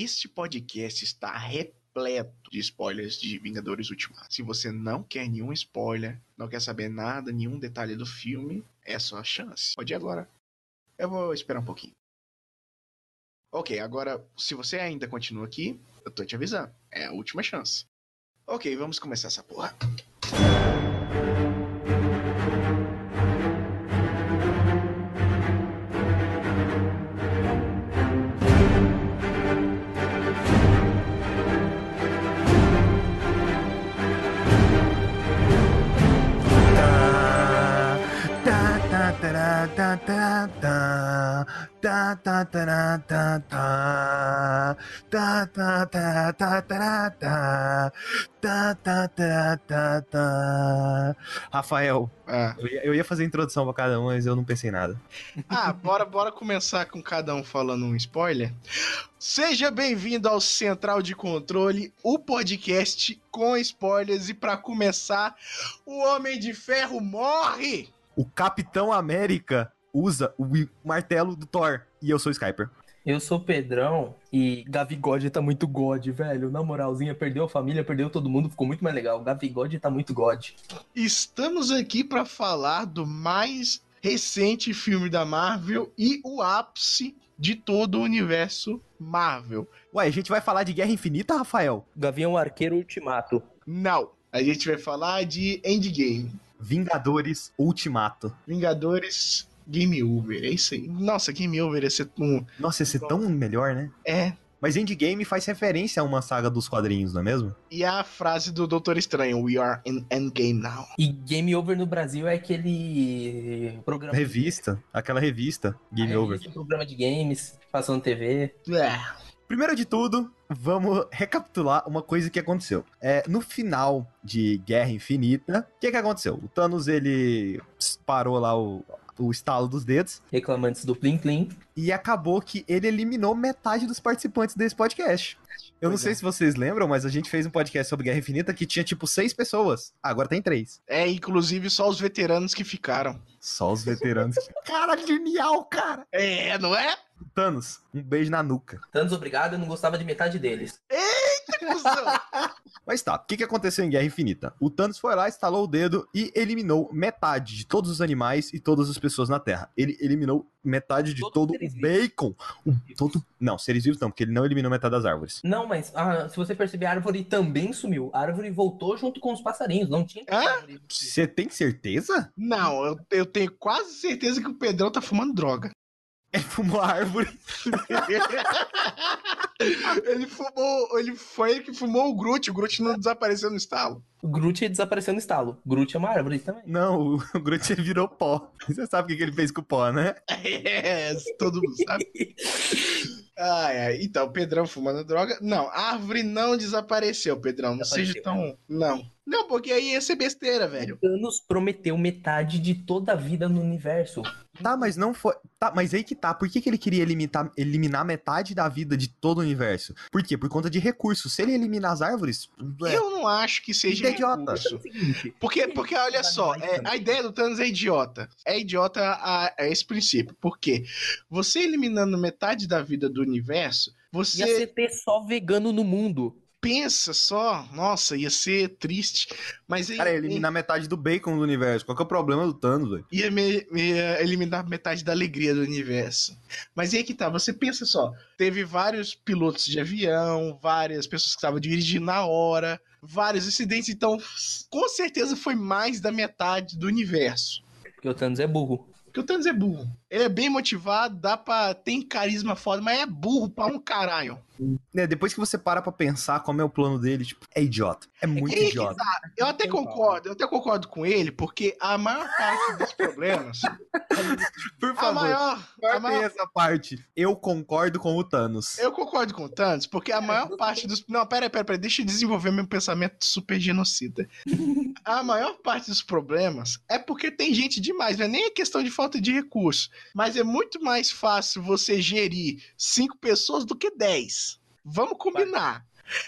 Este podcast está repleto de spoilers de Vingadores Ultimato. Se você não quer nenhum spoiler, não quer saber nada, nenhum detalhe do filme, é sua chance. Pode ir agora. Eu vou esperar um pouquinho. Ok, agora, se você ainda continua aqui, eu tô te avisando. É a última chance. Ok, vamos começar essa porra. Rafael, Ah, eu ia, fazer a introdução pra cada um, mas eu não pensei em nada. Ah, bora, bora começar com cada um falando um spoiler. Seja bem-vindo ao Central de Controle, o podcast com spoilers. E pra começar, o Homem de Ferro morre! O Capitão América usa o martelo do Thor e eu sou o Skyper. Eu sou o Pedrão e Gavigode tá muito God, velho. Na moralzinha, perdeu a família, perdeu todo mundo, ficou muito mais legal. Gavigode tá muito God. Estamos aqui pra falar do mais recente filme da Marvel e o ápice de todo o universo Marvel. Ué, a gente vai falar de Guerra Infinita, Rafael? Gavião Arqueiro Ultimato. Não, a gente vai falar de Endgame. Vingadores Ultimato. Vingadores Game Over, é isso aí. Nossa, Game Over ia ser um. Nossa, ia ser tão melhor, né? É. Mas Endgame faz referência a uma saga dos quadrinhos, não é mesmo? E a frase do Doutor Estranho: We are in Endgame now. E Game Over no Brasil é aquele programa. Revista, aquela revista, Game É, Over. esse programa de games, passando TV. É. Primeiro de tudo, vamos recapitular uma coisa que aconteceu. É, no final de Guerra Infinita, o que, que aconteceu? O Thanos, ele parou lá o, o estalo dos dedos Reclamantes do Plim Plim. e acabou que ele eliminou metade dos participantes desse podcast. Eu não Pois sei é. se vocês lembram, mas a gente fez um podcast sobre Guerra Infinita que tinha tipo seis pessoas. Agora tem três. É, inclusive só os veteranos que ficaram. Só os veteranos. cara, genial, cara! É, não é? Thanos, um beijo na nuca. Tantos obrigado, eu não gostava de metade deles. Cuzão. Mas tá, o que, que aconteceu em Guerra Infinita? O Thanos foi lá, estalou o dedo e eliminou metade de todos os animais e todas as pessoas na Terra. Ele eliminou metade de todo os o bacon. O, todo... Não, seres vivos não, porque ele não eliminou metade das árvores. Não, mas ah, se você perceber, a árvore também sumiu. A árvore voltou junto com os passarinhos. Não tinha. Você tem certeza? Não, eu, eu tenho quase certeza que o Pedrão tá fumando droga. Ele fumou a árvore. ele fumou. Ele foi ele que fumou o Groot. O Groot não desapareceu no estalo. O Groot desapareceu no estalo. Groot é uma árvore também. Não, o Groot virou pó. Você sabe o que, ele fez com o pó, né? É, todo mundo sabe. Ah, é. Então, o Pedrão fumando droga. Não, a árvore não desapareceu, Pedrão. Não seja Desapareceu. tão. Não. Não, porque aí ia ser besteira, velho. Thanos prometeu metade de toda a vida no universo. Tá, mas não foi. Tá, mas aí que tá. Por que, que ele queria eliminar, eliminar metade da vida de todo o universo? Por quê? Por conta de recursos. Se ele eliminar as árvores. é, Eu não acho que seja Isso é idiota. recurso. É o seguinte, Porque, porque olha só, é, a ideia do Thanos é idiota. É idiota a, a esse princípio. Por quê? Você eliminando metade da vida do universo, você ia ser ter só vegano no mundo. Pensa só, nossa, ia ser triste. Mas aí, Cara, eliminar metade do bacon do universo. Qual que é o problema do Thanos, velho? ia, me- ia eliminar metade da alegria do universo. Mas aí que tá, você pensa só, teve vários pilotos de avião, várias pessoas que estavam dirigindo na hora, vários acidentes, então com certeza foi mais da metade do universo. Porque o Thanos é burro. Porque o Thanos é burro. Ele é bem motivado, dá pra. tem carisma foda, mas é burro pra um caralho. Né, depois que você para pra pensar como é o plano dele, tipo, é idiota. É muito que- idiota. Eu até concordo, eu até concordo com ele, porque a maior parte dos problemas. Por a favor, maior. A maior essa parte. Eu concordo com o Thanos. eu concordo com o Thanos, porque a maior parte dos. Não, pera, pera, pera, deixa eu desenvolver meu pensamento super genocida. A maior parte dos problemas é porque tem gente demais, não é nem a questão de falta de recurso, mas é muito mais fácil você gerir cinco pessoas do que dez. Vamos combinar.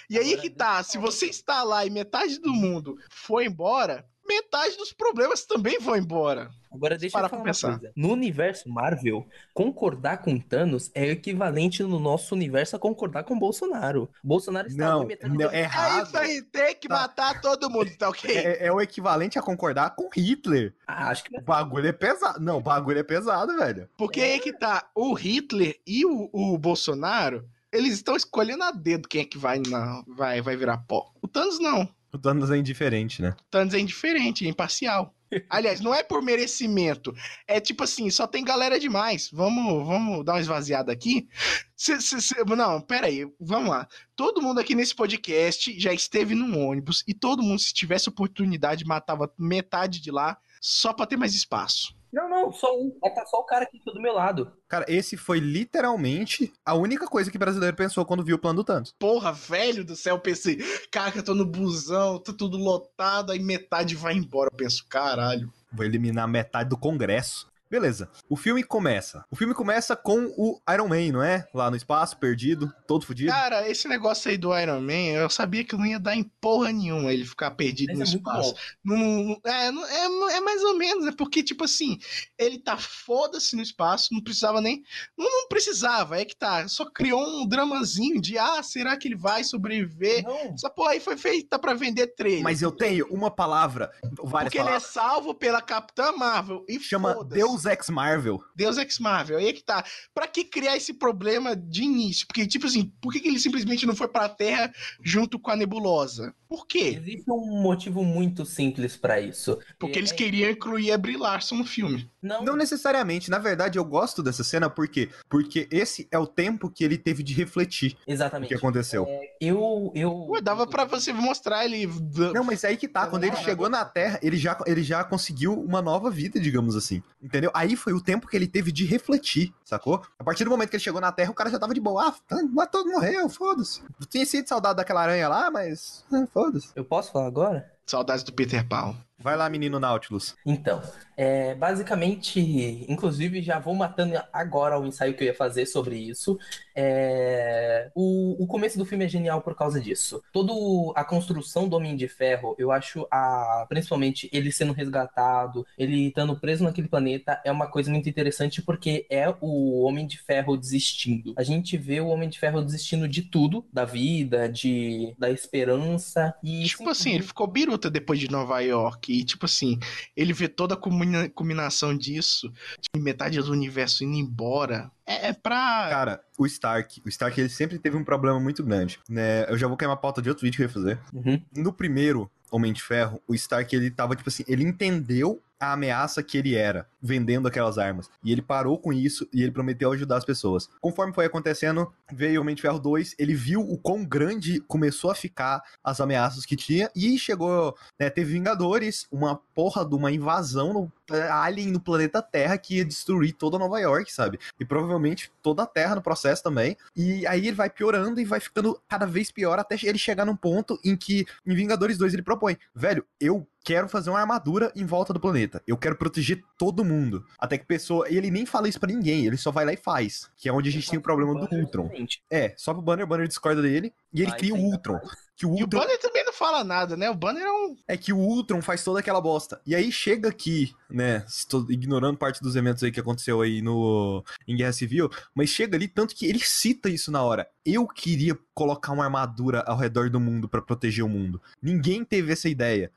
E aí que tá, se você está lá e metade do mundo foi embora, metade dos problemas também vão embora. Agora deixa Para eu falar uma coisa. No universo Marvel, concordar com Thanos é o equivalente no nosso universo a concordar com Bolsonaro. Bolsonaro está Não, metade não, do- é É errado. isso aí, tem que Tá. matar todo mundo, tá ok? É, é o equivalente a concordar com Hitler. Ah, acho que O bagulho é pesado. Não, o bagulho é pesado, velho. Porque aí que tá, o Hitler e o, o Bolsonaro, eles estão escolhendo a dedo quem é que vai, na, vai, vai virar pó. O Thanos não. O Thanos é indiferente, né? O Thanos é indiferente, é imparcial. Aliás, não é por merecimento. É tipo assim, só tem galera demais. Vamos, vamos dar uma esvaziada aqui. Cê- cê- cê- não, pera aí, vamos lá. Todo mundo aqui nesse podcast já esteve num ônibus e todo mundo, se tivesse oportunidade, matava metade de lá só pra ter mais espaço. Não, não, só um. É tá só o cara que fica do meu lado. Cara, esse foi literalmente a única coisa que o brasileiro pensou quando viu o plano do Thanos. Porra, velho do céu, eu pensei, cara, eu tô no busão, tá tudo lotado, aí metade vai embora. Eu penso, caralho. Vou eliminar metade do Congresso. Beleza. O filme começa. O filme começa com o Iron Man, não é? Lá no espaço, perdido, todo fudido. Cara, esse negócio aí do Iron Man, eu sabia que não ia dar em porra nenhuma ele ficar perdido Mas no é muito espaço. bom. Não, é, é, é mais ou menos, é porque, tipo assim, ele tá foda-se no espaço, não precisava nem. Não, não precisava, é que tá. Só criou um dramazinho de, ah, será que ele vai sobreviver? Não. Essa porra aí foi feita pra vender trailer. Mas eu tenho uma palavra, várias porque ele é palavras. salvo pela Capitã Marvel. E Chama foda-se. Deus Ex Marvel. Deus Ex Marvel. Aí é que tá. Pra que criar esse problema de início? Porque, tipo assim, por que, que ele simplesmente não foi pra Terra junto com a nebulosa? Por quê? Existe um motivo muito simples pra isso. Porque É- eles queriam incluir a Brie Larson no filme. Não, Não necessariamente. Na verdade, eu gosto dessa cena por quê? Porque esse é o tempo que ele teve de refletir o exatamente. que aconteceu. Eu, eu. Ué, dava pra você mostrar ele. Não, mas aí que tá. Quando ele chegou na Terra, ele já, ele já conseguiu uma nova vida, digamos assim. Entendeu? Aí foi o tempo que ele teve de refletir, sacou? A partir do momento que ele chegou na Terra, o cara já tava de boa. Ah, tá, mas todo morreu, foda-se. Tinha sido saudade daquela aranha lá, mas. ah, foda-se. Eu posso falar agora? Saudades do Peter Pan. Vai lá, menino Nautilus. Então, é, basicamente, inclusive já vou matando agora o ensaio que eu ia fazer sobre isso. É, o, o começo do filme é genial por causa disso. Toda a construção do Homem de Ferro, eu acho, a, principalmente ele sendo resgatado, ele estando preso naquele planeta, é uma coisa muito interessante porque é o Homem de Ferro desistindo. A gente vê o Homem de Ferro desistindo de tudo, da vida, de, da esperança. E Tipo assim, ele ficou biruta depois de Nova York. E, tipo assim, ele vê toda a combina- combinação disso, de metade do universo indo embora. É, é pra. Cara, o Stark. O Stark, ele sempre teve um problema muito grande. Né? Eu já vou cair uma pauta de outro vídeo que eu ia fazer. Uhum. No primeiro Homem de Ferro, o Stark, ele tava, tipo assim, ele entendeu a ameaça que ele era, vendendo aquelas armas. E ele parou com isso e ele prometeu ajudar as pessoas. Conforme foi acontecendo, veio o Homem de Ferro 2, ele viu o quão grande começou a ficar as ameaças que tinha e chegou, né, teve Vingadores, uma porra de uma invasão no, alien no planeta Terra que ia destruir toda Nova York, sabe? E provavelmente toda a Terra no processo também. E aí ele vai piorando e vai ficando cada vez pior até ele chegar num ponto em que em Vingadores 2 ele propõe, velho, eu quero fazer uma armadura em volta do planeta. Eu quero proteger todo mundo. Até que pessoa. E ele nem fala isso pra ninguém, ele só vai lá e faz. Que é onde a gente tem o problema do Ultron. É, só pro Banner, o Banner discorda dele. E ele Mas cria o Ultron. Que o E o Ultron. Banner também não fala nada, né? O Banner é um. É que o Ultron faz toda aquela bosta. E aí chega aqui, né? Estou ignorando parte dos eventos aí que aconteceu aí no em Guerra Civil, mas chega ali tanto que ele cita isso na hora. Eu queria colocar uma armadura ao redor do mundo pra proteger o mundo. Ninguém teve essa ideia.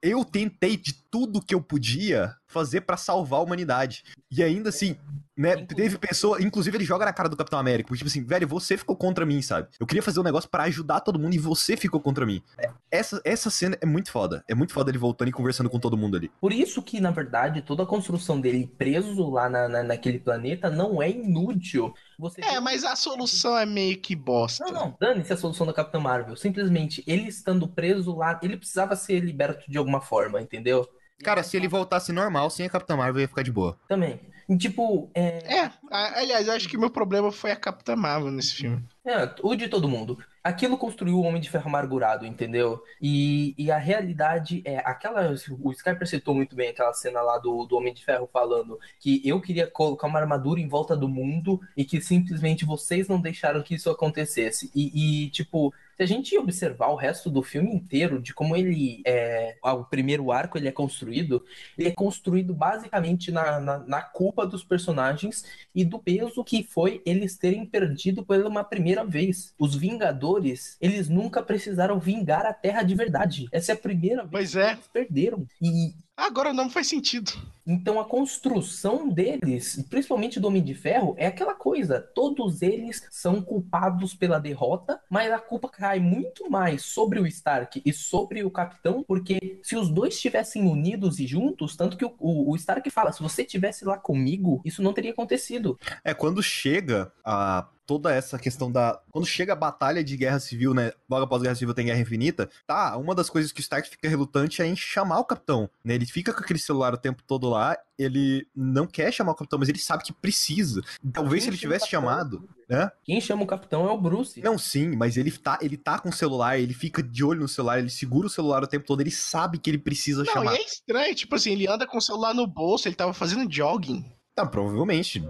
Eu tentei de tudo que eu podia fazer pra salvar a humanidade. E ainda assim, né, teve pessoa, inclusive ele joga na cara do Capitão América, tipo assim, velho, você ficou contra mim, sabe? Eu queria fazer um negócio pra ajudar todo mundo e você ficou contra mim. Essa, essa cena é muito foda. É muito foda ele voltando e conversando com todo mundo ali. Por isso que, na verdade, toda a construção dele preso lá na, na- naquele planeta não é inútil. Você É, mas a solução é meio que bosta. Não, não, dane-se a solução da Capitã Marvel. Simplesmente, ele estando preso lá, ele precisava ser liberto de alguma forma, entendeu? Cara, se ele voltasse normal, sem a Capitã Marvel, ia ficar de boa. Também. E, tipo, é... É, aliás, acho que meu problema foi a Capitã Marvel nesse filme. É, o de todo mundo. Aquilo construiu o Homem de Ferro amargurado, entendeu? E, e a realidade é aquela. O Skyper citou muito bem aquela cena lá do, do Homem de Ferro falando que eu queria colocar uma armadura em volta do mundo e que simplesmente vocês não deixaram que isso acontecesse. E, e tipo, se a gente observar o resto do filme inteiro, de como ele é. O primeiro arco ele é construído, ele é construído basicamente na, na, na culpa dos personagens e do peso que foi eles terem perdido pela uma primeira vez. Os Vingadores, eles nunca precisaram vingar a Terra de verdade. Essa é a primeira vez Pois que é. eles perderam. E Agora não faz sentido. então a construção deles, principalmente do Homem de Ferro, é aquela coisa. Todos eles são culpados pela derrota, mas a culpa cai muito mais sobre o Stark e sobre o Capitão, porque se os dois estivessem unidos e juntos, tanto que o, o, o Stark fala, se você tivesse lá comigo, isso não teria acontecido. É, quando chega a toda essa questão da. Quando chega a batalha de guerra civil, né? Logo após a guerra civil tem guerra infinita. Tá, uma das coisas que o Stark fica relutante é em chamar o capitão. Né? Ele fica com aquele celular o tempo todo lá. Ele não quer chamar o capitão, mas ele sabe que precisa. Talvez se ele tivesse chamado. Né? Quem chama o Capitão é o Bruce. Não, sim, mas ele tá, ele tá com o celular, ele fica de olho no celular, ele segura o celular o tempo todo, ele sabe que ele precisa Não, chamar. e é estranho, tipo assim, ele anda com o celular no bolso, ele tava fazendo jogging. Tá, provavelmente.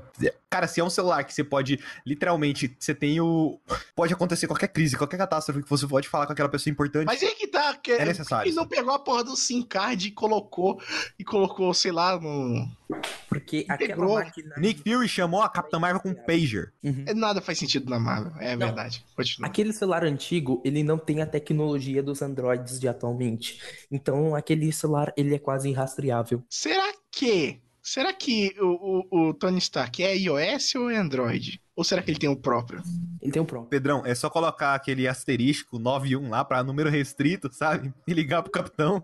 Cara, se é um celular que você pode, literalmente, você tem o. Pode acontecer qualquer crise, qualquer catástrofe que você pode falar com aquela pessoa importante. Mas aí que tá, que, É necessário, Ele não pegou a porra do SIM card e colocou, e colocou, sei lá, no... Porque aquela Integrou. máquina. Nick Fury chamou a Capitã Marvel com um pager. Uhum. É, Nada faz sentido na Marvel, é Não. verdade. Continua. Aquele celular antigo, ele não tem a tecnologia dos Androids de atualmente. Então, aquele celular, ele é quase irrastreável. Será que... Será que o, o, o Tony Stark é iOS ou é Android? Ou será que ele tem o próprio? Ele tem um pronto. Pedrão, é só colocar aquele asterisco 91 lá pra número restrito, sabe? E ligar pro capitão.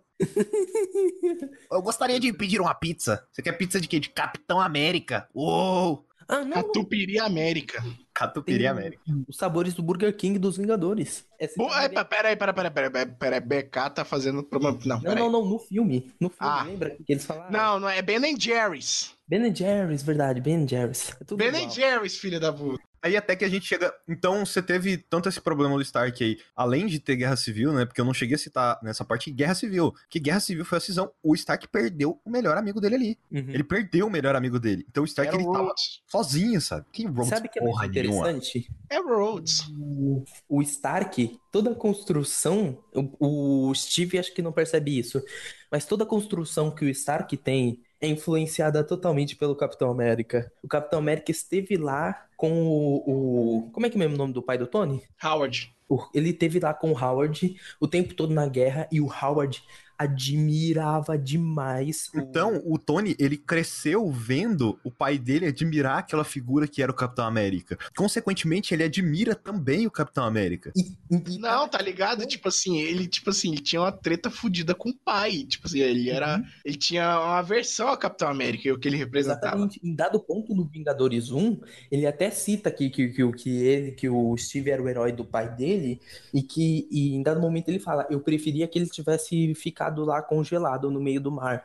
Eu gostaria de pedir uma pizza. Você quer pizza de quê? De Capitão América. Uou! Ah, não. Tupiri América. Catupiry América. Os sabores do Burger King dos Vingadores. Bo- é, peraí, peraí, peraí, peraí, peraí, peraí, BK tá fazendo... promo- Não, Não, peraí. não, não, no filme. No filme, Ah. lembra que eles falaram? Não, não é Ben Jerry's. Ben Jerry's, verdade, Ben Jerry's. É Ben igual. Jerry's, filha da puta. Aí até que a gente chega. Então, você teve tanto esse problema do Stark aí, além de ter guerra civil, né? Porque eu não cheguei a citar nessa parte guerra civil. Que guerra civil foi a cisão. O Stark perdeu o melhor amigo dele ali. Uhum. Ele perdeu o melhor amigo dele. Então o Stark É ele tava sozinho, sabe? Que Rhodes Sabe o que é mais porra nenhuma. interessante? É Rhodes. O, o Stark, toda a construção, o, o Steve acho que não percebe isso, mas toda a construção que o Stark tem é influenciada totalmente pelo Capitão América. O Capitão América esteve lá com o, o- como é que é mesmo o nome do pai do Tony? Howard. Ele esteve lá com o Howard o tempo todo na guerra e o Howard admirava demais Então, o Tony, ele cresceu vendo o pai dele admirar aquela figura que era o Capitão América. Consequentemente, ele admira também o Capitão América. E- e- Não, tá ligado? Tipo assim, ele, tipo assim, ele tinha uma treta fudida com o pai. Tipo assim, ele era. Ele tinha uma aversão ao Capitão América, e o que ele representava. Exatamente. Em dado ponto no Vingadores 1, ele até cita que, que, que, o- que ele, que o Steve era o herói do pai dele, e que e em dado momento ele fala, eu preferia que ele tivesse ficado lá congelado no meio do mar.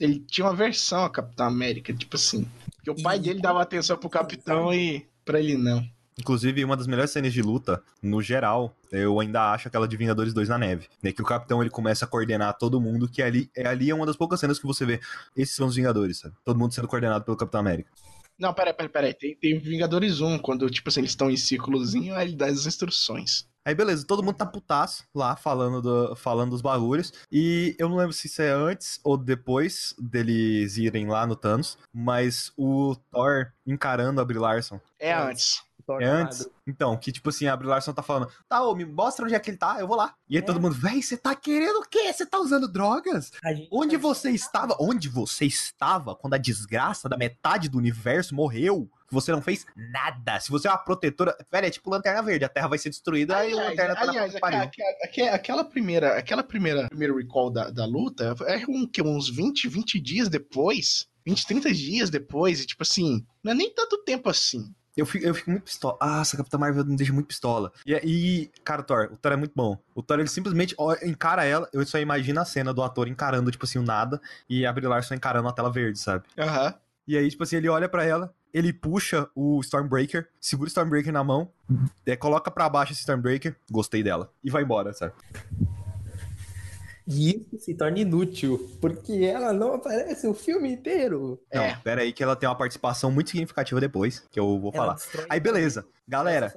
Ele tinha uma aversão ao Capitão América, tipo assim. Que o pai E- dele dava atenção pro capitão e pra ele não. Inclusive, uma das melhores cenas de luta, no geral, eu ainda acho aquela de Vingadores 2 na neve. Né? Que o capitão ele começa a coordenar todo mundo, que ali é, ali é uma das poucas cenas que você vê. Esses são os Vingadores, sabe? Todo mundo sendo coordenado pelo Capitão América. Não, peraí, peraí, peraí. Tem, tem Vingadores 1, quando, tipo assim, eles estão em círculozinho, aí ele dá as instruções. Aí, beleza, todo mundo tá putaço lá, falando, do, falando dos bagulhos. E eu não lembro se isso é antes ou depois deles irem lá no Thanos, mas o Thor encarando a Brie Larson. É antes. É armado. antes? Então, que tipo assim, a Brie Larson tá falando, tá, ô, me mostra onde é que ele tá, eu vou lá. E aí É. todo mundo, véi, você tá querendo o quê? Você tá usando drogas? Onde tá- você estava? Onde você estava quando a desgraça da metade do universo morreu? Você não fez nada. Se você é uma protetora. Velho, é tipo lanterna verde. A Terra vai ser destruída e a Aliás, lanterna tá na aliás, que pariu. aquela, aquela- primeira, aquela primeira, primeiro recall da, da luta é um, que, uns 20, 20 dias depois, 20, 30 dias depois, e tipo assim, não é nem tanto tempo assim. Eu fico, eu fico muito pistola. Ah, essa Capitã Marvel me deixa muito pistola. E, e, cara, Thor, o Thor é muito bom. O Thor, ele simplesmente encara ela. Eu só imagino a cena do ator encarando, tipo assim, o nada. E a Brie Larson encarando a tela verde, sabe? Aham. E aí, tipo assim, ele olha pra ela. Ele puxa o Stormbreaker, segura o Stormbreaker na mão, é, coloca pra baixo esse Stormbreaker, gostei dela, e vai embora, sabe? E isso se torna inútil, porque ela não aparece o filme inteiro. Não, É. pera aí que ela tem uma participação muito significativa depois, que eu vou Ela falar. Aí beleza, galera,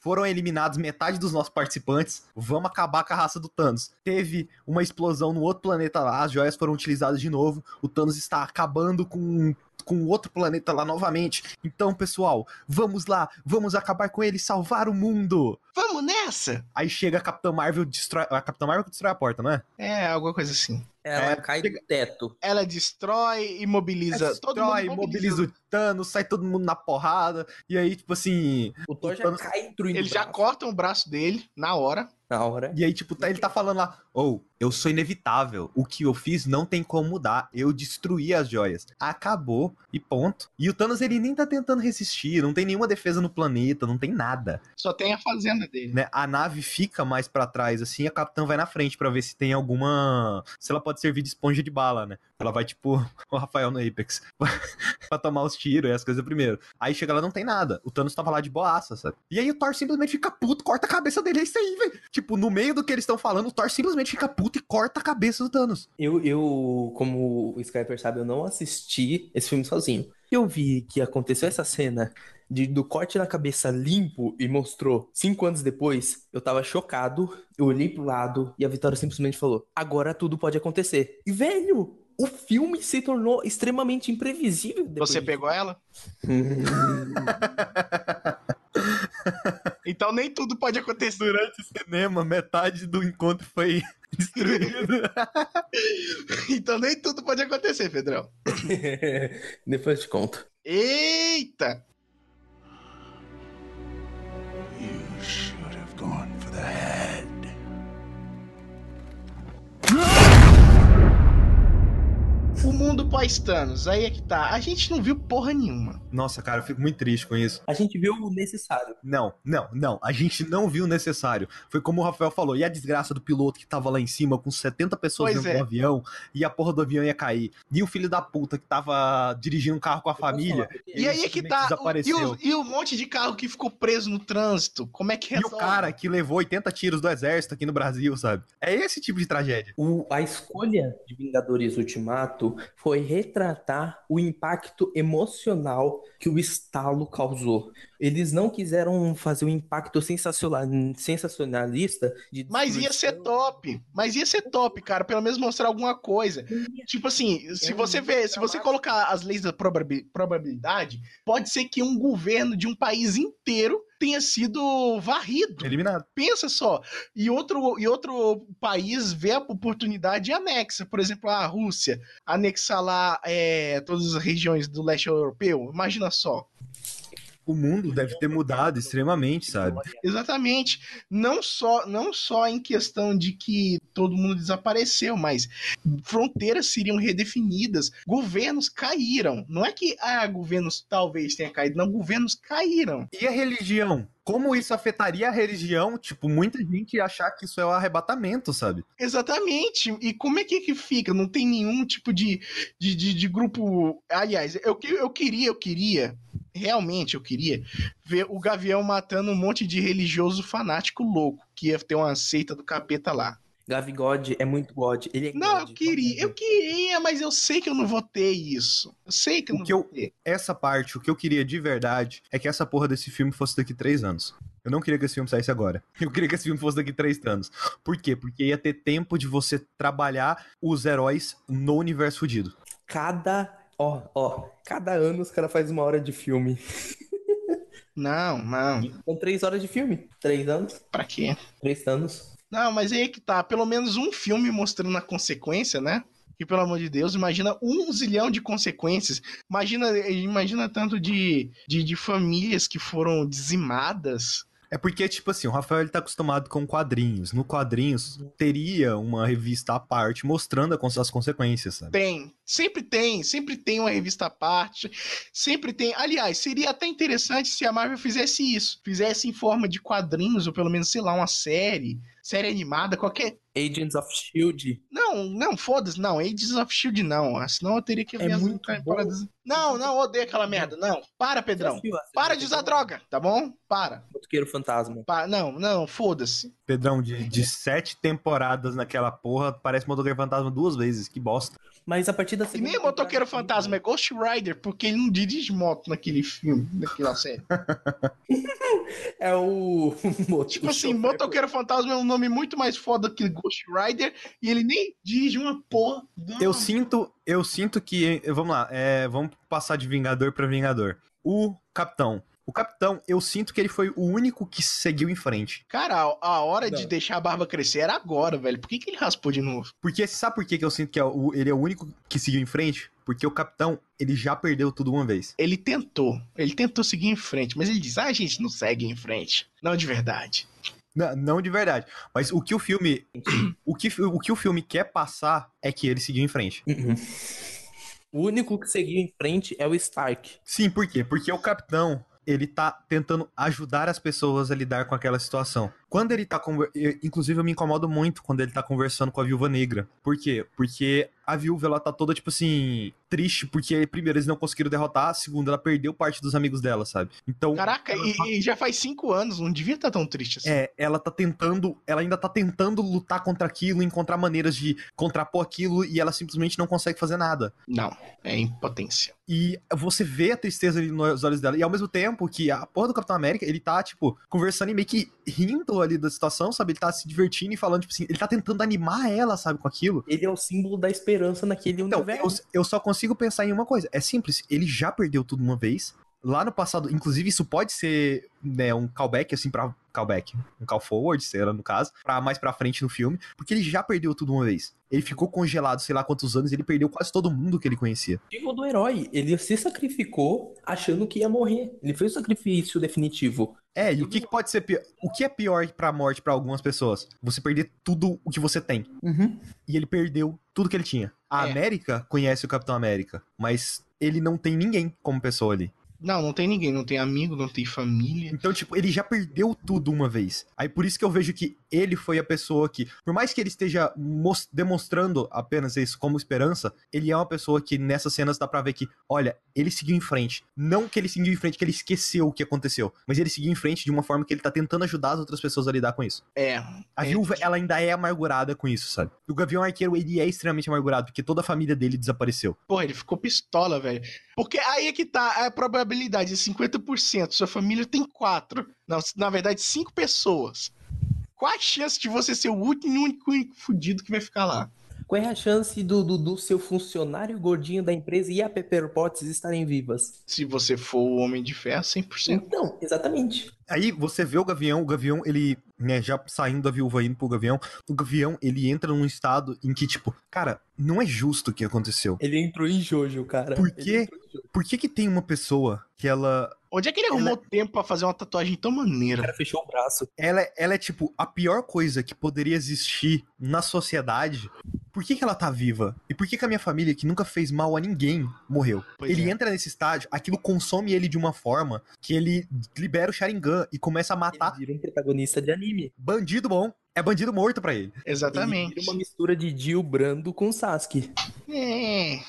foram eliminados metade dos nossos participantes. Vamos acabar com a raça do Thanos. Teve uma explosão no outro planeta lá, as joias foram utilizadas de novo. O Thanos está acabando com com outro planeta lá novamente. Então, pessoal, vamos lá, vamos acabar com ele e salvar o mundo. Vamos nessa! Aí chega a Capitã Marvel, destrói, a Capitã Marvel que destrói a porta, não é? É, alguma coisa assim. Ela É, cai do teto. Ela destrói, imobiliza todo mundo. Destrói, mobiliza o Thanos, sai todo mundo na porrada. E aí, tipo assim, O Thor já Thanos- cai destruindo Eles o já cortam o braço dele na hora. na hora. E aí, tipo, tá- ele tá falando lá, ou, eu sou inevitável. O que eu fiz não tem como mudar. Eu destruí as joias. Acabou e ponto. E o Thanos, ele nem tá tentando resistir. Não tem nenhuma defesa no planeta, não tem nada. Só tem a fazenda dele. Né? A nave fica mais pra trás, assim, e a capitã vai na frente pra ver se tem alguma. Se ela pode servir de esponja de bala, né? Ela vai, tipo, o Rafael no Apex. pra tomar os tiros e as coisas primeiro. Aí chega lá, não tem nada. O Thanos tava lá de boaça, sabe? E aí o Thor simplesmente fica puto, corta a cabeça dele. É isso aí, velho. Tipo, no meio do que eles estão falando, o Thor simplesmente fica puto e corta a cabeça do Thanos. Eu, eu, como o Skyper sabe, eu não assisti esse filme sozinho. Eu vi que aconteceu essa cena de, do corte na cabeça limpo e mostrou cinco anos depois. Eu tava chocado, eu olhei pro lado e a Vitória simplesmente falou: agora tudo pode acontecer. E, velho, o filme se tornou extremamente imprevisível. depois Você disso. pegou ela? Então nem tudo pode acontecer. Durante o cinema, metade do encontro foi destruído. Então nem tudo pode acontecer, Pedrão. Depois eu te conto. Eita! O mundo pós-Thanos, aí é que tá. A gente não viu porra nenhuma. Nossa, cara, eu fico muito triste com isso. A gente viu o necessário. Não, não, não. A gente não viu o necessário. Foi como o Rafael falou. E a desgraça do piloto que tava lá em cima com 70 pessoas Pois dentro é. do avião e a porra do avião ia cair. E o filho da puta que tava dirigindo um carro com a família. E aí é que tá. o- E desapareceu. o, e o monte de carro que ficou preso no trânsito? Como é que E o resolve? cara que levou 80 tiros do exército aqui no Brasil, sabe? É esse tipo de tragédia. O- a escolha de Vingadores Ultimato foi retratar o impacto emocional que o estalo causou. Eles não quiseram fazer um impacto sensacional, sensacionalista de Mas ia ser top. Mas ia ser top, cara. Pelo menos mostrar alguma coisa. Tipo assim, se Eu você ia se você amar. colocar as leis da probabi- probabilidade, pode ser que um governo de um país inteiro tenha sido varrido. Eliminado. Pensa só. E outro, e outro país vê a oportunidade e anexa. Por exemplo, a Rússia anexar lá é, todas as regiões do leste europeu. Imagina só. O mundo deve ter mudado extremamente, sabe? Exatamente. Não só, não só em questão de que todo mundo desapareceu, mas fronteiras seriam redefinidas, governos caíram. Não é que ah, governos talvez tenha caído, não, governos caíram. E a religião? Como isso afetaria a religião? Tipo, muita gente achar que isso é um arrebatamento, sabe? Exatamente. E como é que, que fica? Não tem nenhum tipo de, de, de, de grupo. Aliás, eu, que- eu queria, eu queria, realmente eu queria ver o Gavião matando um monte de religioso fanático louco, que ia ter uma seita do capeta lá. Gavi God é muito God. Ele é Não, God. eu queria, eu queria, mas eu sei que eu não vou ter isso. Eu sei que eu O não que vou eu- ter. Essa parte, o que eu queria de verdade é que essa porra desse filme fosse daqui três anos. Eu não queria que esse filme saísse agora. Eu queria que esse filme fosse daqui três anos. Por quê? Porque ia ter tempo de você trabalhar os heróis no universo fudido. Cada. Ó, ó. Cada ano os caras fazem uma hora de filme. Não, não. São três horas de filme. Três anos. Pra quê? Três anos. Não, mas aí é que tá. Pelo menos um filme mostrando a consequência, né? Que pelo amor de Deus, imagina um zilhão de consequências. Imagina, imagina tanto de, de, de famílias que foram dizimadas. É porque, tipo assim, o Rafael ele tá acostumado com quadrinhos. No quadrinhos, teria uma revista à parte mostrando as consequências, sabe? Tem, sempre tem, sempre tem uma revista à parte, sempre tem. Aliás, seria até interessante se a Marvel fizesse isso, fizesse em forma de quadrinhos, ou pelo menos, sei lá, uma série, série animada, qualquer. Agents of Shield. Não, não, foda-se, não. Agents of Shield não. Senão eu teria que É ver as muito temporadas. bom. Não, não, odeio aquela merda. Não. Para, Pedrão. Para de usar droga, tá bom? Para. Motoqueiro Fantasma. Para. Não, não, foda-se. Pedrão, de, de sete temporadas naquela porra, parece Motoqueiro Fantasma duas vezes. Que bosta. Mas a partir da E segunda nem o Motoqueiro Fantasma é Ghost Rider, porque ele não dirige moto naquele filme, naquela série. É o. Tipo assim, Motoqueiro Fantasma é um nome muito mais foda que Ghost Rider e ele nem dirige uma porra. Não. Eu sinto, eu sinto que. Vamos lá, é, vamos passar de Vingador pra Vingador. O Capitão. O Capitão, eu sinto que ele foi o único que seguiu em frente. Cara, a, a hora de Não. deixar a barba crescer era agora, velho. Por que, que ele raspou de novo? Porque sabe por que, que eu sinto que é o- ele é o único que seguiu em frente? Porque o Capitão, ele já perdeu tudo uma vez. Ele tentou. Ele tentou seguir em frente, mas ele diz: ah, a gente não segue em frente. Não de verdade. Não, não de verdade. Mas o que o filme. O que, o que o filme quer passar é que ele seguiu em frente. Uhum. O único que seguiu em frente é o Stark. Sim, por quê? Porque o capitão, ele tá tentando ajudar as pessoas a lidar com aquela situação. Quando ele tá. conver- eu- Inclusive, eu me incomodo muito quando ele tá conversando com a viúva negra. Por quê? Porque a viúva, ela tá toda, tipo assim, triste, porque, primeiro, eles não conseguiram derrotar, segundo, ela perdeu parte dos amigos dela, sabe? Então. Caraca, e, e já faz cinco anos, não devia estar tão triste assim. É, ela tá tentando, ela ainda tá tentando lutar contra aquilo, encontrar maneiras de contrapor aquilo e ela simplesmente não consegue fazer nada. Não, é impotência. E você vê a tristeza ali nos olhos dela. E ao mesmo tempo que a porra do Capitão América, ele tá, tipo, conversando e meio que rindo ali da situação, sabe? Ele tá se divertindo e falando, tipo assim, ele tá tentando animar ela, sabe, com aquilo. Ele é o símbolo da esperança naquele Então, eu, universo. eu só consigo pensar em uma coisa. É simples, ele já perdeu tudo uma vez. Lá no passado, inclusive, isso pode ser né, um callback, assim, pra. Callback. Um call forward, será no caso, pra mais pra frente no filme. Porque ele já perdeu tudo uma vez. Ele ficou congelado, sei lá quantos anos, ele perdeu quase todo mundo que ele conhecia. objetivo do herói. Ele se sacrificou achando que ia morrer. Ele fez o sacrifício definitivo. É, e o que, que pode ser pior? O que é pior pra morte pra algumas pessoas? Você perder tudo o que você tem. E ele perdeu tudo que ele tinha. A É. América conhece o Capitão América, mas ele não tem ninguém como pessoa ali. Não, não tem ninguém, não tem amigo, não tem família. Então, tipo, ele já perdeu tudo uma vez. Aí por isso que eu vejo que ele foi a pessoa que, por mais que ele esteja demonstrando apenas isso como esperança, ele é uma pessoa que nessas cenas dá pra ver que, olha, ele seguiu em frente. Não que ele seguiu em frente, que ele esqueceu o que aconteceu, mas ele seguiu em frente de uma forma que ele tá tentando ajudar as outras pessoas a lidar com isso. É. A É. viúva, ela ainda é amargurada com isso, sabe? O Gavião Arqueiro, ele é extremamente amargurado, porque toda a família dele desapareceu. Porra, ele ficou pistola, velho. Porque aí é que tá a probabilidade de 50%. Sua família tem quatro. Não, na verdade, cinco pessoas. Qual a chance de você ser o último e único fudido que vai ficar lá? Qual é a chance do, do, do seu funcionário gordinho da empresa e a Pepper Potts estarem vivas? Se você for o Homem de Ferro, 100%. Então, exatamente. Aí você vê o Gavião, o Gavião, ele, né, já saindo da viúva indo pro Gavião, o Gavião, ele entra num estado em que, tipo, cara, não é justo o que aconteceu. Ele entrou em Jojo, cara. Por Jojo. Por que que tem uma pessoa que ela, Onde é que ele arrumou tempo pra fazer uma tatuagem tão O maneira? cara fechou o braço. ela, é- ela é, tipo, a pior coisa que poderia existir na sociedade? Por que que ela tá viva? E por que que a minha família, que nunca fez mal a ninguém, morreu? Pois ele é. entra nesse estágio, aquilo consome ele de uma forma que ele libera o Sharingan e começa a matar Ele vira um protagonista de anime. bandido bom. É bandido morto pra ele. Ele Exatamente. vira uma mistura de Jill Brando com Sasuke. É.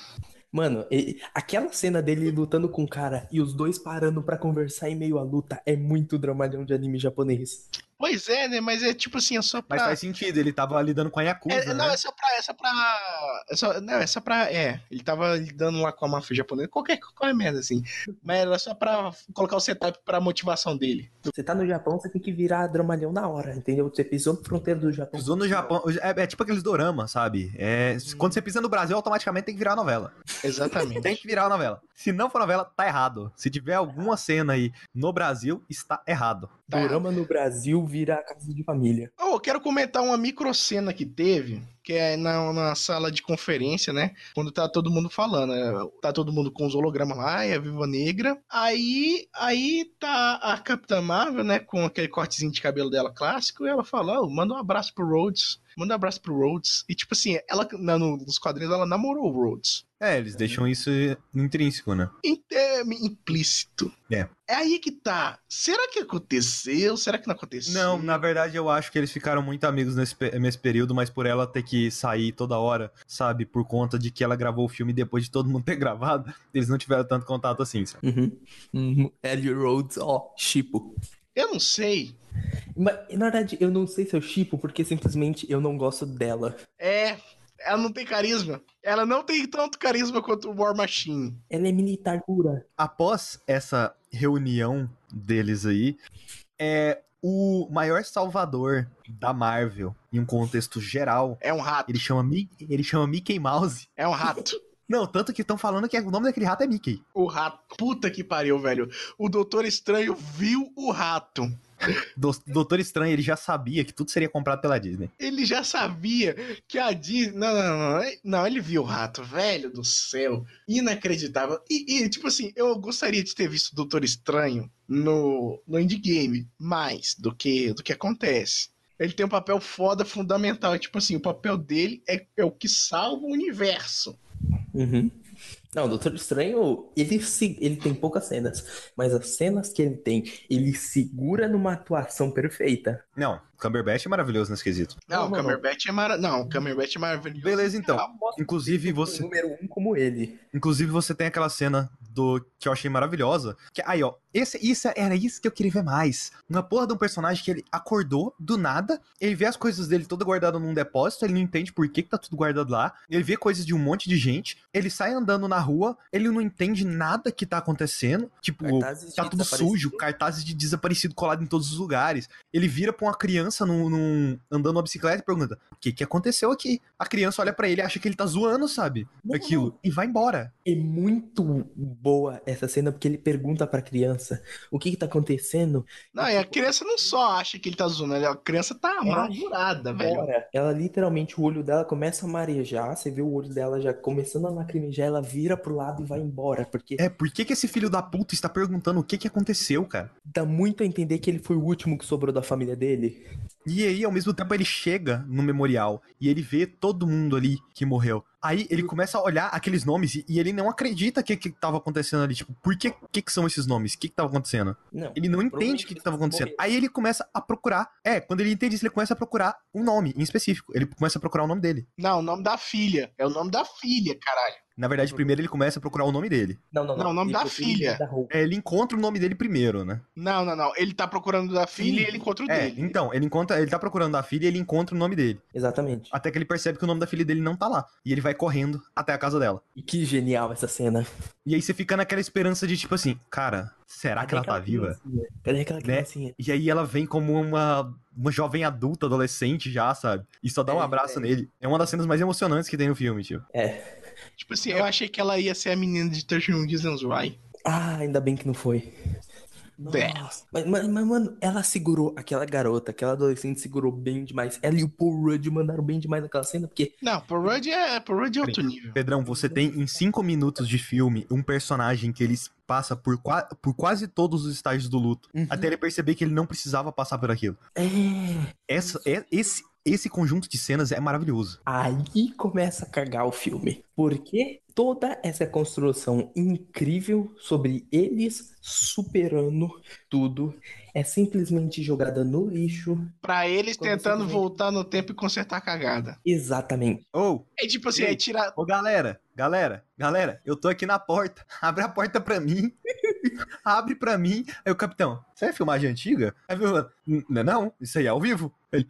Mano, aquela cena dele lutando com o cara e os dois parando pra conversar em meio à luta é muito dramalhão de anime japonês. Pois é, né? Mas é tipo assim, é só pra. Mas faz sentido, ele tava lidando com a Yakuza, É, não, né? é só pra. É só pra. É só, não, é só pra. É, ele tava lidando lá com a máfia japonesa, qualquer, qualquer merda assim. Mas era só pra colocar o setup pra motivação dele. Você tá no Japão, você tem que virar dramalhão na hora, entendeu? Você pisou na fronteira do Japão. Pisou no Japão. É, é tipo aqueles dorama, sabe? É, quando você pisa no Brasil, automaticamente tem que virar novela. Exatamente. Tem que virar novela. Se não for novela, tá errado. Se tiver alguma cena aí no Brasil, está errado. Tá. Dorama no Brasil vira a casa de família. Oh, eu quero comentar uma microcena que teve, que é na, na sala de conferência, né? Quando tá todo mundo falando. né? Tá todo mundo com os hologramas lá, e a Viva Negra. Aí, aí tá a Capitã Marvel, né? Com aquele cortezinho de cabelo dela clássico, e ela fala: oh, manda um abraço pro Rhodes. Manda um abraço pro Rhodes. E tipo assim, ela na- no- nos quadrinhos ela namorou o Rhodes. É, eles deixam isso intrínseco, né? É implícito. É. É aí que tá. Será que aconteceu? Será que não aconteceu? Não, na verdade eu acho que eles ficaram muito amigos nesse, nesse período, mas por ela ter que sair toda hora, sabe? Por conta de que ela gravou o filme depois de todo mundo ter gravado, eles não tiveram tanto contato assim, sabe? Uhum. Uhum. Ellie Rhodes, ó, chipo. Eu não sei. Mas, na verdade, eu não sei se eu chipo, porque simplesmente eu não gosto dela. É. Ela não tem carisma. Ela não tem tanto carisma quanto o War Machine. Ela é militar pura. Após essa reunião deles aí, é o maior salvador da Marvel em um contexto geral. É um rato. Ele chama, ele chama Mickey Mouse. É um rato. Não, tanto que estão falando que o nome daquele rato é Mickey. o rato. Puta que pariu, velho. O Doutor Estranho viu o rato. Do Doutor Estranho, ele já sabia que tudo seria comprado pela Disney. Ele já sabia que a Disney. Não, não, não. Não, ele viu o rato, velho do céu. Inacreditável. E, e, tipo assim, eu gostaria de ter visto o Doutor Estranho no, no Indie Game mais do que, do que acontece. Ele tem um papel foda, fundamental. É tipo assim, o papel dele é, é o que salva o universo. Uhum. Não, o Doutor Estranho, ele, se, ele tem poucas cenas, mas as cenas que ele tem, ele segura numa atuação perfeita. Não, Cumberbatch é maravilhoso nesse quesito. Não, Não, o não, Cumberbatch é mara... Não, o Cumberbatch é maravilhoso. Beleza, então. Ah, Inclusive você, número um como ele. inclusive você tem aquela cena do que eu achei maravilhosa, que aí, ó, esse isso era isso que eu queria ver mais. Uma porra de um personagem que ele acordou do nada, ele vê as coisas dele toda guardada num depósito, ele não entende por que, que tá tudo guardado lá. Ele vê coisas de um monte de gente, ele sai andando na rua, ele não entende nada que tá acontecendo, tipo, Cartazes tá tudo sujo, cartazes de desaparecido colado em todos os lugares. Ele vira pra uma criança num, num- andando numa bicicleta e pergunta: O que que aconteceu aqui? A criança olha pra ele e acha que ele tá zoando, sabe? Não, Aquilo. E vai embora. É muito boa essa cena, porque ele pergunta pra criança o que que tá acontecendo. Não, e a criança não só acha que ele tá zoando, a criança tá amargurada, velho. Ela literalmente, o olho dela começa a marejar, você vê o olho dela já começando a lacrimejar, ela vira pro lado e vai embora, porque É, por que, que esse filho da puta está perguntando o que que aconteceu, cara? dá muito a entender que ele foi o último que sobrou da família dele. E aí, ao mesmo tempo, ele chega no memorial e ele vê todo mundo ali que morreu. Aí ele começa a olhar aqueles nomes e, e ele não acredita que que tava acontecendo ali. Tipo, por que, que, que são esses nomes? O que, que tava acontecendo? Não. Ele não entende o que, que tava acontecendo. morreram. Aí ele começa a procurar. É, quando ele entende isso, ele começa a procurar um nome em específico. Ele começa a procurar o nome dele. Não, o nome da filha. É o nome da filha, caralho. Na verdade, primeiro ele começa a procurar o nome dele. Não, não, não. Não, o nome Ele da filha. da. É, ele encontra o nome dele primeiro, né? Não, não, não. Ele tá procurando o da filha e ele encontra o É, dele. então, ele encontra, ele tá procurando a filha e ele encontra o nome dele. Exatamente. Até que ele percebe que o nome da filha dele não tá lá. E ele vai correndo até a casa dela. E que genial essa cena. E aí você fica naquela esperança de tipo assim, cara, será que ela Cadê tá viva? Cadê aquela Né? E aí ela vem como uma, uma jovem adulta, adolescente já, sabe? E só dá um É, abraço é. nele. É uma das cenas mais emocionantes que tem no filme, tio. É. Tipo assim, eu achei que ela ia ser a menina de 31 Reasons Why. Ah, ainda bem que não foi. Nossa. Mas, mas, mas, mano, ela segurou, aquela garota, aquela adolescente segurou bem demais. Ela e o Paul Rudd mandaram bem demais naquela cena, porque Não, Paul Rudd é, Paul Rudd é outro nível. Pedrão, você tem em cinco minutos de filme um personagem que ele passa por, qua- por quase todos os estágios do luto. Uhum. Até ele perceber que ele não precisava passar por aquilo. é. Essa, é, esse, esse conjunto de cenas é maravilhoso. Aí começa a cagar o filme. Porque toda essa construção incrível sobre eles superando tudo é simplesmente jogada no lixo. Pra eles tentando simplesmente- voltar no tempo e consertar a cagada. Exatamente. Ou, É tipo assim, Ei. é tirar. Ô, galera, galera, galera, eu tô aqui na porta. Abre a porta pra mim. Abre pra mim. Aí o capitão, isso é filmagem antiga? Aí eu, não, não, isso aí é ao vivo. Ele,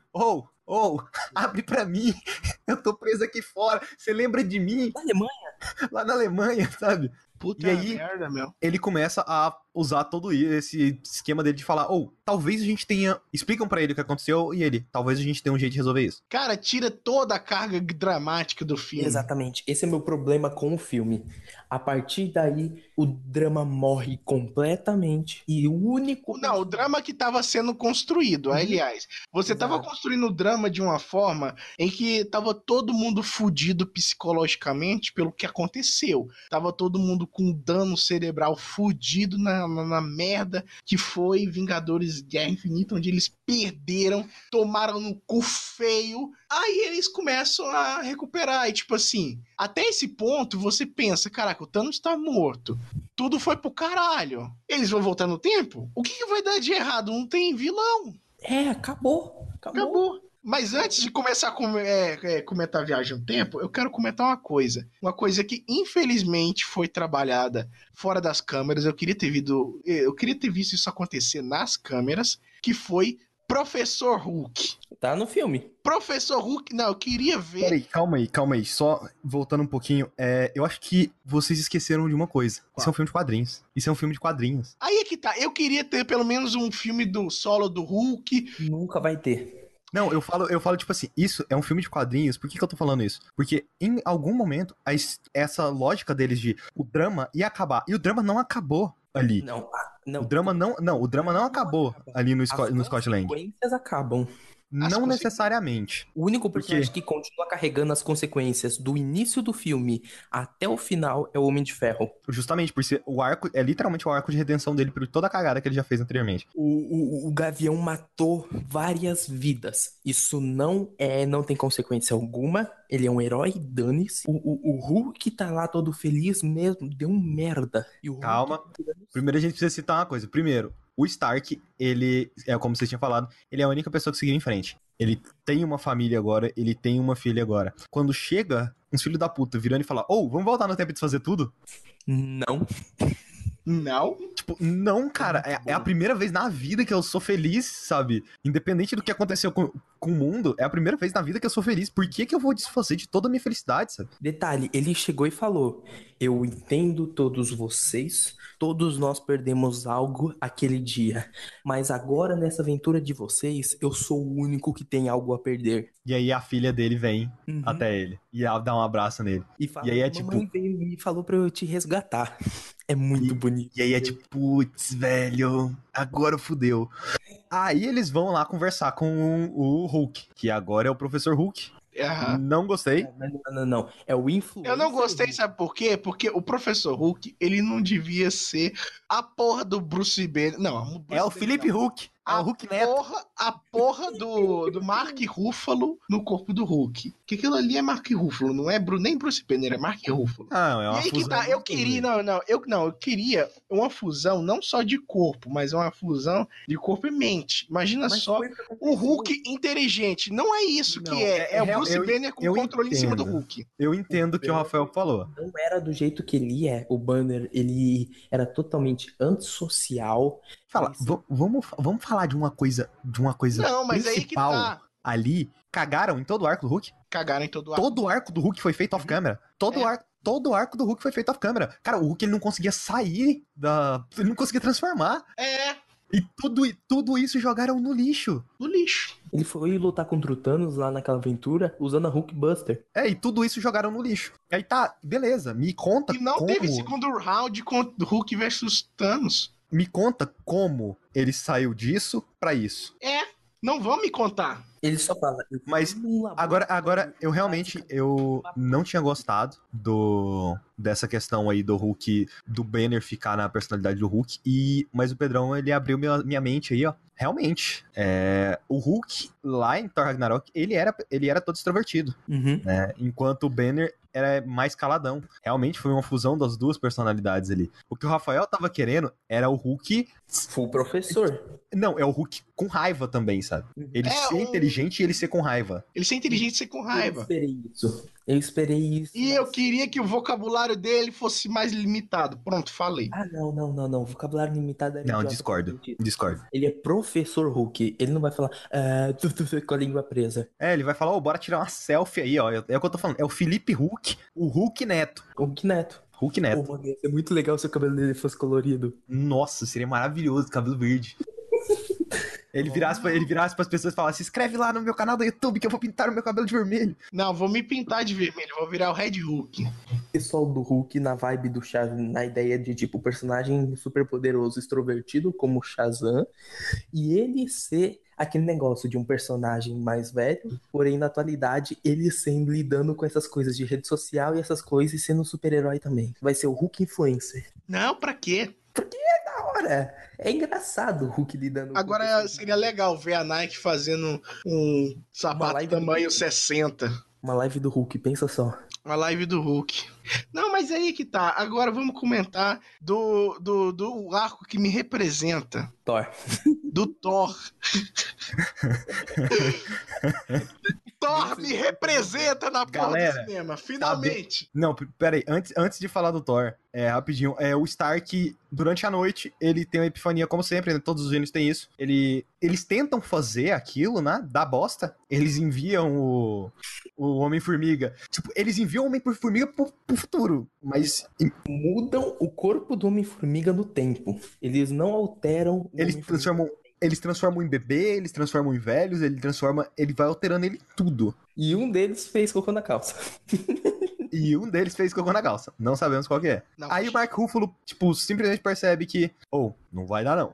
ô, ô, abre pra mim. Eu tô preso aqui fora. Você lembra de mim Na Alemanha, lá na Alemanha, sabe? Puta E aí- merda, meu. Ele começa a usar todo esse esquema dele de falar, ou talvez a gente tenha. Explicam pra ele o que aconteceu e ele, talvez a gente tenha um jeito de resolver isso. Cara, tira toda a carga dramática do filme. Exatamente. Esse é meu problema com o filme. A partir daí, o drama morre completamente. E o único. Não, o drama que estava sendo construído, Uhum. aliás. Você estava construindo o drama de uma forma em que tava todo mundo fudido psicologicamente pelo que aconteceu. Tava todo mundo com dano cerebral fudido na, na, na, na merda que foi Vingadores Guerra Infinita, onde eles perderam, tomaram no cu feio. Aí eles começam a recuperar. E tipo assim, até esse ponto você pensa: caraca, o Thanos tá morto. Tudo foi pro caralho. Eles vão voltar no tempo? O que, que vai dar de errado? Não tem vilão. É, acabou. Acabou. Acabou. Mas antes de começar a com- é, é, comentar a viagem no tempo, eu quero comentar uma coisa. Uma coisa que infelizmente foi trabalhada fora das câmeras. Eu queria ter visto, eu queria ter visto isso acontecer nas câmeras, que foi Professor Hulk. Tá no filme. Professor Hulk, não, eu queria ver. Peraí, calma aí, calma aí. Só voltando um pouquinho, é, eu acho que vocês esqueceram de uma coisa. Isso é um filme de quadrinhos. Isso é um filme de quadrinhos. Aí é que tá. Eu queria ter pelo menos um filme do solo do Hulk. Nunca vai ter. Não, eu falo, eu falo tipo assim, isso é um filme de quadrinhos. Por que, que eu tô falando isso? Porque em algum momento, a es- essa lógica deles de o drama ia acabar. E o drama não acabou ali. Não, não. O drama não. Não, o drama não acabou ali no, As no Scotland. consequências acabam. As Não necessariamente. O único personagem que continua carregando as consequências do início do filme até o final é o Homem de Ferro. Justamente por ser o arco. É literalmente o arco de redenção dele por toda a cagada que ele já fez anteriormente. O, o, o Gavião matou várias vidas. Isso não é, não tem consequência alguma. Ele é um herói, dane-se. O, o, o Hulk tá lá todo feliz mesmo, deu um merda. E o Hulk- Calma. Primeiro a gente precisa citar uma coisa. Primeiro, o Stark, ele, é como você tinha falado, ele é a única pessoa que seguiu em frente. Ele tem uma família agora, ele tem uma filha agora. Quando chega uns filhos da puta virando e falar, ô, vamos voltar no tempo de fazer tudo? Não. Não. Tipo, não, cara, é, é a primeira vez na vida que eu sou feliz, sabe? Independente do que aconteceu com, com o mundo, é a primeira vez na vida que eu sou feliz. Por que, que eu vou desfazer de toda a minha felicidade, sabe? Detalhe, ele chegou e falou: Eu entendo todos vocês, todos nós perdemos algo aquele dia, mas agora nessa aventura de vocês, eu sou o único que tem algo a perder. E aí a filha dele vem Uhum. até ele e ela dá um abraço nele. E, fala, E aí é "Mamãe tipo- veio e falou pra eu te resgatar. É muito bonito. E aí é tipo, putz, velho, agora fudeu. Aí eles vão lá conversar com o Hulk, que agora é o professor Hulk. Aham. Não gostei. Não, não, não, não. É o influencer. Eu não gostei, sabe por quê? Porque o Professor Hulk, ele não devia ser a porra do Bruce Banner. Não, o Bruce É o Felipe. Hulk. É A o Hulk Neto. porra, a porra do, do Mark Ruffalo no corpo do Hulk. Que aquilo ali é Mark Ruffalo, não é Bru- nem Bruce Banner, é Mark Ruffalo. Não, é E uma aí que fusão tá, eu queria, não, não, eu não, eu queria uma fusão não só de corpo, mas uma fusão de corpo e mente. Imagina Mas só o. Hulk inteligente. Não é isso Não, que é. é- É, o é- Bruce eu- Banner com eu controle em cima do entendo. Hulk. Eu entendo o que o Rafael falou. Não era do jeito que ele é. O Banner, ele era totalmente antissocial. Fala, vamos, vamos falar de uma coisa, de uma coisa Não, mas aí que principal tá. ali. Cagaram em todo o arco do Hulk. Cagaram em todo o ar. Todo o arco do Hulk foi feito off-camera. Todo, É. o arco, todo o arco do Hulk foi feito off-camera. Cara, o Hulk ele não conseguia sair da. Ele não conseguia transformar. É, E tudo, tudo isso jogaram no lixo. no lixo. Ele foi lutar contra o Thanos lá naquela aventura usando a Hulk Buster. É, e tudo isso jogaram no lixo. Aí tá, beleza, me conta E não como. teve segundo round contra Hulk versus Thanos. Me conta como ele saiu disso pra isso. É, não vão me contar. Ele só fala. "Eu fui Mas Agora, agora eu realmente eu não tinha gostado do dessa questão aí do Hulk, do Banner ficar na personalidade do Hulk e mas o Pedrão ele abriu minha, minha mente aí, ó. Realmente, é, o Hulk lá em Thor Ragnarok, ele era ele era todo extrovertido, Uhum. né? Enquanto o Banner era mais caladão. Realmente foi uma fusão das duas personalidades ali. O que o Rafael tava querendo era o Hulk, Full professor. não, é o Hulk com raiva também, sabe? Ele É, ser um- inteligente e ele ser com raiva. Ele ser inteligente e ser com raiva. isso. Eu esperei isso. E eu queria que o vocabulário dele fosse mais limitado. Pronto, falei. Ah, não, não, não, não. Vocabulário limitado era Não, discordo. Discordo. Ele é professor Hulk. Ele não vai falar ah, tu, tu, tu, com a língua presa. É, ele vai falar, ô, bora tirar uma selfie aí, ó. É o que eu tô falando. É o Felipe Hulk, o Hulk Neto. Hulk Neto. Hulk Neto. Pô, mano, ia ser muito legal se o cabelo dele fosse colorido. Nossa, seria maravilhoso, cabelo verde. Ele virasse, pra, ele virasse pras pessoas e falasse: se inscreve lá no meu canal do YouTube que eu vou pintar o meu cabelo de vermelho. Não, vou me pintar de vermelho, vou virar o Red Hulk. pessoal do Hulk na vibe do Shazam, na ideia de, tipo, personagem super poderoso, extrovertido, como o Shazam, e ele ser aquele negócio de um personagem mais velho, porém, na atualidade, ele sendo lidando com essas coisas de rede social e essas coisas e sendo um super-herói também. Vai ser o Hulk Influencer. Não, pra quê? Hora. É engraçado o Hulk lidando com Agora isso. seria legal ver a Nike fazendo um sapato do tamanho Hulk. 60. Uma live do Hulk, pensa só. Uma live do Hulk. Não, mas aí que tá. Agora vamos comentar do, do, do arco que me representa. Thor. Do Thor. Me representa na porra Galera, do cinema. Finalmente. Não, p- peraí, antes, antes de falar do Thor, é, rapidinho, é, o Stark, durante a noite, ele tem uma epifania, como sempre, né? Todos os gênios têm isso. Ele, eles tentam fazer aquilo, né? Da bosta. Eles enviam o, o Homem-Formiga. Tipo, eles enviam o Homem-Formiga pro, pro futuro. Mas Mudam o corpo do Homem-Formiga no tempo. Eles não alteram o eles transformam. Eles transformam em bebê, eles transformam em velhos, ele transforma. Ele vai alterando ele tudo. E um deles fez cocô na calça. E um deles fez cocô na calça. Não sabemos qual que é. Não, Aí o Mark Ruffalo, tipo, simplesmente percebe que, ou, não vai dar não.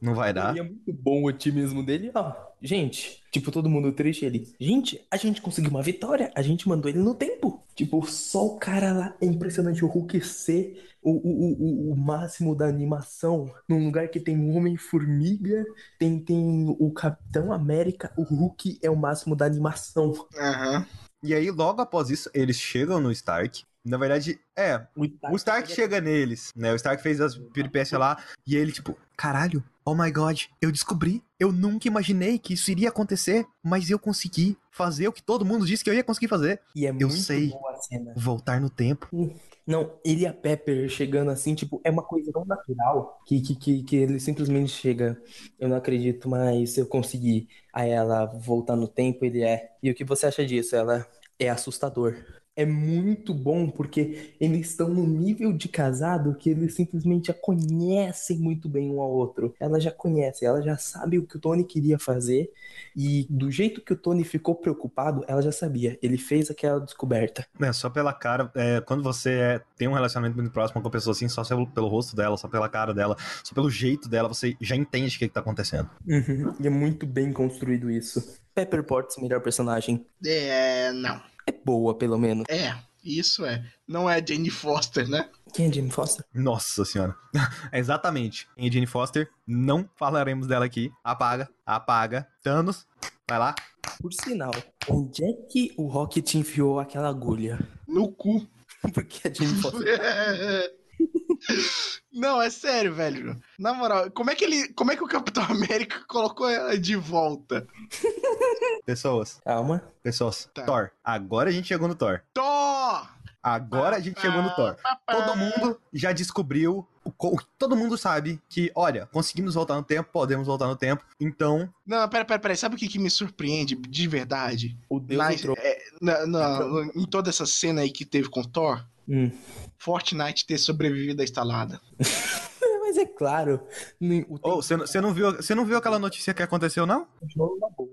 Não vai dar. E é muito bom o otimismo dele, ó. Gente, tipo, todo mundo triste ele. Gente, a gente conseguiu uma vitória. A gente mandou ele no tempo. Tipo, só o cara lá. É impressionante o Hulk ser o, o, o, o máximo da animação. Num lugar que tem um Homem-Formiga, tem, tem o Capitão América. O Hulk é o máximo da animação. Aham. E aí, logo após isso, eles chegam no Stark. Na verdade, é, o Stark chega neles, né? O Stark fez as peripécias lá e ele, tipo, caralho, oh my god, eu descobri. Eu nunca imaginei que isso iria acontecer, mas eu consegui fazer o que todo mundo disse que eu ia conseguir fazer. E é Eu muito sei. boa a cena. Voltar no tempo. Não, ele e a Pepper chegando assim, tipo, é uma coisa tão natural que, que, que, que ele simplesmente chega. Eu não acredito, mas eu consegui. Aí ela voltar no tempo, ele é. E o que você acha disso? Ela é assustador. É muito bom porque eles estão no nível de casado que eles simplesmente já conhecem muito bem um ao outro. Ela já conhece, ela já sabe o que o Tony queria fazer e do jeito que o Tony ficou preocupado, ela já sabia. Ele fez aquela descoberta. É, só pela cara, é, quando você é- tem um relacionamento muito próximo com a pessoa assim, só pelo, pelo rosto dela, só pela cara dela, só pelo jeito dela, você já entende o que, que tá acontecendo. Uhum, E é muito bem construído isso. Pepper Potts, melhor personagem. É, não. É boa, pelo menos. É, isso é. Não é Jane Foster, né? Quem é Jane Foster? Nossa senhora. Exatamente. Em Jane Foster, não falaremos dela aqui. Apaga, apaga. Thanos, vai lá. Por sinal, onde é que o Rocket enfiou aquela agulha? No cu. Porque a Jane Foster. Não, é sério, velho. Na moral, como é que ele. Como é que o Capitão América colocou ela de volta? Pessoas, Calma. pessoas. Tá. Thor. Agora a gente chegou no Thor. Thor! Agora a gente chegou no Thor. Todo mundo já descobriu. Todo mundo sabe que, olha, conseguimos voltar no tempo, podemos voltar no tempo. Então, Não, pera, pera, pera. Sabe o que, que me surpreende de verdade? O Deus Na- entrou. é, na- na- em toda essa cena aí que teve com Thor, Hum. Fortnite ter sobrevivido à instalada. Claro. você não- você não, viu, você não viu aquela notícia que aconteceu, não?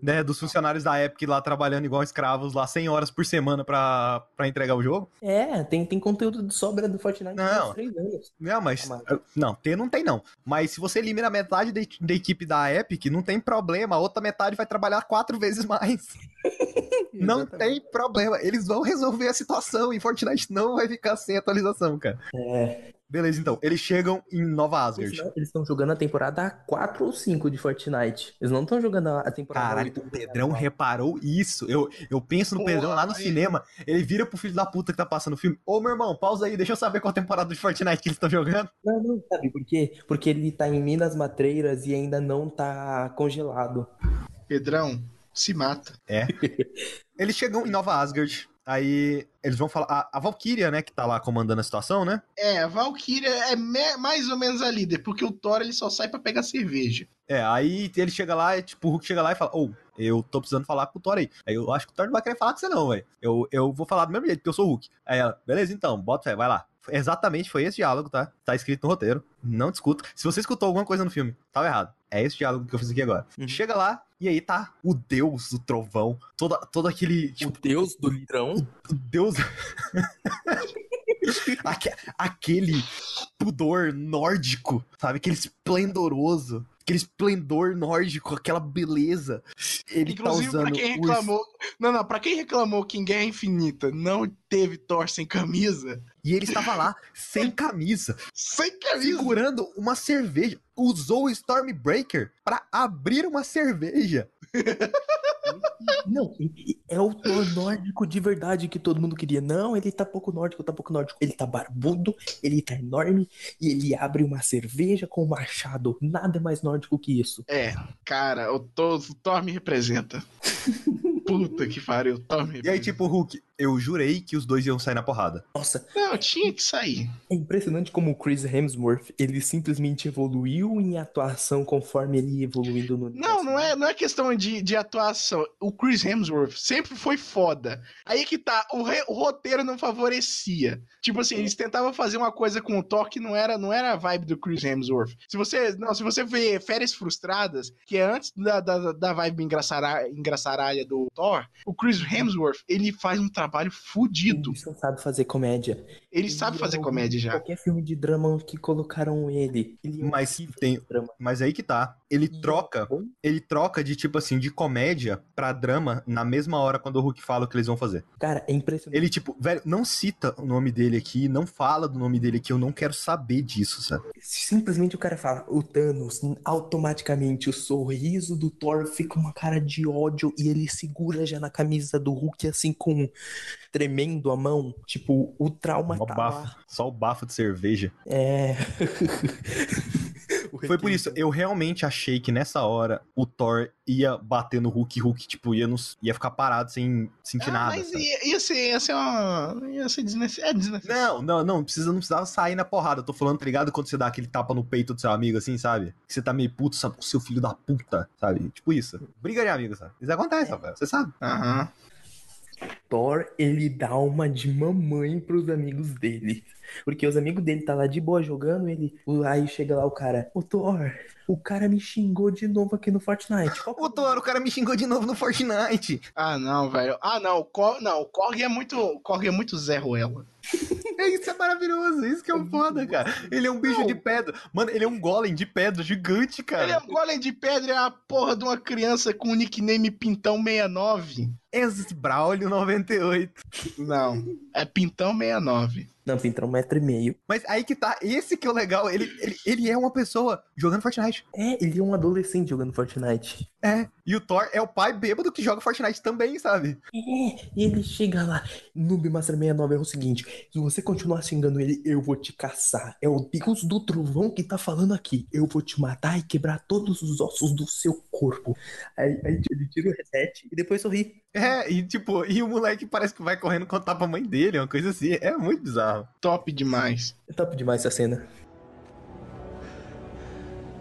Né, dos funcionários da Epic lá trabalhando igual escravos lá 100 horas por semana pra, pra entregar o jogo? É, tem, tem conteúdo de sobra do Fortnite Não. há três anos. Não, mas. Mas- Não, ter não tem não. Mas se você elimina metade da, da equipe da Epic, não tem problema. A outra metade vai trabalhar quatro vezes mais. Não tem problema. Eles vão resolver a situação e Fortnite não vai ficar sem atualização, cara. É. Beleza, então. Eles chegam em Nova Asgard. Eles estão jogando a temporada 4 ou 5 de Fortnite. Eles não estão jogando a temporada Caralho, 8. o Pedrão reparou isso. Eu, eu penso no Porra, Pedrão lá no aí. cinema. Ele vira pro filho da puta que tá passando o filme. Ô, meu irmão, pausa aí, deixa eu saber qual temporada de Fortnite que eles estão jogando. Não, não, sabe por quê? Porque ele tá em Minas Matreiras e ainda não tá congelado. Pedrão, se mata. Eles chegam em Nova Asgard. Aí eles vão falar. A, a Valkyria, né, que tá lá comandando a situação, né? É, a Valkyria é me- mais ou menos a líder, porque o Thor ele só sai pra pegar cerveja. É, aí ele chega lá, e, tipo, o Hulk chega lá e fala: Ô, eu tô precisando falar com o Thor aí. Aí eu acho que o Thor não vai querer falar com você, não, velho. Eu, eu vou falar do mesmo jeito, porque eu sou o Hulk. Aí ela, beleza, então, bota fé, vai lá. Exatamente, foi esse diálogo, tá? Tá escrito no roteiro. Não discuto. Se você escutou alguma coisa no filme, tava errado. É esse diálogo que eu fiz aqui agora. Uhum. Chega lá, e aí tá o deus do trovão. Toda, todo aquele. Tipo, O deus do litrão. o deus. Aque- aquele pudor nórdico, sabe? Aquele esplendoroso. Aquele esplendor nórdico, aquela beleza. Ele Inclusive, tá usando pra quem reclamou Não, não, pra quem reclamou que em Guerra Infinita não teve Thor sem camisa, E ele estava lá, sem camisa, sem camisa. segurando uma cerveja. Usou o Stormbreaker pra abrir uma cerveja. Não, é o Thor nórdico de verdade que todo mundo queria. Não, ele tá pouco nórdico, tá pouco nórdico. Ele tá barbudo, ele tá enorme e ele abre uma cerveja com um machado. Nada mais nórdico que isso. É, cara, o Thor, o Thor me representa. Puta que pariu, o Thor me E aí, representa. tipo, Hulk, eu jurei que os dois iam sair na porrada. Nossa, Não, tinha que sair. é impressionante como o Chris Hemsworth, ele simplesmente evoluiu em atuação conforme ele ia evoluindo no Não, não é, não é questão de, de atuação. O Chris Hemsworth sempre foi foda. Aí que tá, o, re- o roteiro não favorecia. Tipo assim, eles tentavam fazer uma coisa com o Thor que não era, não era a vibe do Chris Hemsworth. Se você, não, se você vê Férias Frustradas, que é antes da, da, da vibe engraçara, engraçaralha do Thor, o Chris Hemsworth, ele faz um trabalho fudido. Ele sabe fazer comédia. Ele sabe fazer comédia já. Qualquer filme de drama que colocaram ele. ele é Mas tem-. Mas aí que tá. Ele E troca, é ele troca de tipo assim, de comédia pra drama na mesma hora quando o Hulk fala o que eles vão fazer. Cara, é impressionante. Ele, tipo, velho, não cita o nome dele aqui, não fala do nome dele aqui, eu não quero saber disso, sabe? Simplesmente o cara fala, o Thanos, automaticamente o sorriso do Thor fica uma cara de ódio e ele segura já na camisa do Hulk assim com tremendo a mão. Tipo, o trauma Só, tá bafo, lá. só o bafo de cerveja. É. Foi por isso, eu realmente achei que nessa hora o Thor ia bater no Hulk Hulk, tipo, ia, nos, ia ficar parado sem sentir Ah, nada. mas ia, ia ser, ia ser uma. Ia ser desnecessário. É desnecessário. Não, não, não, precisa, não precisava sair na porrada. Eu tô falando, tá ligado? Quando você dá aquele tapa no peito do seu amigo, assim, sabe? Que você tá meio puto, sabe? O seu filho da puta, sabe? Tipo isso. Briga de amigos, sabe? Isso acontece, Rafael. Você sabe. Aham. Thor, ele dá uma de mamãe pros amigos dele. Porque os amigos dele tá lá de boa jogando, ele. Aí chega lá o cara, o Thor, o cara me xingou de novo aqui no Fortnite. Qual... o Thor, o cara me xingou de novo no Fortnite. Ah, não, velho. Ah, não. Cor... Não, o Korg é muito. O Korg é muito Zé Ruela. isso é maravilhoso, isso que é um foda, cara. Ele é um bicho não. de pedra. Mano, ele é um golem de pedra gigante, cara. Ele é um golem de pedra, é a porra de uma criança com o nickname Pintão69. Esbraulio 98. Não, é Pintão 69. Não, Pintão um metro e meio. Mas aí que tá, esse que é o legal, ele, ele, ele é uma pessoa jogando Fortnite. É, ele é um adolescente jogando Fortnite. É, e o Thor é o pai bêbado que joga Fortnite também, sabe? É, e ele chega lá, Noob Master 69 é o seguinte, se você continuar xingando ele, eu vou te caçar. É o Deus do Trovão que tá falando aqui, eu vou te matar e quebrar todos os ossos do seu corpo. Aí, aí ele tira o reset e depois sorri. É, e tipo, e o moleque parece que vai correndo contar pra mãe dele, uma coisa assim. É muito bizarro. Top demais. É top demais essa cena.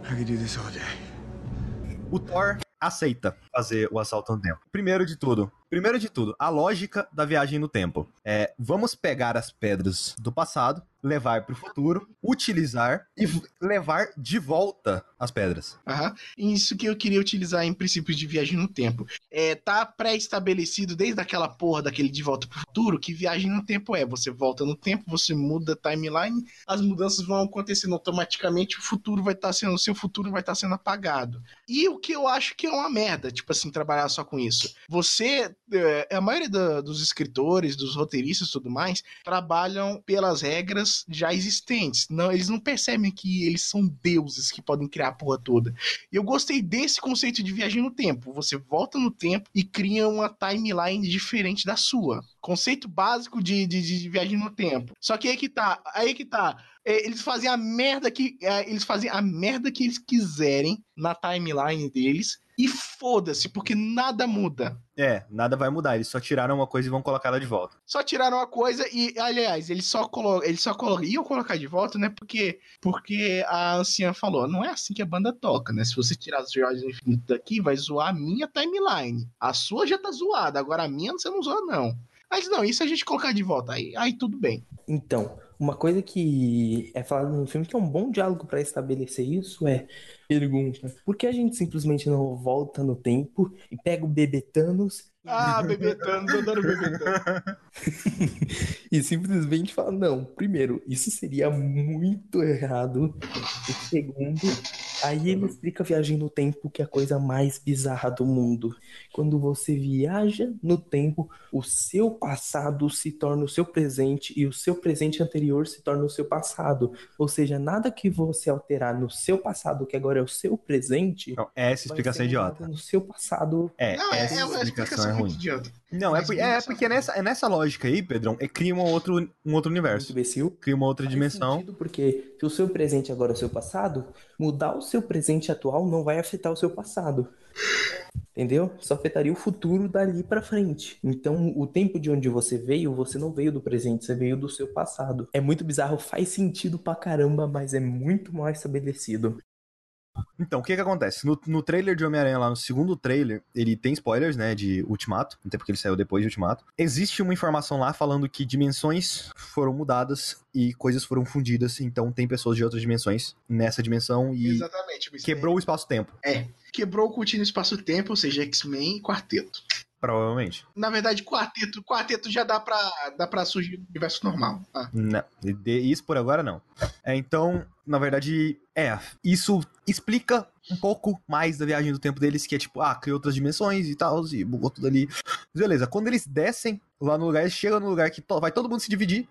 I could do this all day. O Thor aceita fazer o assalto no tempo. Primeiro de tudo, primeiro de tudo, a lógica da viagem no tempo. É, vamos pegar as pedras do passado, levar pro futuro, utilizar e levar de volta as pedras. Aham. Isso que eu queria utilizar em princípios de viagem no tempo. É, tá pré-estabelecido desde aquela porra daquele de volta pro futuro que viagem no tempo é. Você volta no tempo, você muda a timeline, as mudanças vão acontecendo automaticamente, o futuro vai estar sendo, o seu futuro vai estar sendo apagado. E o que eu acho que é uma merda, tipo assim, trabalhar só com isso. Você, é, a maioria da- dos escritores, dos roteiristas e tudo mais, trabalham pelas regras já existentes. Não, eles não percebem que eles são deuses que podem criar a porra toda. E eu gostei desse conceito de viagem no tempo. Você volta no tempo e cria uma timeline diferente da sua. Conceito básico de, de, de viagem no tempo. Só que aí que tá, aí que tá. É, Eles fazem a merda que. é, Eles fazem a merda que eles quiserem na timeline deles. E foda-se, porque nada muda. É, nada vai mudar, eles só tiraram uma coisa e vão colocar ela de volta. Só tiraram a coisa e, aliás, eles só colocam, eles só colocam, iam colocar de volta, né? Porque, porque a anciã falou, não é assim que a banda toca, né? Se você tirar as joias do infinito daqui, vai zoar a minha timeline. A sua já tá zoada, agora a minha você não zoa, não. Mas não, se a gente colocar de volta? Aí, aí tudo bem. Então, uma coisa que é falado no filme que é um bom diálogo pra estabelecer isso é pergunta: por que a gente simplesmente não volta no tempo e pega o bebê Thanos Ah, bebê Thanos, eu adoro bebê Thanos. e simplesmente fala: não, primeiro, isso seria muito errado. E segundo, Aí ele explica a viagem no tempo, que é a coisa mais bizarra do mundo. Quando você viaja no tempo, o seu passado se torna o seu presente e o seu presente anterior se torna o seu passado. Ou seja, nada que você alterar no seu passado, que agora é o seu presente, Não, essa vai explicação é idiota. no seu passado. É, Não, é, essa é uma explicação é explicação muito ruim. idiota. Não, é, por- é porque nessa, é nessa lógica aí, Pedrão, é, cria um outro, um outro universo. imbecil. Cria uma outra Faz dimensão. sentido, porque se o seu presente agora é o seu passado, mudar o seu presente atual não vai afetar o seu passado. Entendeu? Só afetaria o futuro dali pra frente. Então, o tempo de onde você veio, você não veio do presente, você veio do seu passado. É muito bizarro, faz sentido pra caramba, mas é muito mal estabelecido. Então, o que que acontece? No, no trailer de Homem-Aranha, lá no segundo trailer, ele tem spoilers, né, de Ultimato, até porque ele saiu depois de Ultimato. Existe uma informação lá falando que dimensões foram mudadas e coisas foram fundidas, então tem pessoas de outras dimensões nessa dimensão e Exatamente. quebrou o espaço-tempo, É. Quebrou o contínuo espaço-tempo, ou seja, X-Men e Quarteto. Provavelmente. Na verdade, Quarteto, Quarteto já dá pra, dá pra surgir no universo normal. Ah, Não, isso por agora não. É, então, na verdade, é, isso explica um pouco mais da viagem do tempo deles, que é tipo, ah, criou outras dimensões e tal, e bugou tudo ali. Beleza, quando eles descem lá no lugar, eles chegam no lugar que to- vai todo mundo se dividir.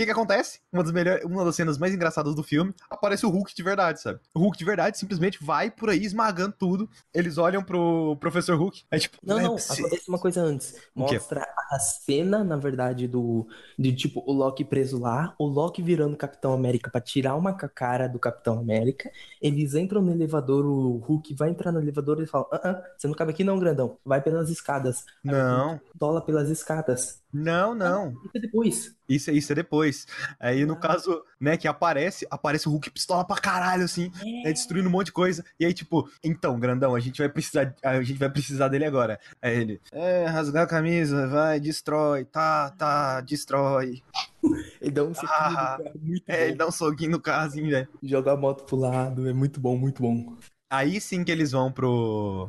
O que que acontece? Uma das, melhores, uma das cenas mais engraçadas do filme, aparece o Hulk de verdade, sabe? O Hulk de verdade simplesmente vai por aí esmagando tudo. Eles olham pro Professor Hulk, é tipo... Não, é não, possível. acontece uma coisa antes. Mostra a cena, na verdade, do de tipo o Loki preso lá, o Loki virando Capitão América pra tirar uma ca- cara do Capitão América. Eles entram no elevador, o Hulk vai entrar no elevador e fala: ah, ah, você não cabe aqui não, grandão. Vai pelas escadas. Aí Não, Dola pelas escadas. Não, não. Isso é depois. Isso, isso é depois. Aí, no Ah. caso, né, que aparece, aparece o Hulk pistola pra caralho, assim, né, destruindo um monte de coisa. E aí, tipo, então, grandão, a gente vai precisar, a gente vai precisar dele agora. Aí ele, é, rasgar a camisa, vai, destrói, tá, tá, destrói. Ele dá um sequinho Ah, no carro, muito É, ele bom. dá um soquinho no carro, assim, velho. Joga a moto pro lado, é muito bom, muito bom. Aí sim que eles vão pro.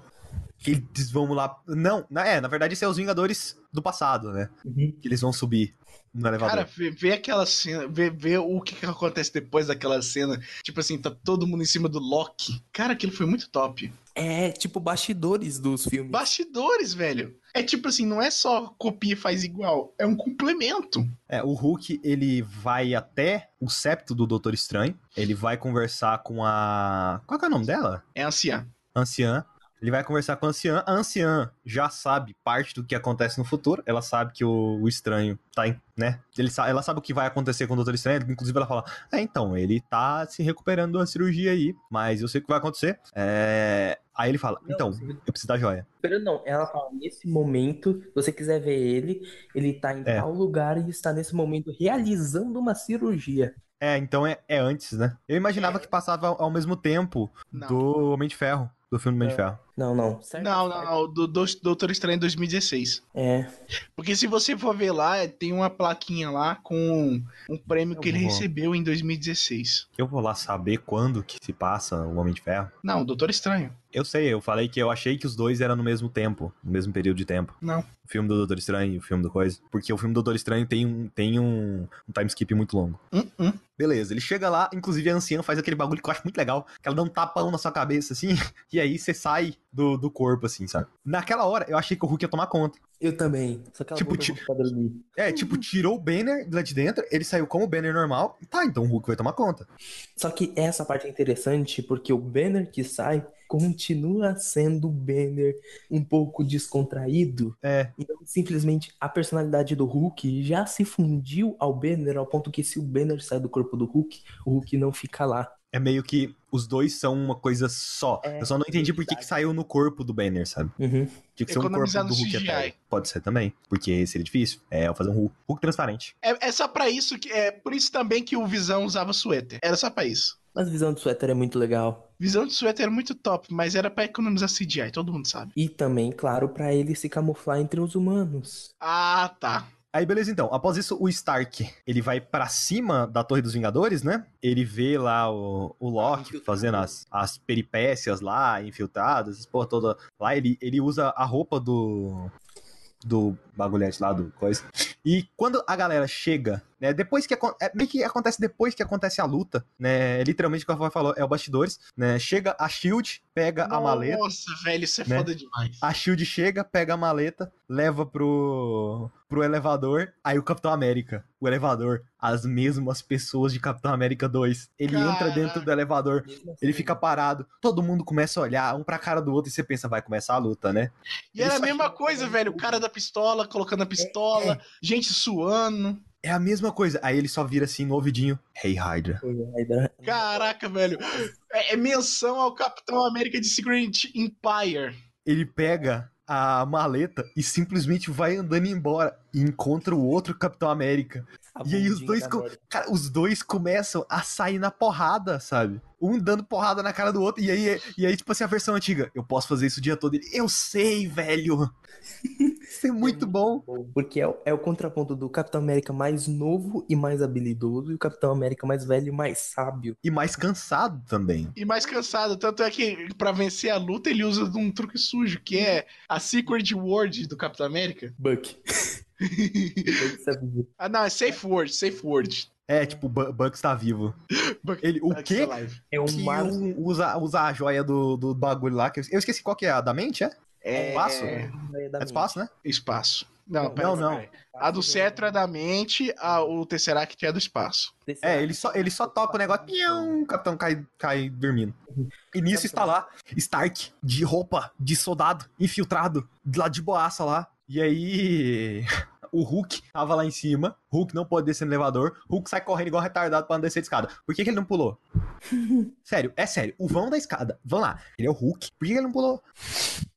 Que eles vão lá. Não, é, na verdade, isso é os Vingadores do passado, né? Uhum. Que eles vão subir no elevador. Cara, vê, vê aquela cena, vê, vê o que, que acontece depois daquela cena. Tipo assim, tá todo mundo em cima do Loki. Cara, aquilo foi muito top. É tipo bastidores dos filmes. Bastidores, velho. É tipo assim, não é só copia e faz igual, é um complemento. É, o Hulk, ele vai até o septo do Doutor Estranho. Ele vai conversar com a. Qual que é o nome dela? É anciã. Anciã. Ele vai conversar com a anciã. A anciã já sabe parte do que acontece no futuro. Ela sabe que o, o estranho tá em. né? Ele ela sabe o que vai acontecer com o Doutor Estranho. Inclusive, ela fala: É, então, ele tá se recuperando da cirurgia aí. Mas eu sei o que vai acontecer. É... Aí ele fala: Não, Então, você- eu preciso da joia. Esperando não, ela fala, nesse momento, se você quiser ver ele, ele tá em É. tal lugar e está nesse momento realizando uma cirurgia. É, então é, é antes, né? Eu imaginava que passava ao ao mesmo tempo Não. do Homem de Ferro. Do filme do Homem de Ferro. Não, não. certo? Não, não, não. Do, do Doutor Estranho em 2016. É. Porque se você for ver lá, tem uma plaquinha lá com um prêmio que Eu ele vou. recebeu em 2016. Eu vou lá saber quando que se passa o Homem de Ferro. Não, Doutor Estranho. Eu sei, eu falei que eu achei que os dois eram no mesmo tempo, no mesmo período de tempo. Não. O filme do Doutor Estranho e o filme do Coisa. Porque o filme do Doutor Estranho tem um, tem um, um time skip muito longo. Hum, hum. Beleza, ele chega lá, inclusive a anciã faz aquele bagulho que eu acho muito legal, que ela dá um tapão na sua cabeça, assim, e aí você sai do, do corpo, assim, sabe? Naquela hora, eu achei que o Hulk ia tomar conta. Eu também. Só que Tipo, ti-. É, tipo, tirou o banner lá de dentro, ele saiu como o banner normal, tá, então o Hulk vai tomar conta. Só que essa parte é interessante porque o banner que sai continua sendo o banner um pouco descontraído. É, Então, simplesmente, a personalidade do Hulk já se fundiu ao banner, ao ponto que se o banner sai do corpo do Hulk, o Hulk não fica lá. é meio que os dois são uma coisa só. É, eu só não entendi por que, que saiu no corpo do banner, sabe? Uhum. Tinha que ser um corpo do Hulk até. Pode ser também, porque seria difícil. É, eu fazer um Hulk, Hulk transparente. É, é só pra isso que. É por isso também que o Visão usava suéter. Era só pra isso. Mas a visão do suéter é muito legal. Visão de suéter era muito top, mas era pra economizar CGI, todo mundo sabe. E também, claro, pra ele se camuflar entre os humanos. Ah, tá. Aí, beleza, então. Após isso, o Stark, ele vai pra cima da Torre dos Vingadores, né? Ele vê lá o, o Loki fazendo as, as peripécias lá, infiltradas, porra toda. Lá ele, ele usa a roupa do. Do bagulhete lá, do coisa. E quando a galera chega né? Depois que é, meio que acontece depois que acontece a luta, né? Literalmente o que a falou é o bastidores, né? Chega a Shield, pega a maleta, Nossa, velho, isso é né? foda demais. a Shield chega, pega a maleta, leva pro pro elevador, aí o Capitão América, o elevador, as mesmas pessoas de Capitão América 2. Ele entra dentro do elevador, Mesmo assim, ele fica parado, todo mundo começa a olhar um pra cara do outro e você pensa, vai começar a luta, né? E era a Ele só mesma coisa, também velho. O cara da pistola, colocando a pistola, gente suando. É a mesma coisa. Aí ele só vira assim no ouvidinho, Hey Hydra. Caraca, velho. É, é menção ao Capitão América de Secret Empire. ele pega a maleta e simplesmente vai andando embora e encontra o outro Capitão América. A E aí os dois. Cara, os dois começam a sair na porrada, sabe? Um dando porrada na cara do outro. E aí, e aí tipo assim, a versão antiga. Eu posso fazer isso o dia todo. Ele, eu sei, velho. Isso é muito bom. Porque é, o- é o contraponto do Capitão América mais novo e mais habilidoso e o Capitão América mais velho e mais sábio. E mais cansado também. E mais cansado. Tanto é que pra vencer a luta ele usa um truque sujo, que é a Secret Word do Capitão América. Buck. Ah, não, é Safe Word, Safe Word. É, tipo, o Bu- Bugs tá vivo. Ele, o quê? Alive. É um Que mar... um usa, usa a joia do, do bagulho lá. Que eu, eu esqueci qual que é. A da mente, é? É Espaço? É É do espaço, né? espaço. Não, Não, pera, não, não. A do cetro é da mente, a, o Tesseract é do espaço. É, ele só, ele só toca o negócio, pião, o capitão cai, cai dormindo. E nisso está lá, Stark, de roupa, de soldado, infiltrado, lá de boaça lá. E aí, o Hulk tava lá em cima, Hulk não pode descer no elevador, Hulk sai correndo igual retardado pra não descer de escada. Por que, que ele não pulou? sério, é sério, o vão da escada, vão lá, ele é o Hulk, por que, que ele não pulou?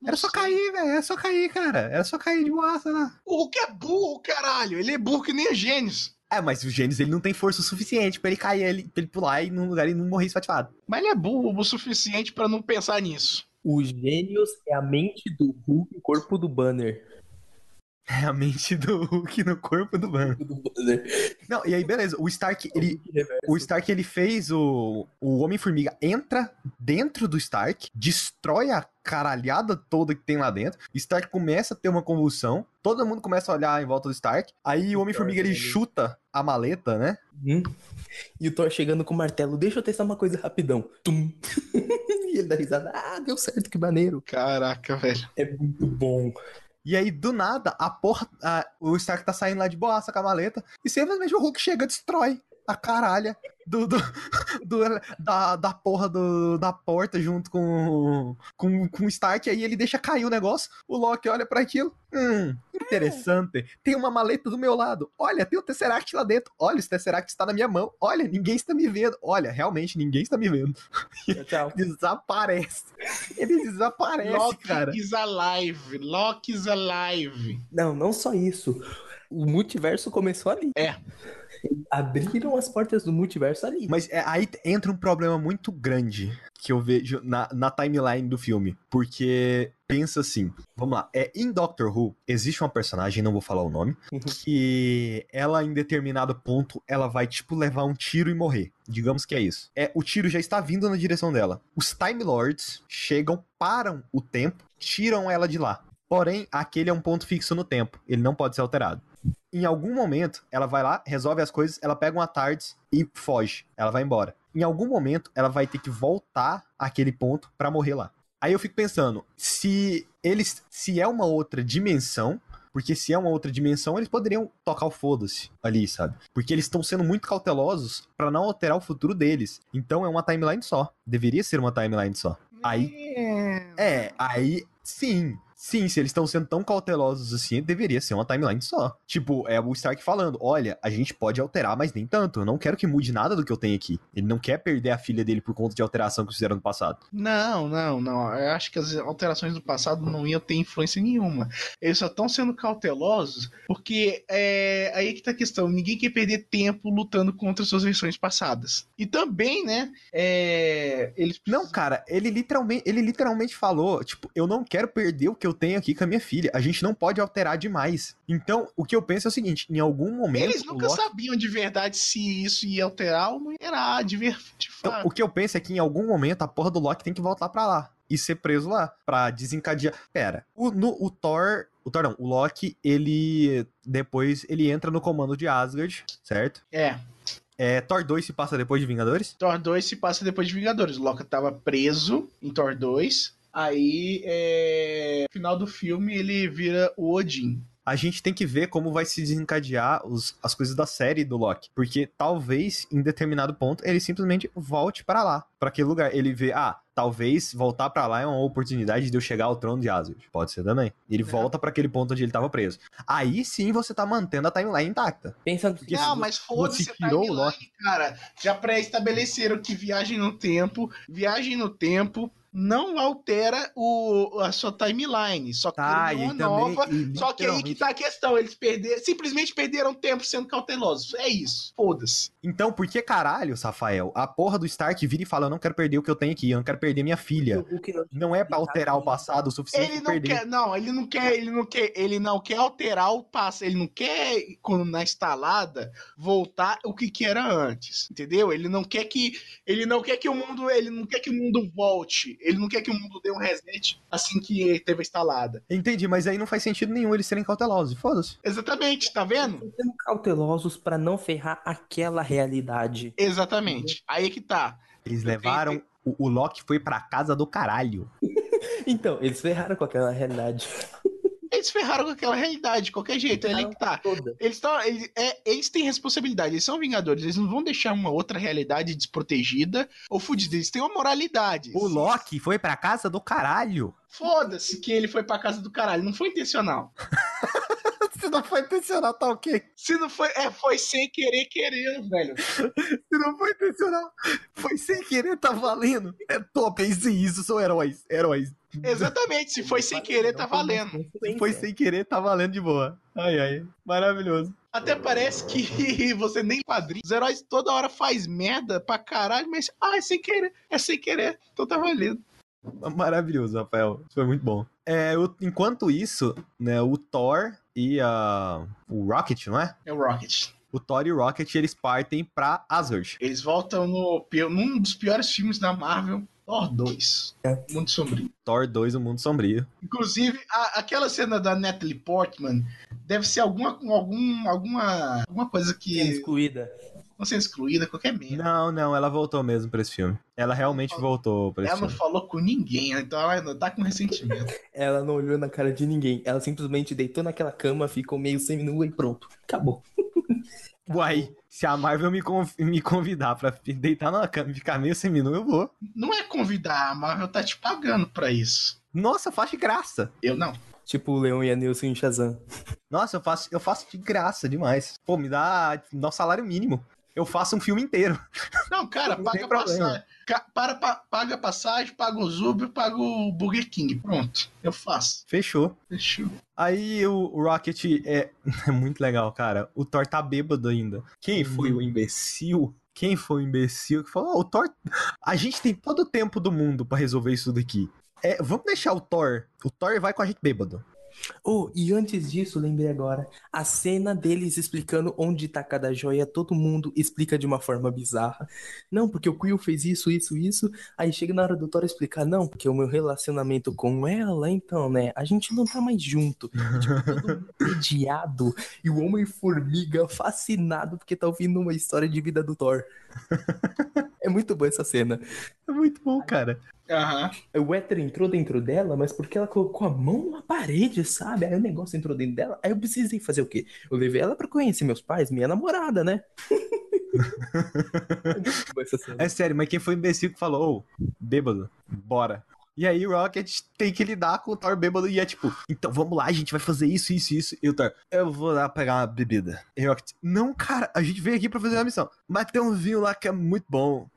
Era só cair, velho, era só cair, cara, era só cair de boaça lá. O Hulk é burro, caralho. Ele é burro que nem a Gênios. É, mas o Gênesis, ele não tem força o suficiente pra ele cair, ele, pra ele pular e num lugar e não morrer espatifado. Mas ele é burro o suficiente pra não pensar nisso. O Gênios é a mente do Hulk e o corpo do Banner. É a mente do Hulk no corpo do Ban. Do Banner. Não, e aí, beleza. O Stark, ele, Hulk reverso. o Stark, ele fez o, o Homem-Formiga entra dentro do Stark, destrói a caralhada toda que tem lá dentro. Stark começa a ter uma convulsão, todo mundo começa a olhar em volta do Stark. Aí o Homem-Formiga, ele chuta a maleta, né? Hum. E o Thor chegando com o martelo. Deixa eu testar uma coisa rapidão. Tum. e ele dá risada. Ah, deu certo, que maneiro. Caraca, velho. É muito bom. E aí, do nada, a porra. a- o Stark tá saindo lá de boaça com a maleta. E simplesmente o Hulk chega e destrói a caralha do, do, do- da, da porra do, da porta junto com, com, com o Stark. Aí ele deixa cair o negócio. O Loki olha pra aquilo. Hum, interessante. Tem uma maleta do meu lado. Olha, tem o Tesseract lá dentro. Olha, esse Tesseract está na minha mão. Olha, ninguém está me vendo. Olha, realmente, ninguém está me vendo. Tchau. Desaparece. Ele desaparece, Loki cara. is alive. Loki is alive. Não, não só isso. O multiverso começou ali. É. Abriram as portas do multiverso ali. Mas é, aí entra um problema muito grande que eu vejo na, na timeline do filme. Porque pensa assim, vamos lá, é, em Doctor Who existe uma personagem, não vou falar o nome, Uhum. que ela em determinado ponto, ela vai tipo levar um tiro e morrer. Digamos que é isso. É, o tiro já está vindo na direção dela. Os Time Lords chegam, param o tempo, tiram ela de lá. Porém, aquele é um ponto fixo no tempo, ele não pode ser alterado. Em algum momento, ela vai lá, resolve as coisas, ela pega uma TARDIS e foge. Ela vai embora. Em algum momento, ela vai ter que voltar àquele ponto pra morrer lá. Aí eu fico pensando, se eles, se é uma outra dimensão, porque se é uma outra dimensão, eles poderiam tocar o foda-se ali, sabe? Porque eles estão sendo muito cautelosos pra não alterar o futuro deles. Então é uma timeline só. Deveria ser uma timeline só. Aí é, aí sim. Sim, se eles estão sendo tão cautelosos assim, deveria ser uma timeline só. Tipo, é o Stark falando: olha, a gente pode alterar, mas nem tanto. Eu não quero que mude nada do que eu tenho aqui. Ele não quer perder a filha dele por conta de alteração que fizeram no passado. Não, não, não. Eu acho que as alterações do passado não iam ter influência nenhuma. Eles só estão sendo cautelosos porque é aí que tá a questão. Ninguém quer perder tempo lutando contra suas versões passadas. E também, né? É, eles Não, cara, ele literalmente, ele literalmente falou: tipo, eu não quero perder o que eu tenho aqui com a minha filha. A gente não pode alterar demais. Então, o que eu penso é o seguinte: em algum momento. Eles nunca Loki- sabiam de verdade se isso ia alterar ou não ia de, ver, de Então, fato. o que eu penso é que em algum momento a porra do Loki tem que voltar pra lá. e ser preso lá. Pra desencadear. Pera, o, no, o Thor. O Thor não, o Loki, ele. Depois ele entra no comando de Asgard, certo? É, É, Thor 2 se passa depois de Vingadores? Thor 2 se passa depois de Vingadores. O Loki tava preso em Thor 2. Aí, é... no final do filme, ele vira o Odin. A gente tem que ver como vai se desencadear os- as coisas da série do Loki. Porque talvez, em determinado ponto, ele simplesmente volte pra lá, pra aquele lugar. Ele vê, ah, talvez voltar pra lá é uma oportunidade de eu chegar ao trono de Asgard. Pode ser também. Ele É. volta pra aquele ponto onde ele tava preso. Aí sim você tá mantendo a timeline intacta. Pensando Porque não, mas foda-se você a tirou o timeline, Loki. cara. Já pré-estabeleceram que viagem no tempo, viagem no tempo não altera o, a sua timeline. Só que Tá, e uma também. nova. e Só que aí que tá a questão. Eles perderam, simplesmente perderam tempo sendo cautelosos. É isso. Foda-se. Então, por que caralho, Rafael? A porra do Stark vira e fala: Eu não quero perder o que eu tenho aqui, eu não quero perder minha filha. o que eu- Não é pra alterar o passado o suficiente Ele pra não perder. quer, não, ele não quer, ele não quer, ele não quer alterar o passo, ele não quer quando na instalada voltar o que que era antes, entendeu? Ele não quer que, ele não quer que o mundo, ele não quer que o mundo volte, ele não quer que o mundo dê um reset assim que teve a instalada. Entendi, mas aí não faz sentido nenhum eles serem cautelosos. Foda-se. Exatamente, tá vendo? Estão sendo cautelosos pra não ferrar aquela realidade. Exatamente. Aí é que tá. Eles Eu levaram. O, o Loki foi pra casa do caralho. Então, eles ferraram com aquela realidade. Eles ferraram com aquela realidade, de qualquer jeito, é ali que tá. Toda. Eles, tão, eles, é, eles têm responsabilidade, eles são vingadores, eles não vão deixar uma outra realidade desprotegida ou fudida, eles têm uma moralidade. O Loki foi pra casa do caralho. Foda-se que ele foi pra casa do caralho, não foi intencional. Se não foi intencional, tá ok. Se não foi, é, foi sem querer querendo, velho. Se não foi intencional, foi sem querer, tá valendo. É top, é isso, isso são heróis. Heróis. Exatamente, se foi sem querer, tá valendo. Se foi sem querer, tá valendo de boa. Ai, ai. Maravilhoso. Até parece que você nem padrinho. Os heróis toda hora faz merda pra caralho, mas ah, é sem querer, é sem querer, então tá valendo. Maravilhoso, Rafael. Isso foi muito bom. É, o- enquanto isso, né, o Thor e a, o Rocket, não é? É o Rocket. O Thor e o Rocket, eles partem pra Asgard. Eles voltam no, num dos piores filmes da Marvel, Thor 2. É. Muito sombrio. Thor 2, o Mundo Sombrio. Inclusive, a- aquela cena da Natalie Portman deve ser alguma, algum, alguma, alguma coisa que excluída. não ser excluída, qualquer merda. Não, não, ela voltou mesmo pra esse filme. Ela realmente voltou pra esse Ela não filme. falou com ninguém, então ela ainda tá com ressentimento. Ela não olhou na cara de ninguém. Ela simplesmente deitou naquela cama, ficou meio seminua e pronto. Acabou. Uai, se a Marvel me, conv- me convidar pra deitar na cama e ficar meio seminu, eu vou. Não é convidar, a Marvel tá te pagando pra isso. Nossa, eu faço de graça. Eu não. Tipo o Leon e a Nilson em Shazam. Nossa, eu faço, eu faço de graça demais. Pô, me dá, me dá um salário mínimo. Eu faço um filme inteiro. Não, cara, Não paga passagem. Para, pa- paga a passagem, paga o Uber, paga o Burger King. Pronto, eu faço. Fechou. Fechou. Aí o, Rocket é, é muito legal, cara. O Thor tá bêbado ainda. Quem foi o imbecil? Quem foi o imbecil que falou: "Ó, o Thor. A gente tem todo o tempo do mundo pra resolver isso daqui. É, vamos deixar o Thor. O Thor vai com a gente bêbado. Oh, e antes disso, lembrei agora. A cena deles explicando onde tá cada joia, todo mundo explica de uma forma bizarra. Não, porque o Quill fez isso, isso, isso. Aí chega na hora do Thor explicar, não, porque o meu relacionamento com ela, então, né, a gente não tá mais junto. Tipo, todo mundo entediado. E o Homem-Formiga fascinado porque tá ouvindo uma história de vida do Thor. é muito boa essa cena. É muito bom, cara. Aham. O éter entrou dentro dela, mas porque ela colocou a mão na parede, sabe? Aí o negócio entrou dentro dela. Aí eu precisei fazer o quê? Eu levei ela pra conhecer meus pais, minha namorada, né? É muito boa essa cena. É sério, mas quem foi imbecil que falou: Ô, bêbado, bora. E aí o Rocket tem que lidar com o Thor bêbado e é tipo, então vamos lá, a gente vai fazer isso, isso, isso. E o Thor, eu vou lá pegar uma bebida. E o Rocket, não, cara, a gente veio aqui pra fazer uma missão. Mas tem um vinho lá que é muito bom.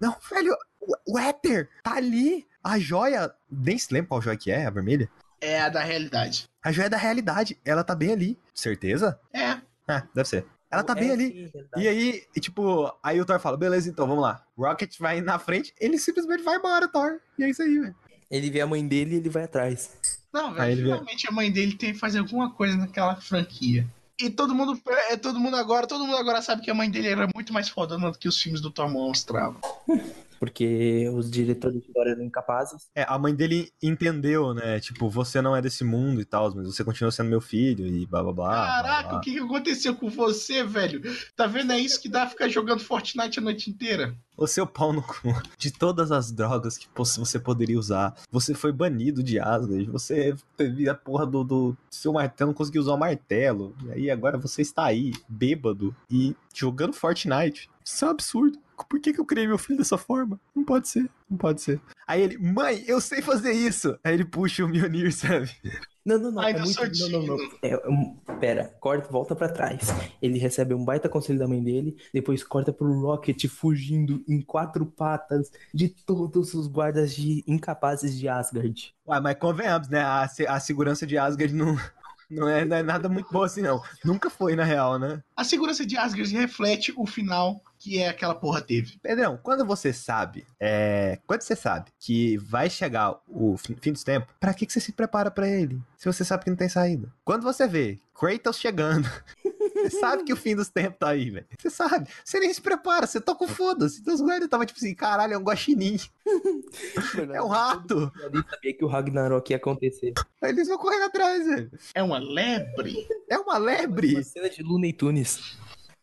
Não, velho, o, o éter tá ali. A joia, nem se lembra qual joia que é, a vermelha. É a da realidade. A joia é da realidade, ela tá bem ali. Certeza? É. Ah, deve ser. Ela tá bem É, ali. sim. E aí, e, tipo, aí o Thor fala, beleza, então, vamos lá. Rocket vai na frente, ele simplesmente vai embora, Thor. E é isso aí, velho. Ele vê a mãe dele e ele vai atrás. Não, velho, ele vê- finalmente a mãe dele tem que fazer alguma coisa naquela franquia. E todo mundo, é, todo mundo agora, todo mundo agora sabe que a mãe dele era muito mais fodona do que os filmes do Tom mostravam. porque os diretores de história eram incapazes. É, a mãe dele entendeu, né? Tipo, você não é desse mundo e tal, mas você continua sendo meu filho e blá blá blá. Caraca, blá. o que, que aconteceu com você, velho? Tá vendo? É isso que dá ficar jogando Fortnite a noite inteira. O seu pau no cu. De todas as drogas que você poderia usar, você foi banido de Asgard. Você teve a porra do, do seu martelo, não conseguiu usar o martelo. E aí agora você está aí, bêbado e jogando Fortnite. Isso é um absurdo. Por que, que eu criei meu filho dessa forma? Não pode ser, não pode ser. Aí ele, mãe, eu sei fazer isso. Aí ele puxa o Mjolnir, sabe? Não, não, não. Ai, é deu muito... Não, não, não. sortinho. É, um... Pera, corta, volta pra trás. Ele recebe um baita conselho da mãe dele, depois corta pro Rocket fugindo em quatro patas de todos os guardas de incapazes de Asgard. Ué, mas convenhamos, né? A, se- a segurança de Asgard não, não, é, não é nada muito boa assim, não. Nunca foi, na real, né? A segurança de Asgard reflete o final que é aquela porra teve. Pedrão, quando você sabe, é, quando você sabe que vai chegar o fim fim dos tempos, pra que, que você se prepara pra ele? Se você sabe que não tem saída. Quando você vê Kratos chegando, você sabe que o fim dos tempos tá aí, velho. Você sabe. Você nem se prepara, você toca o foda-se. Então os guardas estavam tipo assim, caralho, é um guaxinim. É um rato. Eu nem sabia que o Ragnarok ia acontecer. Aí eles vão correndo atrás, velho. É uma lebre? É uma Uma lebre. cena de Looney Tunes.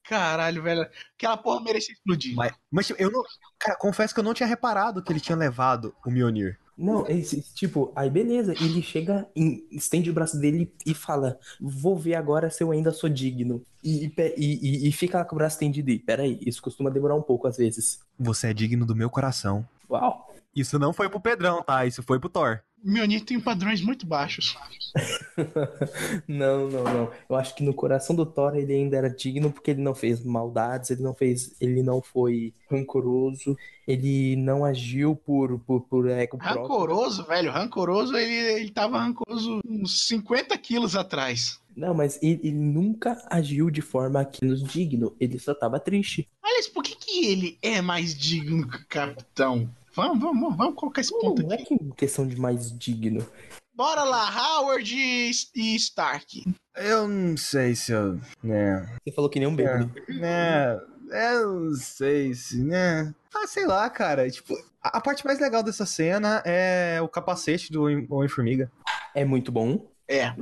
Caralho, velho. Aquela porra merecia explodir. Mas, mas tipo, eu não. Cara, confesso que eu não tinha reparado que ele tinha levado o Mjolnir. Não, esse, tipo, aí beleza, ele chega, em- estende o braço dele e fala: Vou ver agora se eu ainda sou digno. E, e- e- e fica lá com o braço estendido. E peraí, isso costuma demorar um pouco às vezes. Você é digno do meu coração. Uau! Isso não foi pro Pedrão, tá? Isso foi pro Thor. Mjolnir tem padrões muito baixos. Não, não, não. Eu acho que no coração do Thor ele ainda era digno porque ele não fez maldades, ele não fez, ele não foi rancoroso, ele não agiu por, por, por ego próprio. Rancoroso, velho. Rancoroso, ele, ele tava rancoroso uns 50 quilos atrás. Não, mas ele, ele nunca agiu de forma que nos digno, ele só tava triste. Aliás, por que, que ele é mais digno que o capitão? Vamos, vamos, vamos colocar esse Não, ponto não é aqui. que questão de mais digno. Bora lá, Howard e e Stark. Eu não sei se eu. Né. Você falou que nem um bêbado. Né. Eu não sei se, né. Ah, sei lá, cara. Tipo, a parte mais legal dessa cena é o capacete do Homem- Homem-Formiga. É muito bom. É.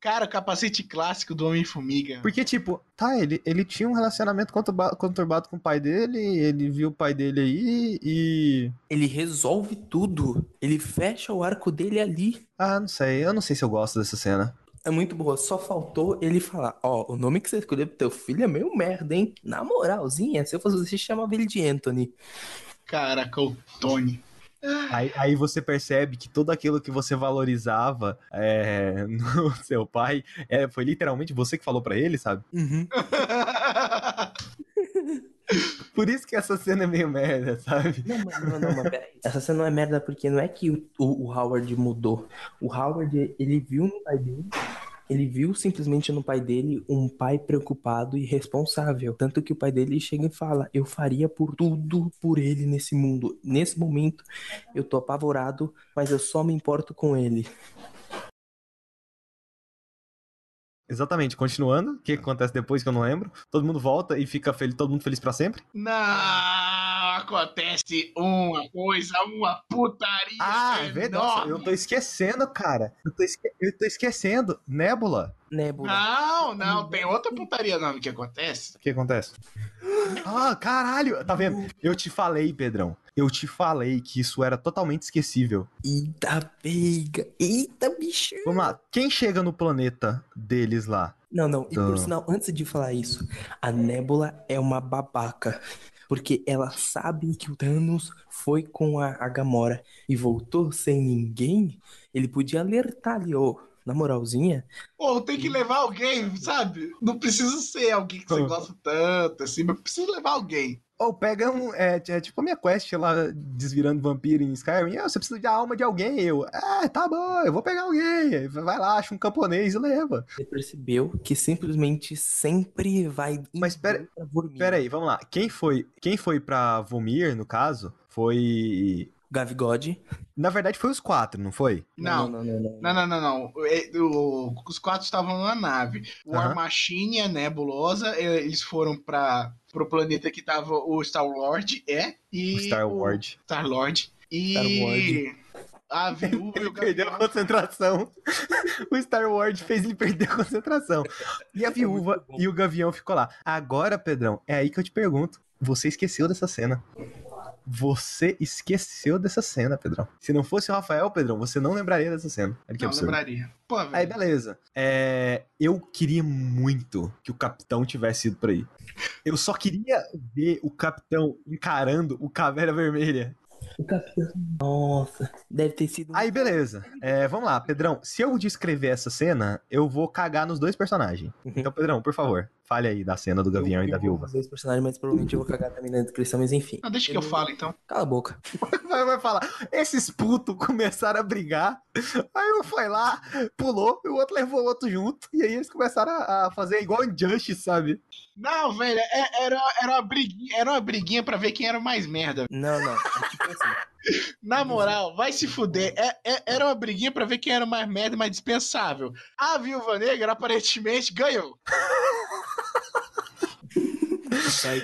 Cara, o capacete clássico do Homem-Formiga. Porque, tipo, tá, ele, ele tinha um relacionamento conturba- conturbado com o pai dele, ele viu o pai dele aí e. Ele resolve tudo. Ele fecha o arco dele ali. Ah, não sei. Eu não sei se eu gosto dessa cena. É muito boa. Só faltou ele falar: Ó, o nome que você escolheu pro teu filho é meio merda, hein? Na moralzinha, se eu fosse você, chamava ele de Anthony. Caraca, o Tony. Aí, aí você percebe que tudo aquilo que você valorizava é, no seu pai é, foi literalmente você que falou pra ele, sabe? Uhum. Por isso que essa cena é meio merda, sabe? Não, mas, não, não, mas peraí. Essa cena não é merda porque não é que o, o, o Howard mudou. O Howard, ele viu no pai dele. Ele viu simplesmente no pai dele um pai preocupado e responsável. Tanto que o pai dele chega e fala: Eu faria por tudo por ele nesse mundo. Nesse momento, eu tô apavorado, mas eu só me importo com ele. Exatamente, continuando, o que acontece depois que eu não lembro? Todo mundo volta e fica feliz, todo mundo feliz pra sempre? Não, acontece uma coisa, uma putaria. Ah, é verdade. Eu tô esquecendo, cara. Eu tô, esque- eu tô esquecendo. Nebula. Nebula. Não, não, tem outra putaria enorme que acontece. O que acontece? Ah, caralho! Tá vendo? Eu te falei, Pedrão. Eu te falei que isso era totalmente esquecível. Eita, pega. Eita, bicho. Vamos lá. Quem chega no planeta deles lá? Não, não. E por Então. sinal, antes de falar isso, a Nebula é uma babaca. Porque ela sabe que o Thanos foi com a, a Gamora e voltou sem ninguém. Ele podia alertar ali, ô, na moralzinha. Pô, tem que levar alguém, sabe? Não precisa ser alguém que você gosta tanto, assim, mas precisa levar alguém. Ou pega um. É, é tipo a minha quest lá, desvirando vampiro em Skyrim. Ah, você precisa de alma de alguém. Eu, ah, tá bom, eu vou pegar alguém. Vai lá, acha um camponês e leva. Você percebeu que simplesmente sempre vai. Mas pera-. Pera aí, vamos lá. Quem foi, quem foi pra Vomir, no caso, foi Gavigode. Na verdade, foi os quatro, não foi? Não, não, não. não. Não, não, não, não. É, o- os quatro estavam na nave. O War. Machine e a Nebulosa, eles foram para pro planeta que tava o Star Lord, é, e O Star Wars. Star Lord e Star-Lord. a viúva e Ele o perdeu a concentração. o Star Wars fez ele perder a concentração. E a viúva e o Gavião ficou lá. Agora, Pedrão, é aí que eu te pergunto. Você esqueceu dessa cena. Você esqueceu dessa cena, Pedrão. Se não fosse o Rafael, Pedrão, você não lembraria dessa cena. Olha que Não absurdo. lembraria. Pô, velho. Aí, beleza. É, eu queria muito que o capitão tivesse ido por aí. Eu só queria ver o capitão encarando o Caveira Vermelha. O capitão. Nossa, deve ter sido. Aí, beleza. É, vamos lá, Pedrão. Se eu descrever essa cena, eu vou cagar nos dois personagens. Uhum. Então, Pedrão, por favor, fale aí da cena do Gavião Eu- e da eu Viúva. Os personagens, mas provavelmente eu vou cagar também na descrição, mas enfim. Não, deixa que eu falo, então. Cala a boca. Vai, vai falar, esses putos começaram a brigar, aí um foi lá, pulou, e o outro levou o outro junto, e aí eles começaram a, a fazer igual em Justice, sabe? Não, velho, é- era, era, uma briguinha, era uma briguinha pra ver quem era o mais merda. Não, não. Tipo assim. Na moral, vai se fuder. É, é- era uma briguinha pra ver quem era o mais merda e mais dispensável. A Viúva Negra aparentemente ganhou.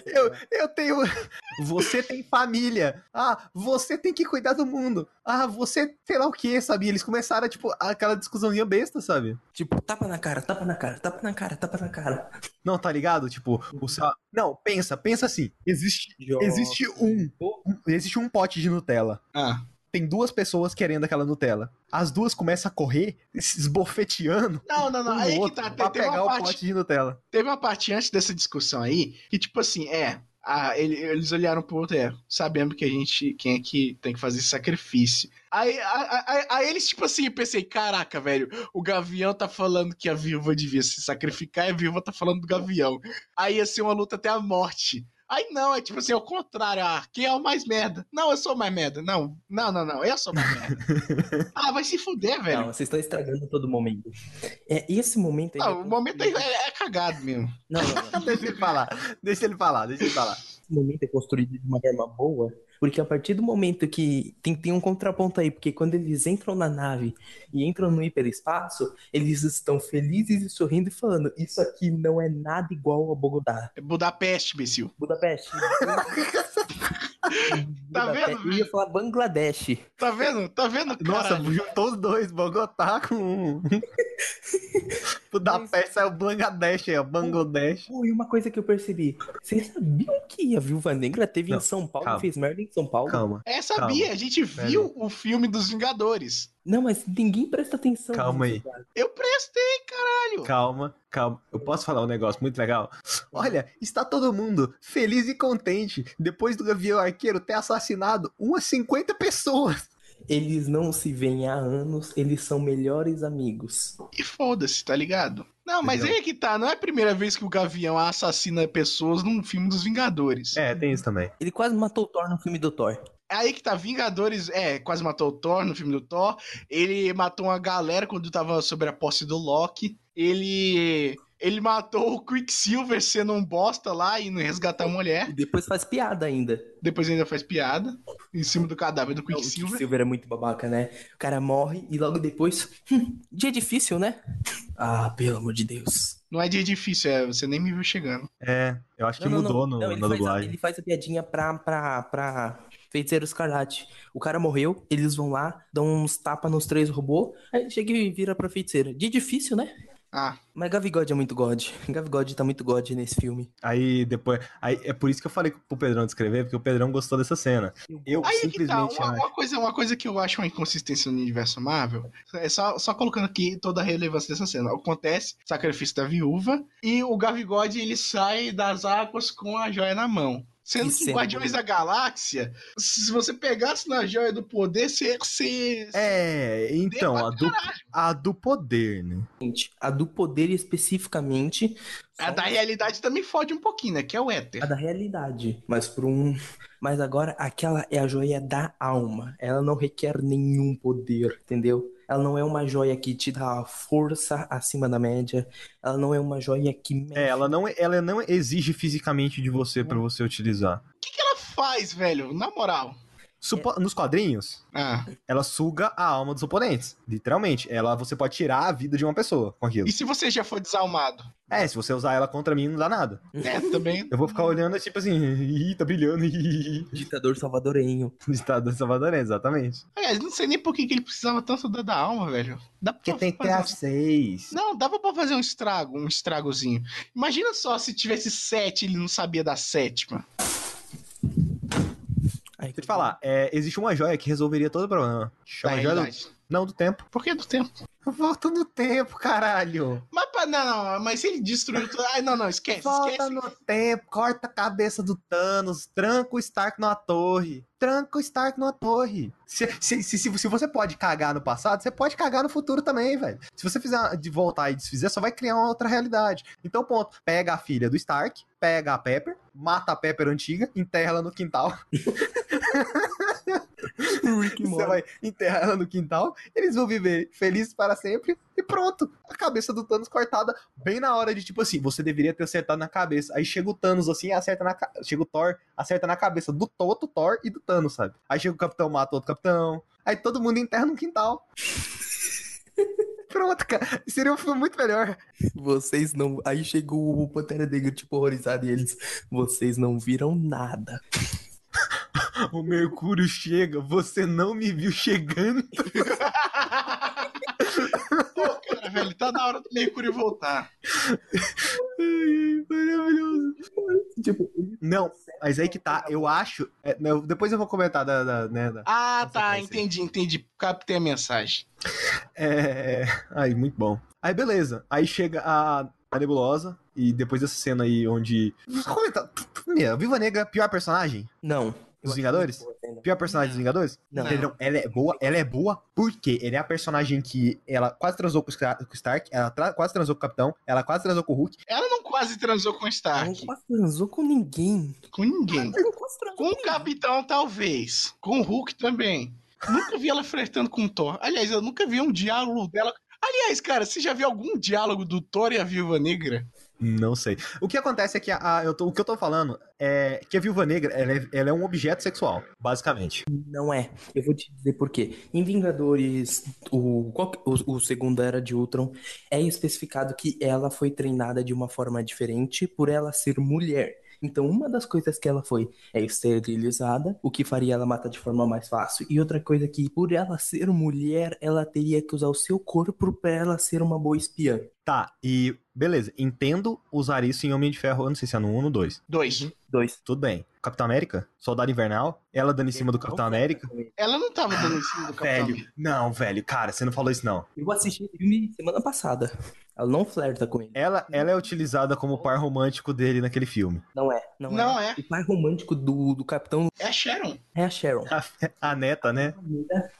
Eu, eu tenho. Você tem família. Ah, você tem que cuidar do mundo. Ah, você sei lá o que, sabe? Eles começaram, tipo, aquela discussãozinha besta, sabe? Tipo, tapa na cara, tapa na cara, tapa na cara, tapa na cara. Não, tá ligado? Tipo, o seu... Não, pensa, pensa assim. Existe, existe um. Existe um pote de Nutella. Ah, Tem duas pessoas querendo aquela Nutella. As duas começam a correr, se esbofeteando não, não, não. um aí que tá. pra tem pegar uma o parte, pote de Nutella. teve uma parte antes dessa discussão aí que, tipo assim, é. ah, ele- eles olharam pro outro, é, sabendo que a gente, quem é que tem que fazer esse sacrifício. Aí, aí, aí- aí eles, tipo assim, eu pensei, caraca, velho, o Gavião tá falando que a viúva devia se sacrificar e a viúva tá falando do Gavião. Aí ia ser uma luta até a morte. Aí não, é tipo assim, ao contrário, ah, quem é o mais merda? Não, eu sou mais merda. Não, não, não, não, eu sou mais merda. ah, vai se fuder, velho. Não, vocês estão estragando todo momento. É, esse momento aí. Não, o momento é, é- é cagado mesmo. Não, não, não. Deixa ele falar, deixa ele falar, deixa ele falar. Esse momento é construído de uma forma boa, porque a partir do momento que tem, tem um contraponto aí, porque quando eles entram na nave e entram no hiperespaço, eles estão felizes e sorrindo e falando: Isso aqui não é nada igual a Bogotá. É Budapeste, imbecil. Budapeste. Tá vendo, Eu ia falar Bangladesh. Tá vendo? Tá vendo, Nossa, juntou os dois, Bogotá com. Budapeste saiu Bangladesh aí, ó. Bangladesh. Pô, e uma coisa que eu percebi: Vocês sabiam que a Viúva Negra teve Não, em São Paulo calma. fez merda em São Paulo? Calma, É, sabia, a gente viu o filme dos Vingadores. Não, mas ninguém presta atenção. Calma nisso, aí. cara. Eu prestei, caralho. calma, calma. Eu posso falar um negócio muito legal? Olha, está todo mundo feliz e contente depois do Gavião Arqueiro ter assassinado umas 50 pessoas. Eles não se veem há anos, eles são melhores amigos. E foda-se, tá ligado? Não, mas Entendeu? aí é que tá, não é a primeira vez que o Gavião assassina pessoas num filme dos Vingadores. É, tem isso também. Ele quase matou o Thor no filme do Thor. É aí que tá, Vingadores, é, quase matou o Thor no filme do Thor. Ele matou uma galera quando tava sobre a posse do Loki. Ele. Ele matou o Quicksilver sendo um bosta lá e não resgatar a mulher. E depois faz piada ainda. Depois ainda faz piada em cima do cadáver do Não, o Quicksilver. Quicksilver é muito babaca, né? O cara morre e logo depois. Hum, dia difícil, né? Ah, pelo amor de Deus. Não é dia difícil, é, você nem me viu chegando. É, eu acho que Não, não, mudou não. no, Não, ele na faz a- dublagem. ele faz a piadinha pra, pra, pra Feiticeiro Escarlate. O cara morreu, eles vão lá, dão uns tapas nos três robôs, aí chega e vira pra feiticeira. Dia difícil, né? Ah, Mas Gavigode é muito God. Gavigode tá muito God nesse filme. Aí depois. Aí, é por isso que eu falei pro Pedrão descrever, porque o Pedrão gostou dessa cena. Eu Aí é que tá, simplesmente uma, acho. uma coisa, uma coisa que eu acho uma inconsistência no universo Marvel, é só, só colocando aqui toda a relevância dessa cena. Acontece sacrifício da viúva e o Gavigode ele sai das águas com a joia na mão. Sendo Que que em Guardiões da Galáxia, se você pegasse na joia do poder, você. você É, então, a do, a do poder, né? Gente, a do poder especificamente. A da realidade também fode um pouquinho, né? Que é o éter. a da realidade. Mas por um. Mas agora, aquela é a joia da alma. Ela não requer nenhum poder, entendeu? Ela não é uma joia que te dá força acima da média. Ela não é uma joia que mexe. É, ela não, ela não exige fisicamente de você pra você utilizar. O que, que ela faz, velho? Na moral. Supo- Nos quadrinhos, Ah, ela suga a alma dos oponentes. Literalmente. Ela, você pode tirar a vida de uma pessoa com aquilo. e se você já for desalmado? É, se você usar ela contra mim, não dá nada. É, também. Eu vou ficar olhando, tipo assim, ih, tá brilhando. ih. Ditador salvadorenho. Estado salvadorense, exatamente. Aliás, não sei nem por que, que ele precisava tanto da, da alma, velho. Dá pra Porque tem que ter fazer a seis. um... Não, dava pra fazer um estrago, um estragozinho. Imagina só se tivesse sete e ele não sabia da sétima. Aí, Deixa eu te falar, é, existe uma joia que resolveria todo o problema. Chama joia do... Não, do tempo. Por que do tempo? Volta no tempo, caralho. Mas, pra- não, não, mas se ele destruiu tudo. Ai, não, não, esquece, Volta esquece. no tempo, corta a cabeça do Thanos, tranca o Stark numa torre. Tranca o Stark numa torre. Se, se, se, se, se você pode cagar no passado, você pode cagar no futuro também, velho. Se você fizer de voltar e desfizer, só vai criar uma outra realidade. Então, ponto. Pega a filha do Stark, pega a Pepper, mata a Pepper antiga, enterra ela no quintal. Rick Você vai enterrar ela no quintal, eles vão viver felizes para sempre e pronto. A cabeça do Thanos cortada bem na hora de tipo assim, você deveria ter acertado na cabeça. Aí chega o Thanos assim, acerta na chega o Thor, acerta na cabeça do outro Thor e do Thanos, sabe? Aí chega o Capitão, mata o outro Capitão. Aí todo mundo enterra no quintal. Pronto, cara. Seria um filme muito melhor. Vocês não. Aí chegou o Pantera Negra, tipo, horrorizado, e eles. Vocês não viram nada. O Mercúrio chega, você não me viu chegando. Pô, cara, velho, tá na hora do Mercúrio voltar. Ai, Maravilhoso. Tipo, Não, mas aí que tá, eu acho. é, não, depois eu vou comentar da, da, né, da- Ah, tá, entendi, entendi. Captei a mensagem. É. Aí, muito bom. Aí, beleza. Aí chega a, a Nebulosa. E depois dessa cena aí onde. Comenta. Meu, Viva Negra, pior personagem? não. Dos Vingadores? boa. Pior personagem dos Vingadores? Não. Ela é boa, ela é boa porque ela é a personagem que ela quase transou com o com Stark, ela tra- quase transou com o Capitão, ela quase transou com o Hulk. Ela não quase transou com o Ela Stark. não quase transou com ninguém. Com ninguém. Ela não quase transou Com o. Capitão, talvez. Com o Hulk também. Nunca vi ela flertando com o Thor. Aliás, eu nunca vi um diálogo dela. Aliás, cara, você já viu algum diálogo do Thor e a Viúva Negra? Não sei. O que acontece é que a, a- eu tô- o que eu tô falando é que a Viúva Negra ela é, ela é um objeto sexual, basicamente. Não é. Eu vou te dizer por quê. Em Vingadores, o, o, o segundo Era de Ultron, é especificado que ela foi treinada de uma forma diferente por ela ser mulher. Então, uma das coisas que ela foi é esterilizada, o que faria ela matar de forma mais fácil. E outra coisa que, por ela ser mulher, ela teria que usar o seu corpo para ela ser uma boa espiã. Tá, e beleza, entendo usar isso em Homem de Ferro, eu não sei se é no 1 ou no 2. Dois. Dois. Tudo bem. Capitão América, Soldado Invernal, ela dando em cima do Capitão América. Ela não tava dando em cima do Capitão Velho, América. não, velho, cara, você não falou isso não. Eu assisti esse filme semana passada. Ela não flerta com ele. Ela, ela é utilizada como par romântico dele naquele filme. Não é. Não, Não é. é. O pai romântico do, do Capitão É a Sharon. é a Sharon. A, a neta, né?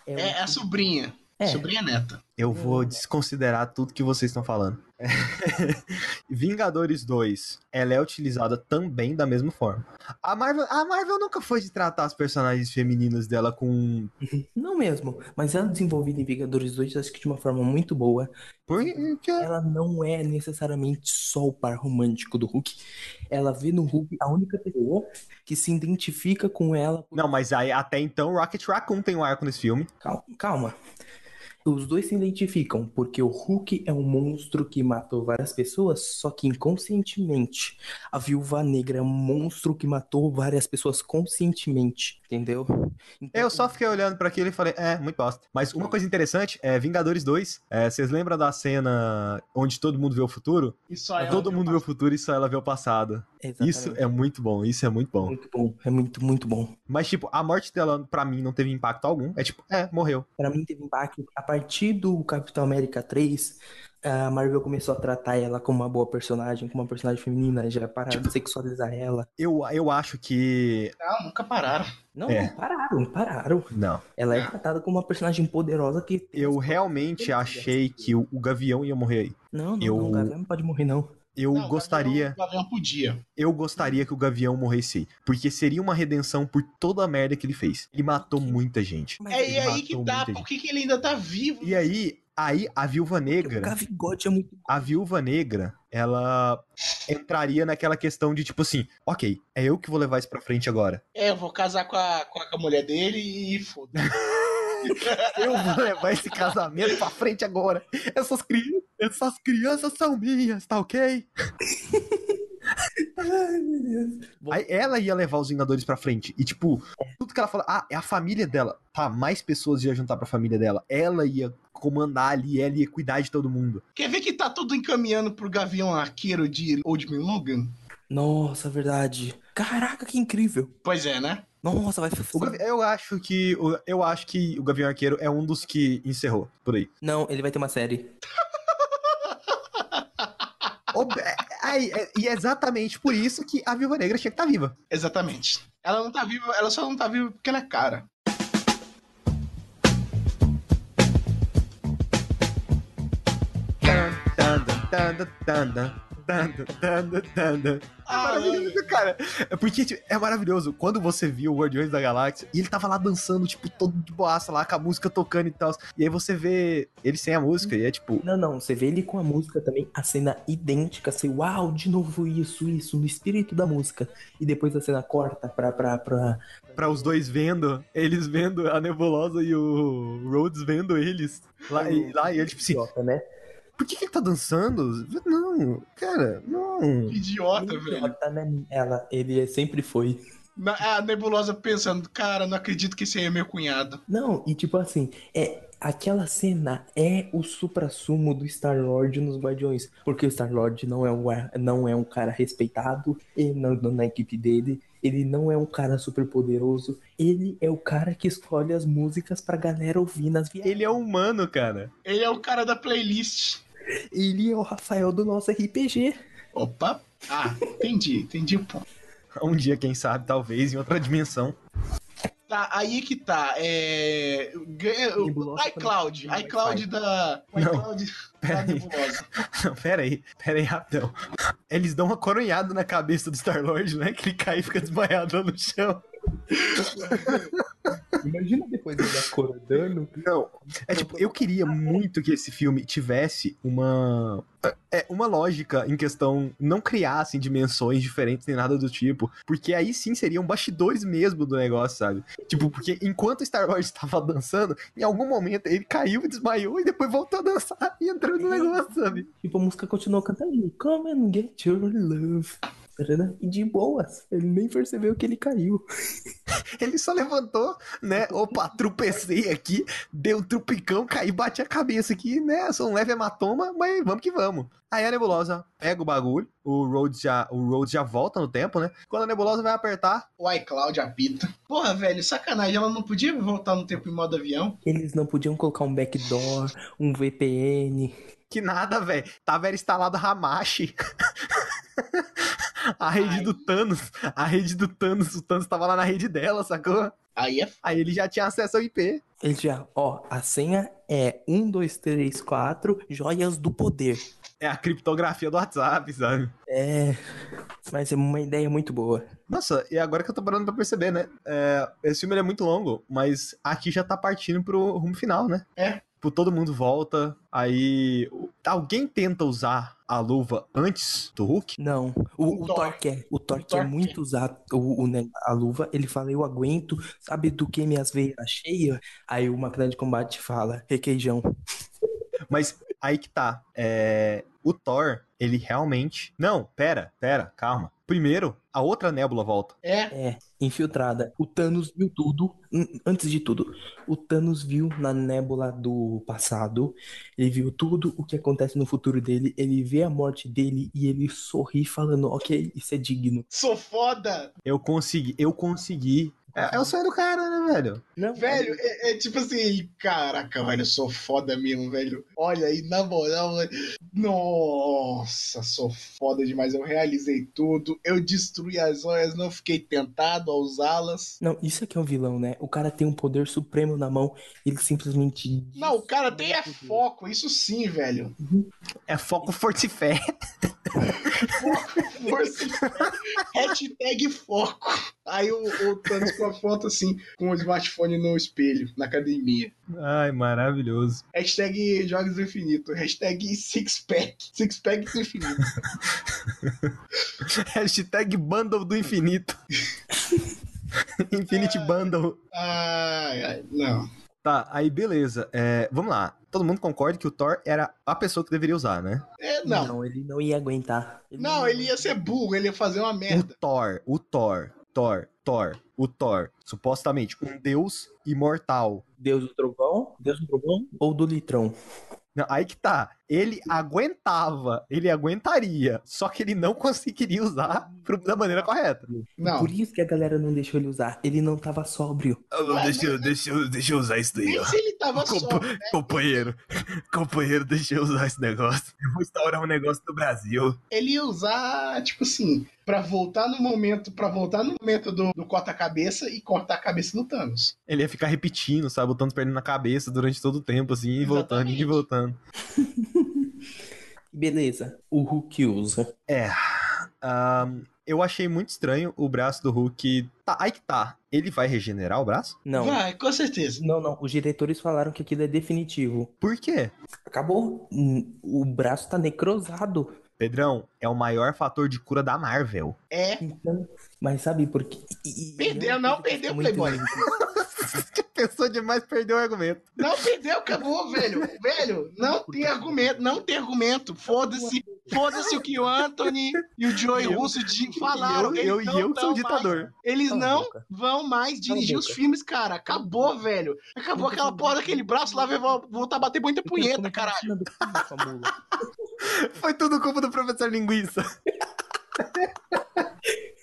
É, É a sobrinha. É. Sobrinha neta. Eu vou desconsiderar tudo que vocês estão falando. Vingadores 2, ela é utilizada também da mesma forma. A Marvel, a Marvel nunca foi de tratar as personagens femininas dela com. Não mesmo, mas ela é desenvolvida em Vingadores 2, acho que de uma forma muito boa. Porque. Ela não é necessariamente só o par romântico do Hulk. Ela vê no Hulk a única pessoa que se identifica com ela. Não, mas aí até então Rocket Raccoon tem um arco nesse filme. Calma, calma. Os dois se identificam porque o Hulk é um monstro que matou várias pessoas, só que inconscientemente. A Viúva Negra é um monstro que matou várias pessoas conscientemente, entendeu? Então, Eu só fiquei olhando pra aquilo e falei, é, muito bosta. Mas uma coisa interessante é Vingadores 2. é, vocês lembram da cena onde todo mundo vê o futuro? E só ela todo mundo vê o futuro e só ela vê o passado. Exatamente. Isso é muito bom, isso é muito bom. muito bom, é muito, muito bom. Mas, tipo, a morte dela, pra mim, não teve impacto algum. É tipo, é, morreu. Pra mim teve impacto a partir do Capitão América 3. A Marvel começou a tratar ela como uma boa personagem, como uma personagem feminina, já pararam de sexualizar ela. Eu, eu acho que. Não, nunca pararam. Não, É. não, pararam, pararam. Não. Ela é tratada como uma personagem poderosa que. Eu realmente achei que o, o Gavião ia morrer aí. Não, não, eu- não, o Gavião não pode morrer, não. Eu Não, gostaria. O Gavião podia. Eu gostaria que o Gavião morresse aí. Porque seria uma redenção por toda a merda que ele fez. Ele matou muita gente. Mas É e aí que tá. Por que, que ele ainda tá vivo? E aí, Aí a Viúva O Negra, Gavigode é muito. a Viúva Negra, ela entraria naquela questão de tipo assim, ok, é eu que vou levar isso pra frente agora. É, eu vou casar com a, com a mulher dele e foda. Eu vou levar esse casamento pra frente agora. Essas, cri... Essas crianças são minhas, tá ok? Ai, meu Deus. Aí ela ia levar os Vingadores pra frente. E, tipo, tudo que ela fala, ah, é a família dela. Tá, mais pessoas iam juntar pra família dela. Ela ia comandar ali, ela ia cuidar de todo mundo. Quer ver que tá tudo encaminhando pro Gavião Arqueiro de Old Man Logan? Nossa, verdade. Caraca, que incrível. Pois é, né? Nossa, vai Gavi- Eu acho que o- eu acho que o Gavião Arqueiro é um dos que encerrou por aí. Não, ele vai ter uma série. É- é- e é exatamente por isso que a Viúva Negra tinha que estar viva. Exatamente. Ela não tá viva, ela só não tá viva porque ela é cara. Tan, tan, tan, tan, tan, tan, tan, tan, tan, tan. É maravilhoso, cara. É porque tipo, é maravilhoso. Quando você viu o Guardiões da Galáxia e ele tava lá dançando, tipo, todo de boaça lá, com a música tocando e tal. E aí você vê ele sem a música e é tipo, Não, não, você vê ele com a música também, a cena idêntica, assim, uau, de novo isso, isso, no espírito da música. E depois a cena corta pra. pra, pra... pra os dois vendo, eles vendo a Nebulosa e o Rhodes vendo eles. Lá, e, lá, e ele, tipo assim, né? Por que, que ele tá dançando? Não, cara, não. Idiota, velho. Idiota, né? Ela, ele sempre foi. Na- a nebulosa pensando, cara, não acredito que esse aí é meu cunhado. Não, e tipo assim, é. Aquela cena é o supra-sumo do Star-Lord nos Guardiões. Porque o Star-Lord não, é um, não é um cara respeitado, ele não, não na equipe dele, ele não é um cara super poderoso, ele é o cara que escolhe as músicas pra galera ouvir nas viagens. Ele é humano, cara. Ele é o cara da playlist. Ele é o Rafael do nosso RPG. Opa. Ah, entendi, entendi o ponto. Um dia, quem sabe, talvez, em outra dimensão. Tá, aí que tá. É. ganha- iCloud. iCloud da. ICloud da Pera aí. nebulosa. Não, pera aí, pera aí, rapidão. Eles dão uma coronhada na cabeça do Star-Lord, né? Que ele cai e fica desmaiado lá no chão. Imagina depois dele acordando. Não, é tipo, eu queria muito que esse filme tivesse uma. É, uma lógica em questão. Não criassem dimensões diferentes nem nada do tipo. Porque aí sim seriam bastidores mesmo do negócio, sabe? Tipo, porque enquanto o Star-Lord estava dançando, em algum momento ele caiu e desmaiou e depois voltou a dançar e entrou no negócio, sabe? Tipo, a música continuou cantando. Come and get your love. E de boas. Ele nem percebeu que ele caiu. Ele só levantou, né? Opa, tropecei aqui, deu um trupicão, caí, bati a cabeça aqui, né? Sou um leve hematoma, mas vamos que vamos. Aí a nebulosa pega o bagulho, o Rhodes já, o Rhodes já volta no tempo, né? Quando a nebulosa vai apertar, O iCloud apita. Porra, velho, sacanagem. Ela não podia voltar no tempo em modo avião? Eles não podiam colocar um backdoor, um VPN. Que nada, velho. Tava era instalado Hamashi. a rede Ai. do Thanos. A rede do Thanos. O Thanos tava lá na rede dela, sacou? Aí é. Aí ele já tinha acesso ao IP. Ele já, ó, a senha é 1, 2, 3, 4, joias do poder. É a criptografia do WhatsApp, sabe? É. Mas é uma ideia muito boa. Nossa, e agora que eu tô parando pra perceber, né? É, esse filme ele é muito longo, mas aqui já tá partindo pro rumo final, né? É. Tipo, todo mundo volta, aí alguém tenta usar a luva antes do Hulk? Não, o, O o Thor. Quer. O Thor quer muito usar o, o ne- a luva. Ele fala, eu aguento, sabe do que minhas veias cheias? Aí o máquina de combate fala, requeijão. Mas aí que tá. É, o Thor, ele realmente. Não, pera, pera, calma. Primeiro, a outra nébula volta. É. É, infiltrada. O Thanos viu tudo. An- Antes de tudo, o Thanos viu na nébula do passado. Ele viu tudo o que acontece no futuro dele. Ele vê a morte dele e ele sorri, falando: Ok, isso é digno. Sou foda. Eu consegui, eu consegui. É, é o sonho do cara, né, velho? Não, Velho, é, é tipo assim, caraca, velho, eu sou foda mesmo, velho. Olha aí, na moral, velho. Nossa, sou foda demais. Eu realizei tudo. Eu destruí as joias, não fiquei tentado a usá-las. Não, isso aqui é um vilão, né? O cara tem um poder supremo na mão. Ele simplesmente. Não, o cara tem é foco, isso sim, velho. É foco forte fé. Força. Hashtag foco. Aí o, o Thanos com a foto assim, com o smartphone no espelho, na academia. Ai, maravilhoso. Hashtag Jogos do Infinito. Hashtag Sixpack. Sixpack do Infinito. Hashtag Bundle do Infinito. Infinity Bundle. Ai, ai, não. Tá, aí beleza. É, vamos lá. Todo mundo concorda que o Thor era a pessoa que deveria usar, né? É, não. ele não ia aguentar. Não, ele ia ser burro, ele ia fazer uma O merda. Thor, o Thor, Thor, Thor, o Thor, supostamente um deus imortal. Deus do trovão? Deus do trovão? Ou do litrão? Não, aí que tá. Ele aguentava, ele aguentaria, só que ele não conseguiria usar pro- da maneira correta. Não. Por isso que a galera não deixou ele usar. Ele não tava sóbrio. Deixa, eu- deixa, eu- deixa eu usar isso daí, Nem se ele tava só. Companheiro, companheiro, deixa eu usar esse negócio. Eu vou instaurar um negócio no Brasil. Ele ia usar, tipo assim, pra voltar no momento, para voltar no momento do, do corta-cabeça e cortar a cabeça do Thanos. Ele ia ficar repetindo, sabe? Botando perdendo na cabeça durante todo o tempo, assim, e voltando, e voltando. Beleza. O Hulk usa. É. ahn, eu achei muito estranho o braço do Hulk. Tá, aí que tá. Ele vai regenerar o braço? Não. Vai, com certeza. Não, não. Os diretores falaram que aquilo é definitivo. Por quê? Acabou. O braço tá necrosado. Pedrão, é o maior fator de cura da Marvel. É. Então, mas sabe por quê? E- Perdeu, não, perdeu, muito- Playboy. Pensou demais, perdeu o argumento. Não perdeu, acabou, velho. Velho, não tem argumento, não tem argumento. Foda-se, foda-se o que o Anthony e o Joey Eu- Russo de- falaram. eu, eu, Eles e eu que sou o ditador. mais- eles não boca. vão mais dirigir os boca. filmes, cara. Acabou, velho. Acabou aquela porra daquele braço lá, vai vo- voltar a bater muita punheta, caralho. Foi tudo culpa do professor Linguiça.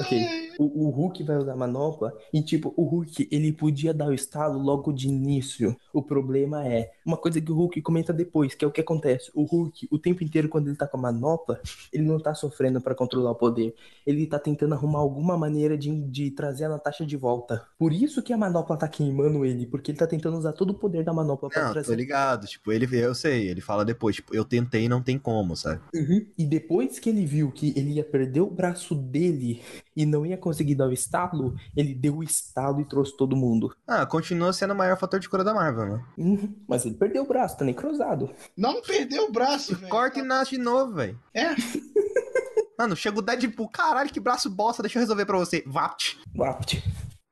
Ok. O, o Hulk vai usar a manopla e, tipo, o Hulk, ele podia dar o estalo logo de início. O problema é, uma coisa que o Hulk comenta depois, que é o que acontece. O Hulk, o tempo inteiro, quando ele tá com a manopla, ele não tá sofrendo pra controlar o poder. Ele tá tentando arrumar alguma maneira de, de trazer a Natasha de volta. Por isso que a manopla tá queimando ele, porque ele tá tentando usar todo o poder da manopla pra Não, tô trazer. ligado. Tipo, ele eu sei, ele fala depois, tipo, eu tentei não tem como, sabe? Uhum. E depois que ele viu que ele ia perder o braço dele e não ia conseguir dar o estalo, ele deu o estalo e trouxe todo mundo. Ah, continua sendo o maior fator de cura da Marvel, né? Uhum. Mas ele perdeu o braço, tá necrosado. Não perdeu o braço, velho. Corta e nasce de novo, velho. É. Mano, chega o Deadpool, caralho, que braço bosta, deixa eu resolver pra você. Vapt. Wapt.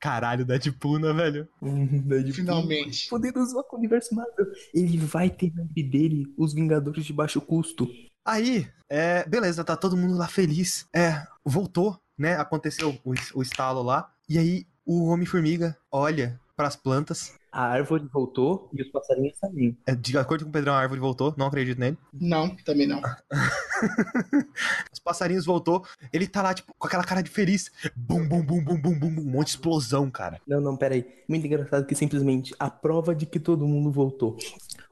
Caralho, Deadpool, né, velho? Finalmente. Poderoso com o universo Marvel. Ele vai ter na dele os Vingadores de baixo custo. Aí, é, beleza, tá todo mundo lá feliz. É, voltou, né? Aconteceu o, o estalo lá. E aí, o Homem-Formiga olha pras plantas. A árvore voltou e os passarinhos saíram. É, de acordo com o Pedrão, a árvore voltou. Não acredito nele. Não, também não. Os passarinhos voltou. Ele tá lá, tipo, com aquela cara de feliz. Bum, bum, bum, bum, bum, bum, bum. Um monte de explosão, cara. Não, não, peraí. Muito engraçado que simplesmente a prova de que todo mundo voltou.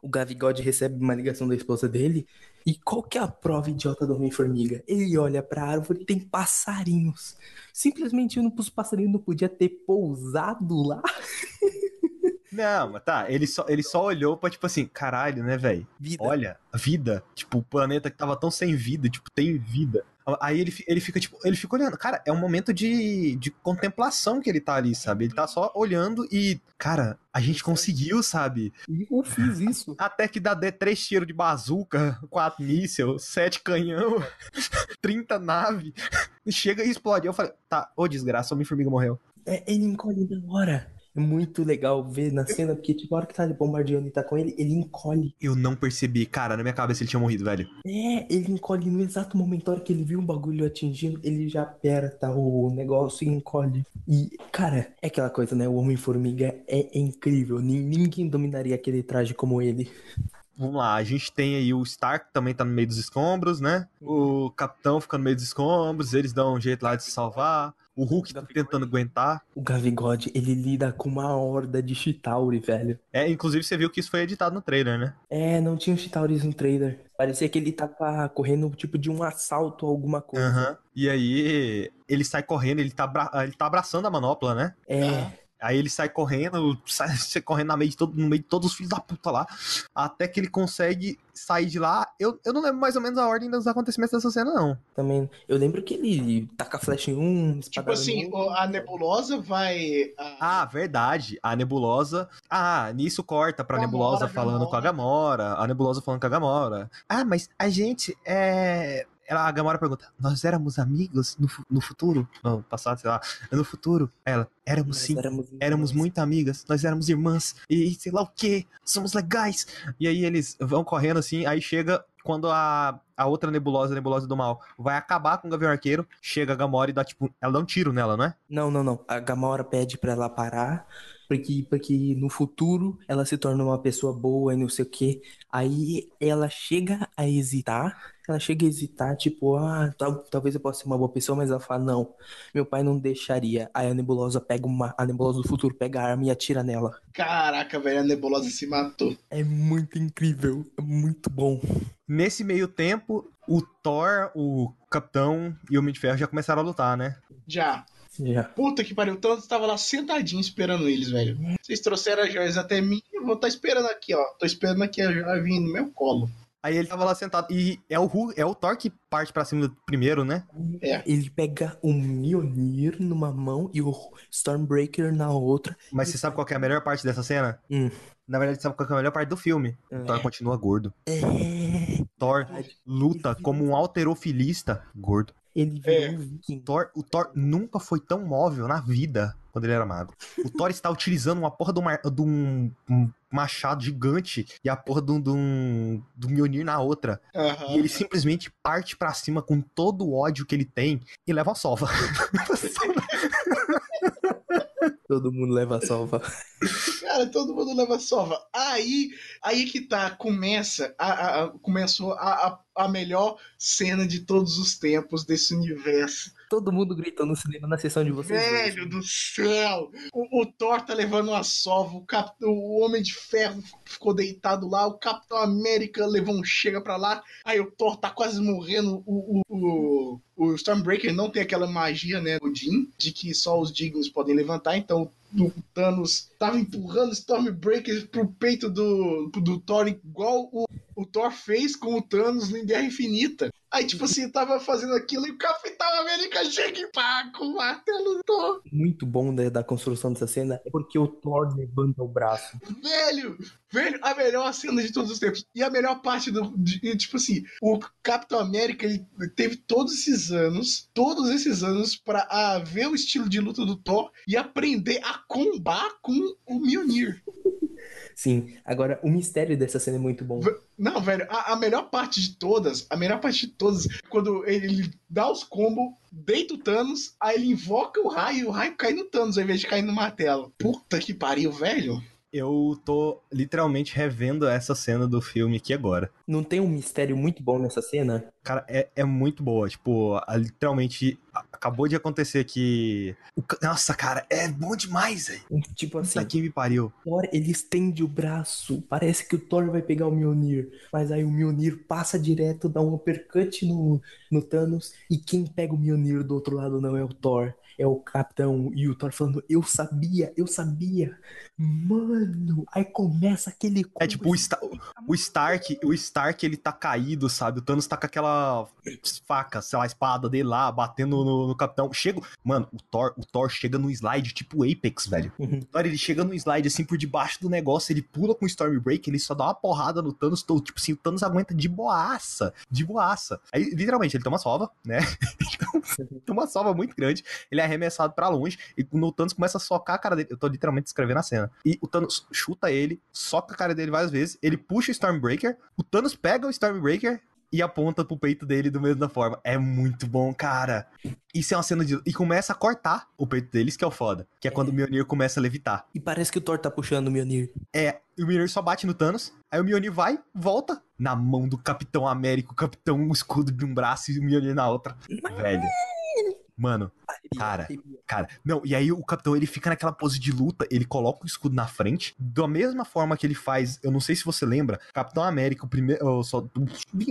O Gavigode recebe uma ligação da esposa dele. E qual que é a prova idiota do Homem-Formiga? Ele olha pra árvore e tem passarinhos. Simplesmente os passarinhos não podia ter pousado lá. Não, mas tá. Ele só, ele só olhou pra, tipo assim, caralho, né, velho? Olha, vida. Tipo, o planeta que tava tão sem vida, tipo, tem vida. Aí ele, ele fica, tipo, ele fica olhando. Cara, é um momento de, de contemplação que ele tá ali, sabe? Ele tá só olhando e, cara, a gente conseguiu, sabe? Eu fiz isso. Até que dá de- três tiros de bazuca, quatro mísseis, sete canhão, 30 nave. Chega e explode. Eu falei, tá, ô desgraça, o Homem-Formiga morreu. É, ele encolhe na hora. É muito legal ver na cena, porque tipo, a hora que tá bombardeando e tá com ele, ele encolhe. Eu não percebi, cara, na minha cabeça ele tinha morrido, velho. É, ele encolhe no exato momento, a hora que ele viu um bagulho atingindo, ele já aperta o negócio e encolhe. E, cara, é aquela coisa, né? O Homem-Formiga é, é incrível. Nin- Ninguém dominaria aquele traje como ele. Vamos lá, a gente tem aí o Stark também tá no meio dos escombros, né? O Capitão fica no meio dos escombros, eles dão um jeito lá de se salvar. O Hulk tá tentando aguentar. O Gavigode, ele lida com uma horda de Chitauri, velho. É, inclusive você viu que isso foi editado no trailer, né? É, não tinha Chitauris no trailer. Parecia que ele tava correndo tipo de um assalto a alguma coisa. Aham. E aí ele sai correndo, ele tá, ele tá abraçando a manopla, né? É, Aí ele sai correndo, sai, sai correndo no meio, de todo, no meio de todos os filhos da puta lá, até que ele consegue sair de lá. Eu, eu não lembro mais ou menos a ordem dos acontecimentos dessa cena, não. Também. Eu lembro que ele taca flecha em um, Tipo assim, outro. a nebulosa vai. a- Ah, verdade. A nebulosa. Ah, nisso corta pra Gamora, nebulosa falando com a Gamora. A nebulosa falando com a Gamora. Ah, mas a gente é. Ela, a Gamora pergunta: Nós éramos amigos no, no futuro? No passado, sei lá. No futuro? Ela, éramos Nós sim. éramos, Éramos muito amigas, nós éramos irmãs, e sei lá o que, somos legais. E aí eles vão correndo assim, aí chega quando a, a outra nebulosa, a nebulosa do mal, vai acabar com o Gavião Arqueiro, chega a Gamora e dá tipo, ela dá um tiro nela, não é? Não, não, não. A Gamora pede pra ela parar, porque, porque no futuro ela se torna uma pessoa boa e não sei o quê. Aí ela chega a hesitar, ela chega a hesitar, tipo, ah, tal- talvez eu possa ser uma boa pessoa, mas ela fala, não, meu pai não deixaria. Aí a nebulosa pega uma, a nebulosa do futuro pega a arma e atira nela. Caraca, velho, a nebulosa se matou. É muito incrível, é muito bom. Nesse meio tempo, o Thor, o Capitão e o Homem de Ferro já começaram a lutar, né? Já. Já. Puta que pariu, o Thanos tava lá sentadinho esperando eles, velho. Vocês trouxeram as joias até mim, eu vou estar esperando aqui, ó. Tô esperando aqui a joia vir no meu colo. Aí ele tava lá sentado, e é o, Hulk- é o Thor que parte pra cima primeiro, né? Ele pega o Mjolnir numa mão e o Stormbreaker na outra. Mas você sabe qual que é a melhor parte dessa cena? Hum. Na verdade, sabe qual que é a melhor parte do filme? O Thor continua gordo. É. Thor luta como um alterofilista gordo. Ele virou É. um viking. Thor, o Thor nunca foi tão móvel na vida quando ele era magro. O Thor está utilizando uma porra de, uma- de um, um machado gigante e a porra de um, de um, do Mjolnir na outra. Aham. E ele simplesmente parte pra cima com todo o ódio que ele tem e leva a sova. Todo mundo leva a salva. Cara, todo mundo leva sova. Aí, aí que tá, começa, a, a- começou a, a, a melhor cena de todos os tempos desse universo. Todo mundo gritou no cinema na sessão de vocês. Velho hoje. do céu! O, o Thor tá levando uma sova, o, Cap- o Homem de Ferro ficou deitado lá, o Capitão América levou um chega pra lá, aí o Thor tá quase morrendo, o, o, o, o Stormbreaker não tem aquela magia, né, o Jim, de que só os dignos podem levantar, então o Thanos tava empurrando Stormbreaker pro peito do, do Thor, igual o, o Thor fez com o Thanos em Guerra Infinita. Aí, tipo assim, tava fazendo aquilo e o Capitão América chega e pá, com o martelo do Thor. Muito bom da, da construção dessa cena é porque o Thor levanta o braço. Velho, velho, a melhor cena de todos os tempos. E a melhor parte do. de- tipo assim, o Capitão América ele teve todos esses anos, todos esses anos, pra ver o estilo de luta do Thor e aprender a combar com o Mjolnir. Sim, agora o mistério dessa cena é muito bom. Não, velho, a, a melhor parte de todas, a melhor parte de todas, é quando ele, ele dá os combos, deita o Thanos, aí ele invoca o raio e o raio cai no Thanos ao invés de cair no martelo. Puta que pariu, velho. Eu tô literalmente revendo essa cena do filme aqui agora. Não tem um mistério muito bom nessa cena? Cara, é, é muito boa. Tipo, a- literalmente a- acabou de acontecer que. Nossa, cara, é bom demais, velho. Tipo assim, Puta que me pariu. Thor, ele estende o braço. Parece que o Thor vai pegar o Mjolnir. Mas aí o Mjolnir passa direto, dá um uppercut no, no Thanos. E quem pega o Mjolnir do outro lado não é o Thor. É o Capitão. E o Thor falando, eu sabia, eu sabia. Mano, aí começa aquele... É tipo o, Sta- o Stark, o Stark ele tá caído, sabe? O Thanos tá com aquela faca, sei lá, espada dele lá, batendo no, no capitão. Chega, mano, o Thor, o Thor chega no slide tipo Apex, velho. Uhum. O Thor ele chega no slide assim por debaixo do negócio, ele pula com o Stormbreaker, ele só dá uma porrada no Thanos, todo, tipo assim, o Thanos aguenta de boaça, de boaça. Aí, literalmente, ele toma sova, né? Ele toma uma sova muito grande, ele é arremessado pra longe, e o Thanos começa a socar a cara dele, eu tô literalmente descrevendo a cena. E o Thanos chuta ele, soca a cara dele várias vezes, ele puxa o Stormbreaker, o Thanos pega o Stormbreaker e aponta pro peito dele do mesma forma. É muito bom, cara. Isso é uma cena de. E começa a cortar o peito deles, que é o foda. Que é quando o Mjolnir começa a levitar. E parece que o Thor tá puxando o Mjolnir. É, e o Mjolnir só bate no Thanos, aí o Mjolnir vai, volta, na mão do Capitão América, o Capitão um escudo de um braço e o Mjolnir na outra. Velho. Mano, Cara, Arrepia. Cara, não, e aí o capitão ele fica naquela pose de luta, ele coloca o escudo na frente, da mesma forma que ele faz, eu não sei se você lembra, Capitão América, o primeiro, o, só, o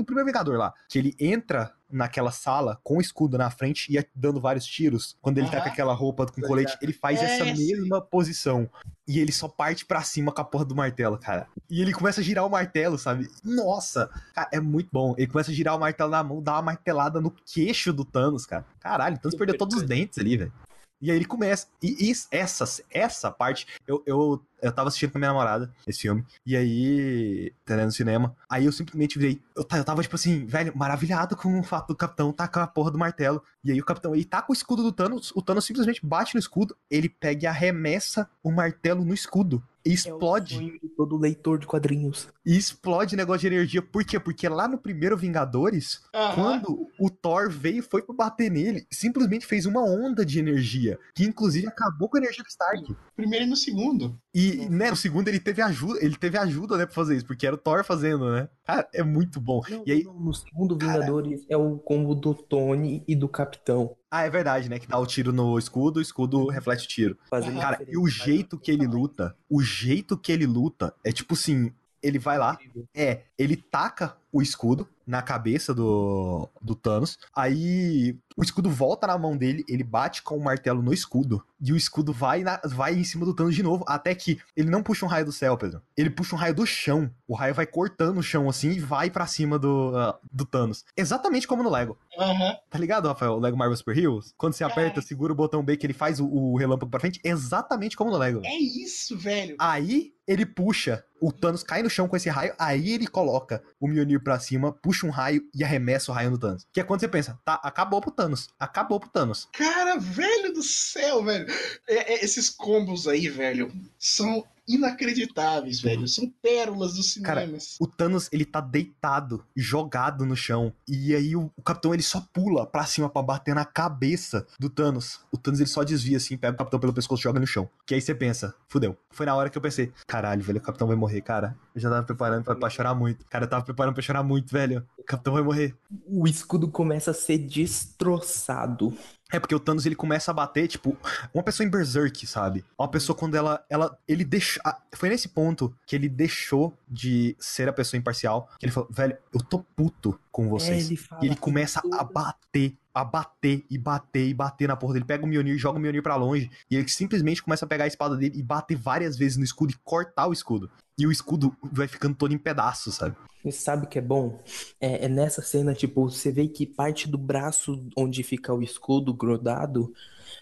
primeiro Vingador lá, que ele entra naquela sala com o escudo na frente e ia dando vários tiros. Quando ele tá Aham. com aquela roupa com colete, ele faz É, essa sim. mesma posição. E ele só parte pra cima com a porra do martelo, cara. E ele começa a girar o martelo, sabe? Nossa! Cara, é muito bom. Ele começa a girar o martelo na mão, dá uma martelada no queixo do Thanos, cara. Caralho, o Thanos perdeu todos os dentes ali, velho. E aí ele começa. E isso- essa, essa parte, eu, eu, eu tava assistindo com a minha namorada esse filme. E aí, entendeu, no cinema. Aí eu simplesmente virei. Eu, eu tava, tipo assim, velho, maravilhado com o fato do capitão tá com a porra do martelo. E aí o capitão, ele tá com o escudo do Thanos. O Thanos simplesmente bate no escudo. Ele pega e arremessa o martelo no escudo. E explode. É todo leitor de quadrinhos. E explode negócio de energia. Por quê? Porque lá no primeiro Vingadores, Aham. quando o Thor veio e foi pra bater nele, simplesmente fez uma onda de energia, que inclusive acabou com a energia do Stark. Primeiro e no segundo. E, né, no segundo ele teve ajuda, ele teve ajuda, né, pra fazer isso, porque era o Thor fazendo, né? Cara, é muito bom. E aí, Não, no segundo Vingadores é o combo do Tony e do Capitão. Ah, é verdade, né, que dá o tiro no escudo, o escudo reflete o tiro. Fazendo Cara, e o jeito que ele luta, o jeito que ele luta, é tipo assim, ele vai lá, É, ele taca o escudo na cabeça do, do Thanos. Aí o escudo volta na mão dele, ele bate com o martelo no escudo. E o escudo vai, na- vai em cima do Thanos de novo. Até que ele não puxa um raio do céu, Pedro. Ele puxa um raio do chão. O raio vai cortando o chão assim e vai pra cima do, ah, do Thanos. Exatamente como no Lego. Aham. Tá ligado, Rafael? O Lego Marvel Super Heroes? Quando você aperta, segura o botão B que ele faz o, o relâmpago pra frente. Exatamente como no Lego. É isso, velho. Aí ele puxa, o Thanos cai no chão com esse raio, aí ele coloca o Mjolnir pra cima, puxa um raio e arremessa o raio no Thanos. Que é quando você pensa, tá, acabou pro Thanos, acabou pro Thanos. Cara, velho do céu, velho. É- é- esses combos aí, velho, são inacreditáveis, velho. São pérolas dos Cara, cinemas. O Thanos, ele tá deitado, jogado no chão, e aí o, o Capitão, ele só pula pra cima pra bater na cabeça do Thanos. O Thanos, ele só desvia assim, pega o Capitão pelo pescoço e joga no chão. Que aí você pensa, fudeu. Foi na hora que eu pensei, caralho, velho, o Capitão vai morrer, cara. Eu já tava preparando pra, pra chorar muito. Cara, eu tava preparando pra chorar muito, velho. O Capitão vai morrer. O escudo começa a ser destroçado. É porque o Thanos ele começa a bater, tipo, uma pessoa em Berserk, sabe? Uma pessoa quando ela. ela ele deixou. Foi nesse ponto que ele deixou de ser a pessoa imparcial. Que ele falou, velho, eu tô puto com vocês. É, ele e ele começa a bater, a bater e bater e bater na porra dele. Pega o Mjolnir, joga o Mjolnir pra longe. E ele simplesmente começa a pegar a espada dele e bater várias vezes no escudo e cortar o escudo. E o escudo vai ficando todo em pedaços, sabe? E sabe o que é bom? É, é nessa cena, tipo, você vê que parte do braço onde fica o escudo grudado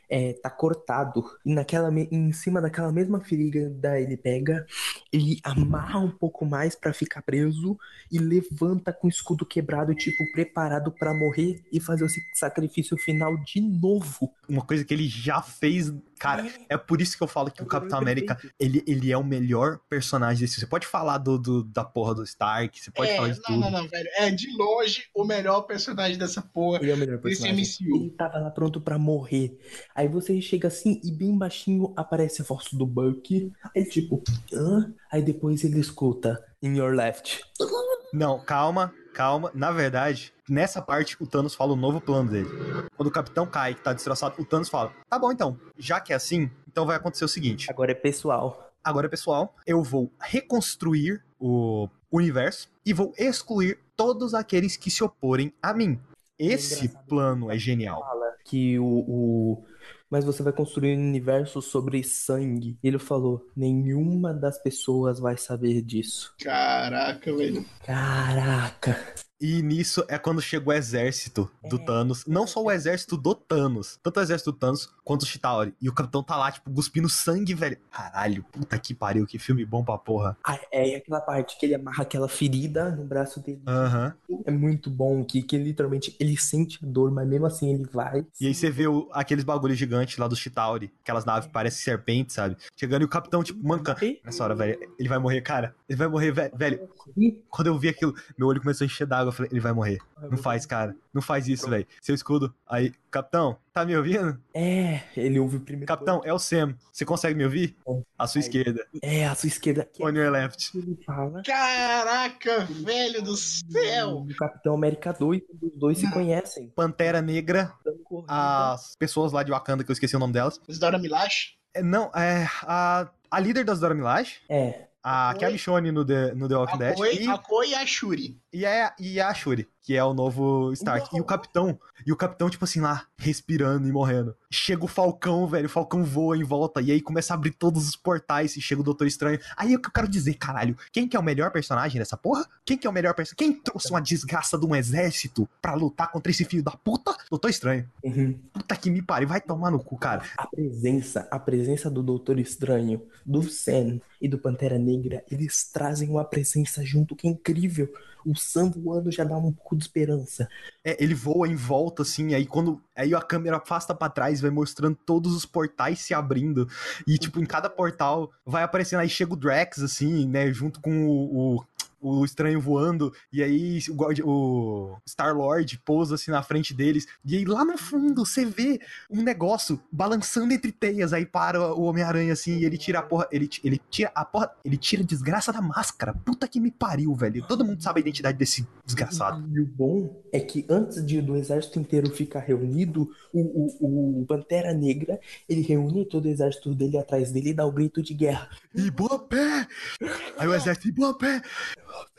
é, tá cortado. E naquela, em cima daquela mesma ferida, ele pega, ele amarra um pouco mais pra ficar preso e levanta com o escudo quebrado, tipo, preparado pra morrer e fazer o sacrifício final de novo. Uma coisa que ele já fez. Cara, é por isso que eu falo que o Capitão América, ele, ele é o melhor personagem desse. Você pode falar do, do- da porra do Stark, você pode é, falar de não, tudo. não, não, velho. É de longe o melhor personagem dessa porra. Ele é o melhor Desse personagem. MCU. Ele tava lá pronto pra morrer. Aí você chega assim e bem baixinho aparece a voz do Bucky. Aí tipo, hã? Aí depois ele escuta In Your Left. Não, calma, calma. Na verdade, nessa parte, o Thanos fala o novo plano dele. Quando o Capitão cai, que tá destroçado, o Thanos fala: Tá bom então, já que é assim, então vai acontecer o seguinte. Agora é pessoal. Agora, pessoal, eu vou reconstruir o universo e vou excluir todos aqueles que se oporem a mim. Esse engraçado. plano é genial. Fala que o, o. Mas você vai construir um universo sobre sangue. Ele falou: nenhuma das pessoas vai saber disso. Caraca, velho. Caraca. E nisso é quando chega o exército do É. Thanos. Não só o exército do Thanos. Tanto o exército do Thanos quanto o Chitauri. E o capitão tá lá, tipo, cuspindo sangue, velho. Caralho, puta que pariu, que filme bom pra porra. Ah, é aquela parte que ele amarra aquela ferida no braço dele. Aham. É muito bom que, que literalmente ele sente a dor, mas mesmo assim ele vai. E aí você vê o- aqueles bagulhos gigantes lá do Chitauri. Aquelas naves que parecem serpentes, sabe? Chegando e o capitão, tipo, manca. Nessa hora, velho, ele vai morrer, cara. Ele vai morrer, velho. Velho, quando eu vi aquilo, meu olho começou a encher d'água. Eu falei, ele vai morrer. Não faz, cara. Não faz isso, velho. Seu escudo. Aí, capitão, tá me ouvindo? É, ele ouve o primeiro. Capitão, é o Sam. Você consegue me ouvir? À sua Aí. esquerda. É, a sua esquerda. Que é On your left. que ele fala. Caraca, velho do céu. O Capitão América 2, os dois se conhecem. Pantera Negra. As pessoas lá de Wakanda, que eu esqueci o nome delas. Isadora Milash? É, não, é. A, a líder das Dora Milaje. É, A, que é a Oi? Michonne no The, no The Walking A Dead. Koi, E, a Koi e a Shuri. e, é, e a Shuri. Que é o novo Stark. E o capitão, e o capitão, tipo assim, lá, respirando e morrendo. Chega o Falcão, velho, o Falcão voa em volta, e aí começa a abrir todos os portais e chega o Doutor Estranho. Aí é o que eu quero dizer, caralho, quem que é o melhor personagem dessa porra? Quem que é o melhor personagem? Quem trouxe uma desgraça de um exército pra lutar contra esse filho da puta? Doutor Estranho. Uhum. Puta que me pariu, vai tomar no cu, cara. A presença, a presença do Doutor Estranho, do Sam e do Pantera Negra, eles trazem uma presença junto que é incrível. O Sam voando já dá um pouco de esperança. É, ele voa em volta, assim, aí quando. Aí a câmera afasta pra trás, vai mostrando todos os portais se abrindo. E, tipo, em cada portal vai aparecendo. Aí chega o Drax, assim, né? Junto com o. o o estranho voando, e aí o, Guardi- o Star-Lord pousa assim na frente deles, e aí lá no fundo você vê um negócio balançando entre teias, aí para o Homem-Aranha assim, e ele tira a porra, ele, ele tira a porra, ele tira a desgraça da máscara, puta que me pariu, velho, todo mundo sabe a identidade desse desgraçado. E o bom é que antes de, do exército inteiro ficar reunido, o, o, o Pantera Negra, ele reúne todo o exército dele atrás dele e dá o grito de guerra. E boa pé! Aí o exército, e boa pé!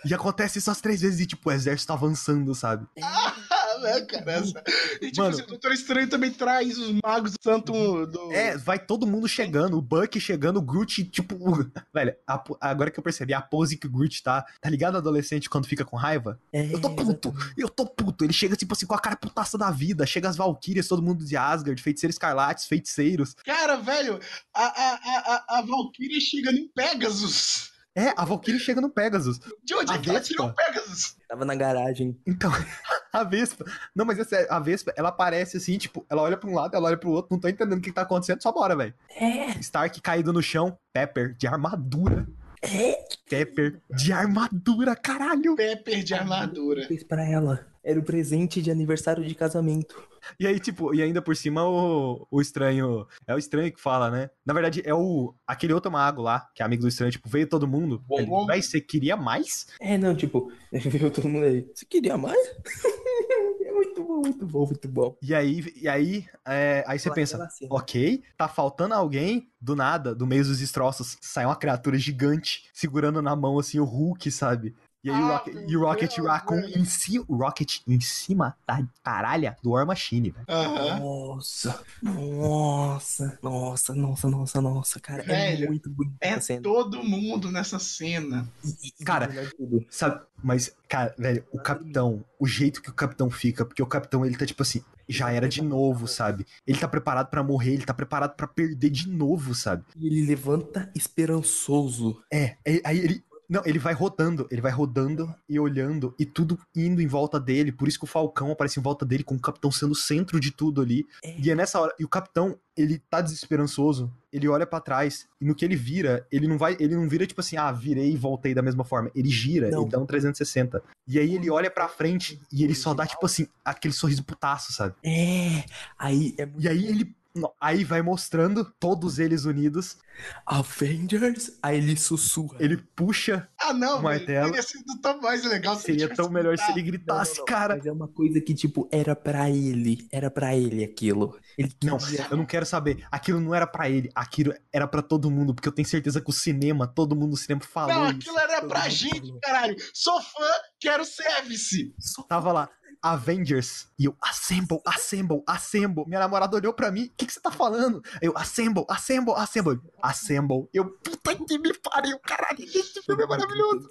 E acontece isso as três vezes e, tipo, o exército tá avançando, sabe? Ah, né, cara? Essa... E tipo Mano. assim, o Doutor Estranho também traz os magos do santo do. É, vai todo mundo chegando, o Buck chegando, o Groot, tipo. Velho, a agora que eu percebi, a pose que o Groot tá. Tá ligado, adolescente, quando fica com raiva? É, Eu tô puto, eu tô puto. Ele chega, tipo assim, com a cara putaça da vida. Chega as Valkyrias, todo mundo de Asgard, feiticeiros escarlates, feiticeiros. Cara, velho, a, a, a, a, a Valkyria chega no Pegasus. É, a Valkyrie chega no Pegasus. De onde A é que ela tirou o Pegasus? Tava na garagem. Então, a Vespa. Não, mas é sério, a Vespa, ela aparece assim, tipo, ela olha pra um lado, ela olha pro outro, não tô entendendo o que, que tá acontecendo, só bora, velho. É, Stark caído no chão, Pepper de armadura. é. Pepper de armadura, caralho. Pepper de armadura. Fez pra ela. Era o presente de aniversário de casamento. E aí, tipo, e ainda por cima o, o estranho. É o estranho que fala, né? Na verdade, é o. Aquele outro mago lá, que é amigo do estranho, tipo, veio todo mundo. Bom, Ele, bom. Véi, você queria mais? É, não, tipo, viu todo mundo aí. Você queria mais? é muito bom, muito bom, muito bom. E aí, e aí, é, aí você pensa, ok, tá faltando alguém, do nada, do meio dos destroços, sai uma criatura gigante, segurando na mão, assim, o Hulk, sabe? E aí o, Ah, Rocket, meu e o Rocket Raccoon em cima, o Rocket em cima da caralha do War Machine, velho. Aham. Nossa, nossa, nossa, nossa, nossa, nossa, cara. Velho, é muito bonita É essa cena. todo mundo nessa cena. E- e- Cara, e Sabe, mas, cara, velho, o capitão, o jeito que o capitão fica, porque o capitão, ele tá tipo assim, já era de novo, sabe? Ele tá preparado pra morrer, ele tá preparado pra perder de novo, sabe? Ele levanta esperançoso. É, é, aí ele. Não, ele vai rodando, ele vai rodando e olhando e tudo indo em volta dele. Por isso que o Falcão aparece em volta dele, com o capitão sendo o centro de tudo ali. É. E é nessa hora. E o capitão, ele tá desesperançoso, ele olha pra trás e no que ele vira, ele não vai. Ele não vira tipo assim, ah, virei e voltei da mesma forma. Ele gira, Não. ele dá um 360. E aí ele olha pra frente e ele só dá tipo assim, aquele sorriso putaço, sabe? É, aí é muito E aí ele. Aí vai mostrando todos eles unidos. Avengers, aí ele sussurra. Ele puxa. Ah, não, velho. martelo. Teria sido tão mais legal se ele Seria tão melhor se ele gritado. gritasse, Não, não, não, cara. Mas é uma coisa que, tipo, era pra ele. Era pra ele aquilo. Ele Não, eu não quero saber. Aquilo não era pra ele, aquilo era pra todo mundo, porque eu tenho certeza que o cinema, todo mundo no cinema falou Não, isso. aquilo era todo pra gente, falou. caralho. Sou fã, quero service. Tava lá, Avengers, e eu, assemble, assemble, assemble. Minha namorada olhou pra mim, o que, que você tá falando? Eu, assemble, assemble, assemble, assemble. Eu, puta que me pariu, caralho, esse filme é maravilhoso.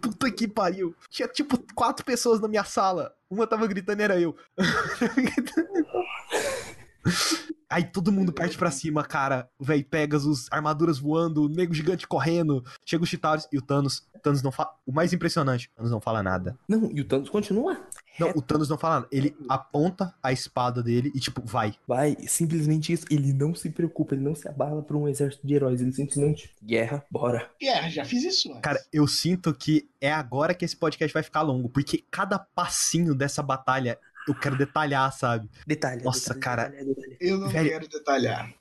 Puta que pariu. Tinha tipo quatro pessoas na minha sala. Uma tava gritando, era eu. Aí todo mundo parte pra cima, cara. O velho Pegasus, armaduras voando, o nego gigante correndo. Chega os Chitauris e o Thanos. O Thanos não fala. O mais impressionante, o Thanos não fala nada. Não, e o Thanos continua. Não, o Thanos não fala nada. Ele aponta a espada dele e, tipo, vai. Vai, simplesmente isso. Ele não se preocupa, ele não se abala por um exército de heróis. Ele simplesmente, guerra, bora. É, já fiz isso antes. Cara, eu sinto que é agora que esse podcast vai ficar longo, porque cada passinho dessa batalha eu quero detalhar, sabe? Detalhe. Nossa, detalhe, cara. detalhe, detalhe. eu não velho, quero detalhar.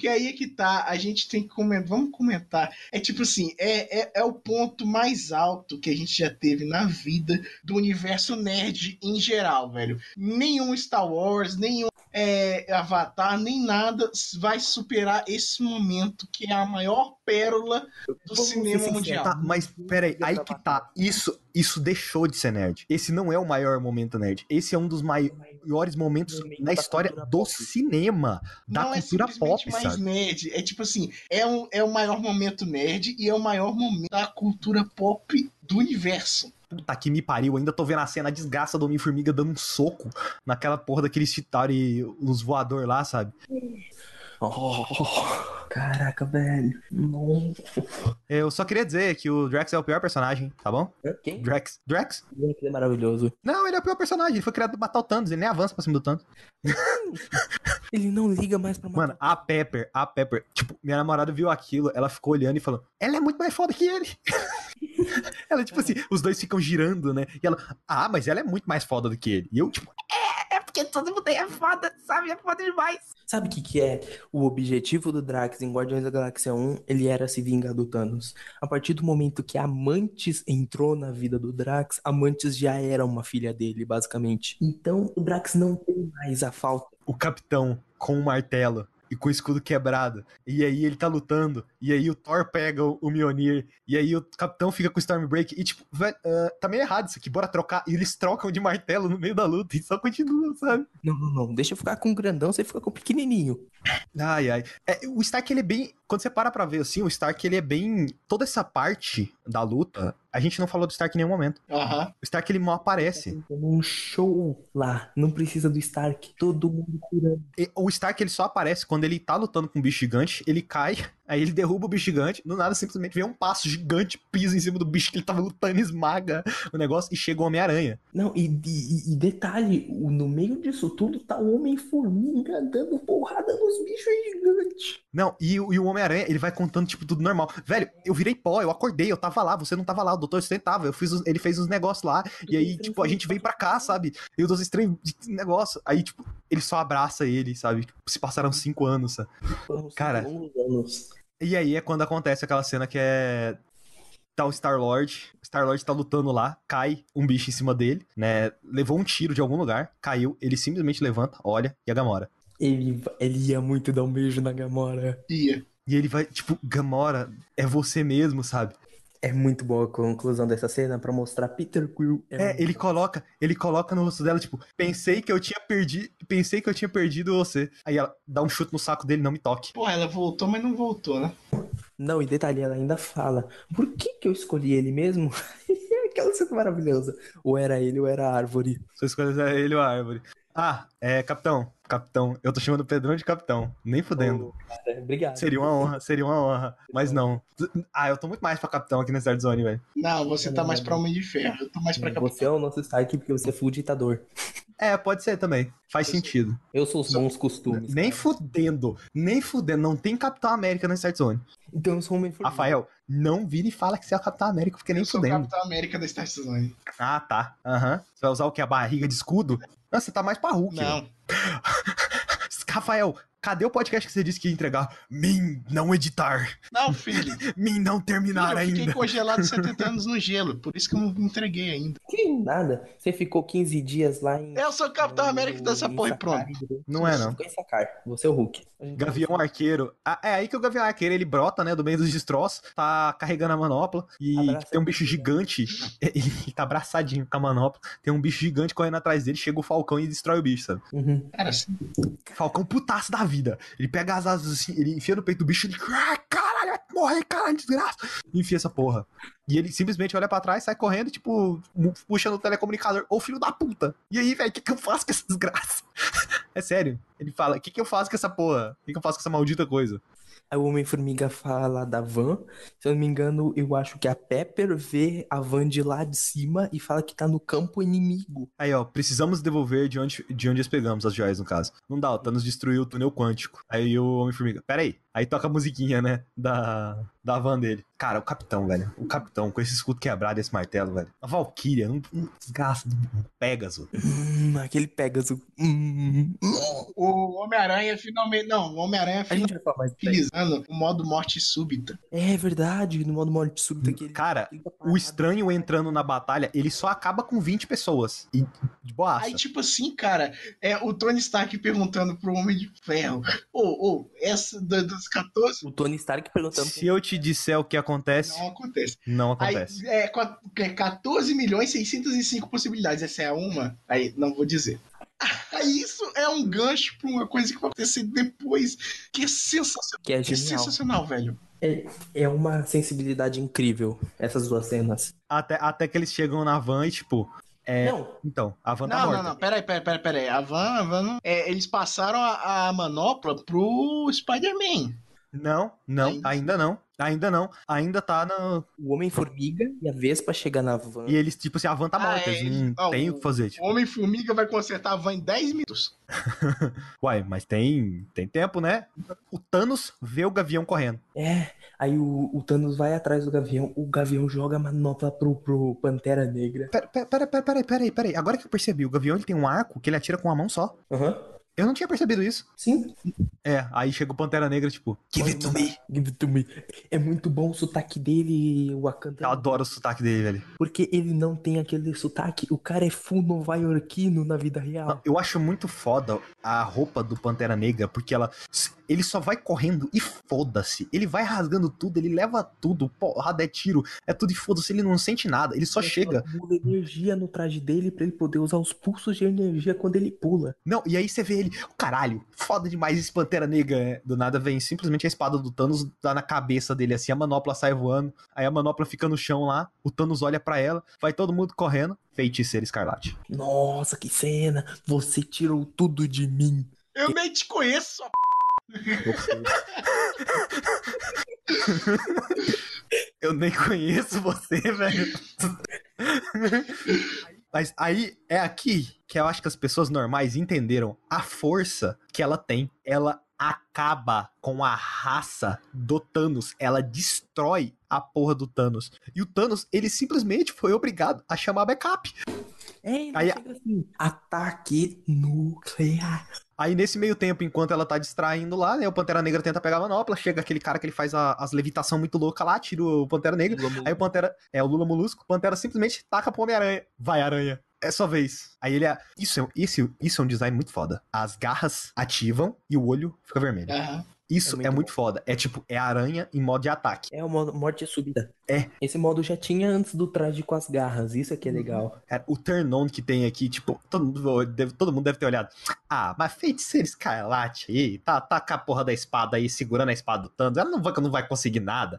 Porque aí é que tá, a gente tem que comentar, vamos comentar. É tipo assim, é, é, é o ponto mais alto que a gente já teve na vida do universo nerd em geral, velho. Nenhum Star Wars, nenhum é, Avatar, nem nada vai superar esse momento que é a maior pérola do Vamos cinema mundial. Tá, mas peraí, aí que tá. Isso, isso deixou de ser nerd. Esse não é o maior momento nerd. Esse é um dos maiores momentos Momento na história do pop. cinema, da não cultura é simplesmente pop, mais sabe? nerd. É tipo assim, é, um, é o maior momento nerd e é o maior momento da cultura pop do universo. Puta que me pariu, ainda tô vendo a cena a desgraça do Homem-Formiga dando um soco naquela porra daqueles Chitauri, os voador lá, sabe? Oh, caraca, velho. Não. Eu só queria dizer que o Drax é o pior personagem, tá bom? Quem? Drax. Drax? Ele é maravilhoso. Não, ele é o pior personagem. Ele foi criado pra matar o Thanos, ele nem avança pra cima do Thanos. Ele não liga mais pra Mano, a Pepper, a Pepper, tipo, minha namorada viu aquilo, ela ficou olhando e falou: ela é muito mais foda que ele. ela, tipo assim, os dois ficam girando, né? E ela, ah, mas ela é muito mais foda do que ele. E eu, tipo, é, é porque todo mundo aí é foda, sabe? É foda demais. Sabe o que, que é o objetivo do Drax em Guardiões da Galáxia 1? Ele era se vingar do Thanos. A partir do momento que a Mantis entrou na vida do Drax, a Mantis já era uma filha dele, basicamente. Então o Drax não tem mais a falta. O capitão com o martelo e com o escudo quebrado. E aí ele tá lutando. E aí o Thor pega o, o Mjolnir. E aí o capitão fica com o Stormbreak. E tipo, velho, ah, tá meio errado isso aqui. Bora trocar. E eles trocam de martelo no meio da luta e só continuam, sabe? Não, não, não. Deixa eu ficar com o grandão, você fica com o pequenininho. Ai, ai. É, o Stark, ele é bem. Quando você para pra ver assim, o Stark, ele é bem. Toda essa parte da luta, a gente não falou do Stark em nenhum momento. Aham. O Stark, ele mal aparece. Um show lá. Não precisa do Stark. Todo mundo curando. E o Stark, ele só aparece quando ele tá lutando com um bicho gigante, ele cai, aí ele derruba o bicho gigante, do nada simplesmente vem um passo gigante, pisa em cima do bicho que ele tava lutando, esmaga o negócio e chega o Homem-Aranha. Não, e, e- e detalhe, no meio disso tudo tá o Homem-Formiga dando porrada nos bichos gigantes. Não, e, o- e o Homem-Aranha, ele vai contando, tipo, tudo normal. Velho, eu virei pó, eu acordei, eu tava lá, você não tava lá, o Doutor Estranho tava, eu fiz os- ele fez uns negócios lá, e aí, tipo, a gente veio pra cá, sabe? E o Doutor Estranho, negócio. Aí, tipo, ele só abraça ele, sabe? Tipo, se passaram cinco anos, sabe? Cara. anos. E aí é quando acontece aquela cena que é. Tá o Star-Lord, o Star-Lord tá lutando lá, cai um bicho em cima dele, né? Levou um tiro de algum lugar, caiu, ele simplesmente levanta, olha, e a Gamora. Ele, ele ia muito dar um beijo na Gamora. Ia. E ele vai, tipo, Gamora, é você mesmo, sabe? É muito boa a conclusão dessa cena pra mostrar Peter Quill. É, ele coloca, ele coloca no rosto dela, tipo, pensei que eu tinha perdido, pensei que eu tinha perdido você. Aí ela dá um chute no saco dele, não me toque. Pô, ela voltou, mas não voltou, né? Não, e detalhe, ela ainda fala: Por que que eu escolhi ele mesmo? Aquela cena maravilhosa. Ou era ele ou era a árvore. Sua escolha é ele ou a árvore. Ah, é, capitão, capitão, eu tô chamando o Pedrão de capitão, nem fudendo. Ô, cara, obrigado. Seria uma honra, seria uma honra. Mas não. Ah, eu tô muito mais pra capitão aqui nessa Zone, velho. Não, você tá mais pra Homem de Ferro. Eu tô mais pra Capitão. Você é o nosso Stark porque você é full ditador. É, pode ser também. Faz sentido. Eu sou os bons costumes. Nem cara. fudendo. Nem fudendo. Não tem Capitão América na Start Zone. Então eu sou homem formiga. Rafael, não vira e fala que você é o Capitão América, porque nem Eu sou o fudendo. Capitão América da Star Zone. Ah, tá. Aham. Você vai usar o que? A barriga de escudo? Não, você tá mais pra Hulk. Não. Rafael, cadê o podcast que você disse que ia entregar? Mim não editar. Não, filho. Mim não terminar eu fiquei ainda. congelado 70 anos no gelo. Por isso que eu não entreguei ainda. Que nada. Você ficou 15 dias lá em. Eu sou o Capitão no- América dessa em porra e pronto. Não é, não. Ficou em Sakai. Você é o Hulk. Gavião Arqueiro. Ah, é aí que o Gavião Arqueiro ele brota, né, do meio dos destroços, tá carregando a manopla e Abraça tem um bicho gigante. Ele tá abraçadinho com a manopla. Tem um bicho gigante correndo atrás dele, chega o Falcão e destrói o bicho, sabe? Uhum. Cara, assim, Falcão putaço da vida. Ele pega as asas assim, ele enfia no peito do bicho e ele. "Ah, Caralho, vai morrer, caralho, desgraça. Enfia essa porra. E ele simplesmente olha pra trás, sai correndo, tipo, mu- puxa no telecomunicador. Ô filho da puta! E aí, velho, o que, que eu faço com essa desgraça? é sério. Ele fala: o que, que eu faço com essa porra? O que, que eu faço com essa maldita coisa? Aí o Homem-Formiga fala da van. Se eu não me engano, eu acho que a Pepper vê a van de lá de cima e fala que tá no campo inimigo. Aí, ó, precisamos devolver de onde, de onde as pegamos, as joias, no caso. Não dá, o Thanos destruiu o túnel quântico. Aí o Homem-Formiga, pera aí. Aí toca a musiquinha, né, da, da van dele. Cara, o capitão, velho. O capitão, com esse escudo quebrado e esse martelo, velho. A Valkyria, um, um desgaste, um Pegasus. Hum, aquele Pegasus. Hum. O Homem-Aranha finalmente. Não, o Homem-Aranha disso. finalizando o modo morte súbita. É verdade, no modo morte súbita que ele. Cara, ele tá o estranho entrando na batalha, ele só acaba com 20 pessoas. E de boaça. Aí, tipo assim, cara, é o Tony Stark perguntando pro Homem de Ferro: Ô, ô, essa da- dos 14 O Tony Stark perguntando. Se eu te disser o que acontece, não acontece. não Aí, acontece. é, qua- é 14 milhões 605 possibilidades. Essa é uma? Aí, não vou dizer. Aí isso é um gancho pra uma coisa que vai acontecer depois, que é sensacional. Que é Que é sensacional, velho. É, é uma sensibilidade incrível, essas duas cenas. Até, até que eles chegam na van e, tipo, é. Não, Então, a van tá Não, morta. não, não, peraí, peraí, peraí, peraí. A van, a van não- é, eles passaram a, a manopla pro Spider-Man. Não, não, Ainda- ainda não. Ainda não. Ainda tá no. o Homem-Formiga e a Vespa chegam na van. E eles, tipo assim, a van tá Ah, morta. é, eles não ó, tem o- o que fazer. O Tipo. Homem-Formiga vai consertar a van em 10 minutos. Uai, mas tem, tem tempo, né? O Thanos vê o Gavião correndo. É, aí o, o Thanos vai atrás do Gavião, o Gavião joga a manopla pro, pro Pantera Negra. Pera, pera, pera, pera, pera, pera, pera aí. Agora que eu percebi, o Gavião ele tem um arco que ele atira com uma mão só. Aham, Eu não tinha percebido isso. sim. É, aí chega o Pantera Negra, tipo, give it to me. Give it to me. É muito bom o sotaque dele, o Wakanda. Eu adoro o sotaque dele, velho. Porque ele não tem aquele sotaque. O cara é full nova-iorquino na vida real. Eu acho muito foda a roupa do Pantera Negra, porque ela. Ele só vai correndo e foda-se. Ele vai rasgando tudo, ele leva tudo. Porrada é tiro, é tudo e foda-se. Ele não sente nada, ele só Ele chega. energia no traje dele pra ele poder usar os pulsos de energia quando ele pula. Não, e aí você vê ele, caralho, foda demais esse Pantera Negra. é. Do nada vem simplesmente a espada do Thanos dá na cabeça dele assim, a manopla sai voando, aí a manopla fica no chão lá, o Thanos olha pra ela, vai todo mundo correndo, feiticeira escarlate. Nossa, que cena! Você tirou tudo de mim. Eu nem te conheço, sua p... Eu nem conheço você, velho. Mas aí é aqui que eu acho que as pessoas normais entenderam a força que ela tem. Ela acaba com a raça do Thanos. Ela destrói a porra do Thanos. E o Thanos, ele simplesmente foi obrigado a chamar backup. É, ele Aí- assim, ataque nuclear. Aí nesse meio tempo, enquanto ela tá distraindo lá, né, o Pantera Negra tenta pegar a manopla, chega aquele cara que ele faz a- as levitação muito louca lá, tira o Pantera Negra. Aí o Pantera, é o Lula Molusco, o Pantera simplesmente taca pro Homem-Aranha. Vai, aranha. É sua vez. Aí ele é. Isso é, isso, isso é um design muito foda. As garras ativam e o olho fica vermelho. Aham. Isso É muito é muito foda. É tipo, é aranha em modo de ataque. É o modo morte súbita. É. Esse modo já tinha antes do traje com as garras. Isso aqui é legal. Cara, o turn on que tem aqui, tipo, todo mundo deve, todo mundo deve ter olhado. Ah, mas feiticeira escarlate aí, tá, tá com a porra da espada aí, segurando a espada do Thanos. Ela não vai, não vai conseguir nada.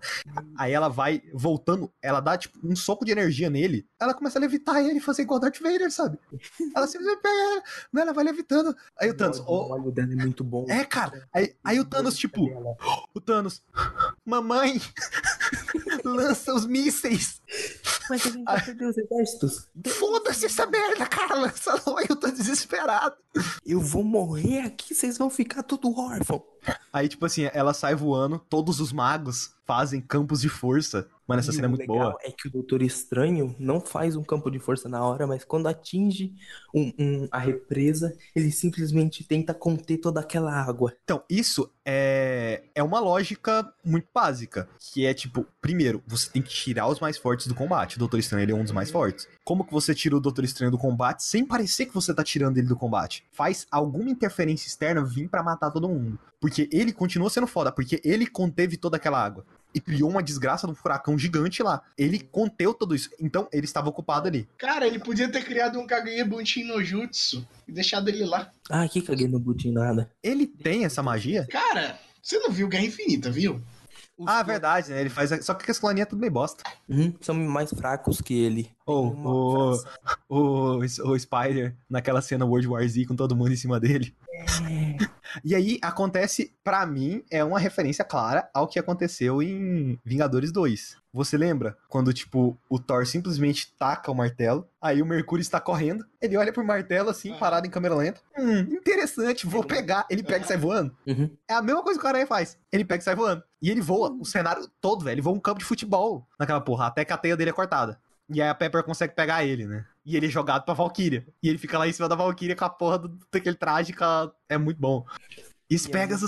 Aí ela vai voltando, ela dá, tipo, um soco de energia nele. Ela começa a levitar ele e fazer igual Darth Vader, sabe? Ela simplesmente pega ela, né, ela vai levitando. Aí o Thanos, o ô, olho dela é muito bom. é, cara. Aí, aí o Thanos, tipo, o Thanos, mamãe, lança os mísseis. Mas a gente vai perder os exércitos. Foda-se essa merda, cara, lança logo. Eu tô desesperado. Eu vou morrer aqui, vocês vão ficar tudo órfão. Aí, tipo assim, ela sai voando, todos os magos fazem campos de força. Mano, essa E cena é muito legal boa. É que o Doutor Estranho não faz um campo de força na hora, mas quando atinge um- um- a represa, ele simplesmente tenta conter toda aquela água. Então, isso é, é uma lógica muito básica. Que é tipo, primeiro, você tem que tirar os mais fortes do combate. O Doutor Estranho ele é um dos mais fortes. Como que você tira o Doutor Estranho do combate sem parecer que você tá tirando ele do combate? Faz alguma interferência externa vir pra matar todo mundo. Porque ele continua sendo foda, porque ele conteve toda aquela água. E criou uma desgraça de um furacão gigante lá. Ele conteu tudo isso. Então, ele estava ocupado ali. Cara, ele podia ter criado um Kageye Bunshin no Jutsu e deixado ele lá. Ah, que caguei no Butin nada. Ele tem essa magia? Cara, você não viu Guerra Infinita, viu? Os Ah, verdade, né? Ele faz. Só que as cloninhas é tudo meio bosta. Uhum, são mais fracos que ele. Ou uma o, o, o Spider naquela cena World War Z com todo mundo em cima dele. E aí acontece, pra mim, é uma referência clara ao que aconteceu em Vingadores 2. Você lembra quando, tipo, o Thor simplesmente taca o martelo, aí o Mercúrio está correndo, ele olha pro martelo assim, Ah. parado em câmera lenta. Hum, interessante, vou pegar. Ele pega e sai voando. Uhum. É a mesma coisa que o Aranha faz. Ele pega e sai voando. E ele voa o cenário todo, velho. Ele voa um campo de futebol naquela porra, até que a teia dele é cortada. E aí a Pepper consegue pegar ele, né? E ele é jogado pra Valkyria. E ele fica lá em cima da Valkyria com a porra do, daquele traje é muito bom. Isso E pega aí?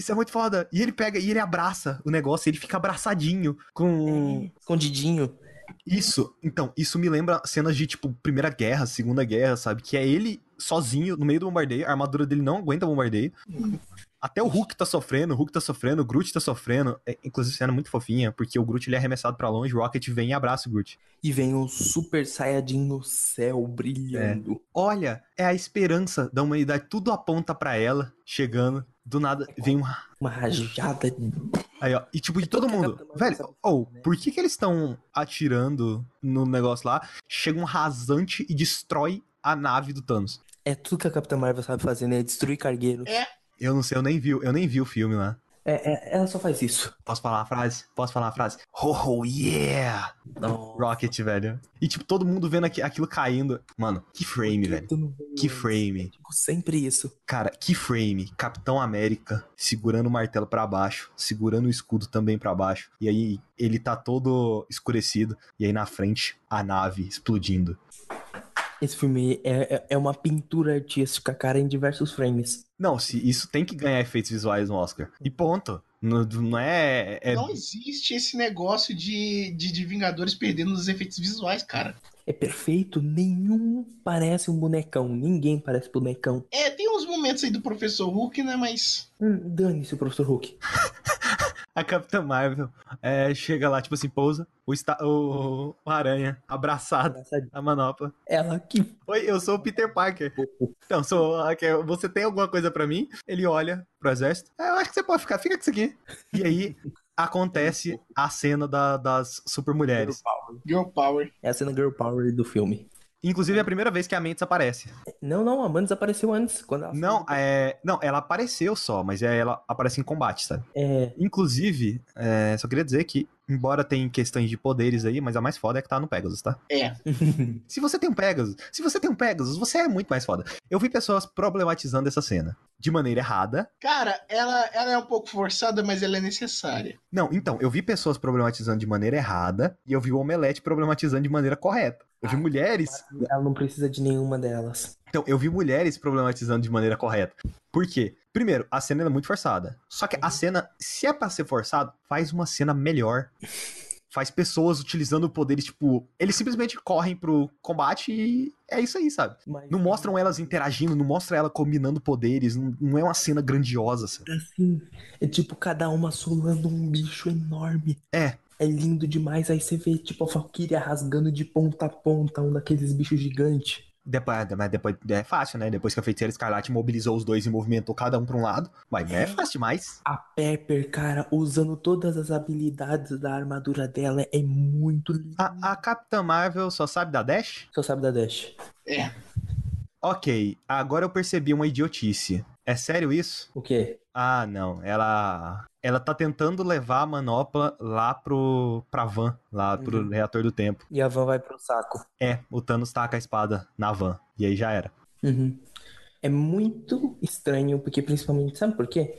Isso é muito foda. E ele pega e ele abraça o negócio, ele fica abraçadinho com. É, Escondidinho. Isso, então, isso me lembra cenas de, tipo, Primeira Guerra, Segunda Guerra, sabe? Que é ele sozinho no meio do bombardeio, a armadura dele não aguenta bombardeio. Até o Hulk tá sofrendo, o Hulk tá sofrendo, o Groot tá sofrendo. É, inclusive, cena muito fofinha, porque o Groot ele é arremessado pra longe, o Rocket vem e abraça o Groot. E vem o Super Saiyajin no céu brilhando. Olha, é a esperança da humanidade, tudo aponta pra ela, chegando. Do nada, vem uma. Uma rajada. de- Aí, ó. E tipo, de É todo mundo. Velho, ou, né? por que que eles estão atirando no negócio lá? Chega um rasante e destrói a nave do Thanos. É tudo que a Capitã Marvel sabe fazer, né? Destruir cargueiro. É. Eu não sei, eu nem vi, eu nem vi o filme lá. É, é, ela só faz isso. Posso falar a frase? Posso falar a frase? Ho, yeah! Não. Rocket, velho. E tipo, todo mundo vendo aqui- aquilo caindo. Mano, que frame, velho. Que frame. Digo sempre isso. Cara, que frame. Capitão América segurando o martelo pra baixo, segurando o escudo também pra baixo. E aí ele tá todo escurecido. E aí na frente, a nave explodindo. Esse filme é, é, é uma pintura artística, cara, em diversos frames. Não, se isso tem que ganhar efeitos visuais no Oscar. E ponto. Não, não é. é- Não existe esse negócio de, de, de Vingadores perdendo nos efeitos visuais, cara. É perfeito, nenhum parece um bonecão. Ninguém parece bonecão. É, tem uns momentos aí do Professor Hulk, né? Mas. Hum, Dane-se o Professor Hulk. A Capitã Marvel é, chega lá, tipo assim, pousa. O, esta- o, o Aranha abraçado. Engraçadinho. A manopla. Ela que. Oi, eu sou o Peter Parker. Então, sou, aqui, você tem alguma coisa pra mim? Ele olha pro exército. É, eu acho que você pode ficar, fica com isso aqui. E aí acontece a cena da- das super mulheres. Girl Power. É a cena Girl Power do filme. Inclusive é a primeira vez que a Mantis aparece. Não, não, a Mantis apareceu antes. Quando ela Não, é, não, ela apareceu só, mas é- ela aparece em combate, sabe? É. Inclusive, é, só queria dizer que, embora tenha questões de poderes aí, mas a mais foda é que tá no Pegasus, tá? É. Se você tem um Pegasus, se você tem um Pegasus, você é muito mais foda. Eu vi pessoas problematizando essa cena de maneira errada. Cara, ela, ela é um pouco forçada, mas ela é necessária. Não, então, eu vi pessoas problematizando de maneira errada e eu vi o Omelete problematizando de maneira correta. Eu vi Ah, mulheres. ela não precisa de nenhuma delas. Então, eu vi mulheres problematizando de maneira correta. Por quê? Primeiro, a cena é muito forçada. Só que a cena, se é pra ser forçado, faz uma cena melhor. Faz pessoas utilizando poderes, tipo, eles simplesmente correm pro combate e é isso aí, sabe? Mas, Não mostram elas interagindo, não mostra ela combinando poderes, não, não é uma cena grandiosa, sabe? Assim, é tipo cada uma solando um bicho enorme. É. É lindo demais. Aí você vê, tipo, a Valkyria rasgando de ponta a ponta um daqueles bichos gigantes. Depois, mas depois é fácil, né? Depois que a feiticeira escarlate mobilizou os dois e movimentou cada um pra um lado. Mas é fácil demais. A Pepper, cara, usando todas as habilidades da armadura dela, é muito lindo. A, a Capitã Marvel só sabe da Dash? Só sabe da Dash. É. Ok, agora eu percebi uma idiotice. É sério isso? O quê? Ah, não. Ela. Ela tá tentando levar a manopla lá pro. pra van, lá pro Uhum. reator do tempo. E a Van vai pro saco. É, o Thanos taca a espada na van. E aí já era. Uhum. É muito estranho, porque principalmente, sabe por quê?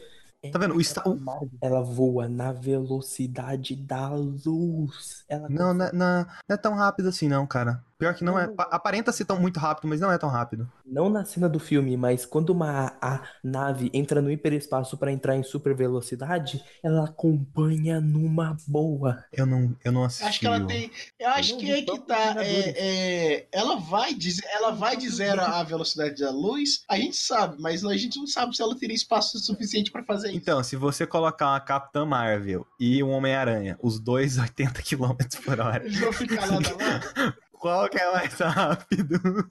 Tá vendo? O o- Ela voa na velocidade da luz. Ela Não, não, é- não, não é tão rápido assim, não, cara. Pior que não é. Não. pa- Aparenta ser tão muito rápido, mas não é tão rápido. Não na cena do filme, mas quando uma a nave entra no hiperespaço para entrar em super velocidade, ela acompanha numa boa. Eu não, eu não assisti. Acho que ela o- tem. Eu acho Não, que é que tá. É, é, ela vai dizer, ela vai de zero a velocidade da luz. A gente sabe, mas a gente não sabe se ela teria espaço suficiente pra fazer isso. Então, se você colocar uma Capitã Marvel e um Homem-Aranha, os dois 80 km por hora, Eles vão ficar lá na lá. Qual que é mais rápido?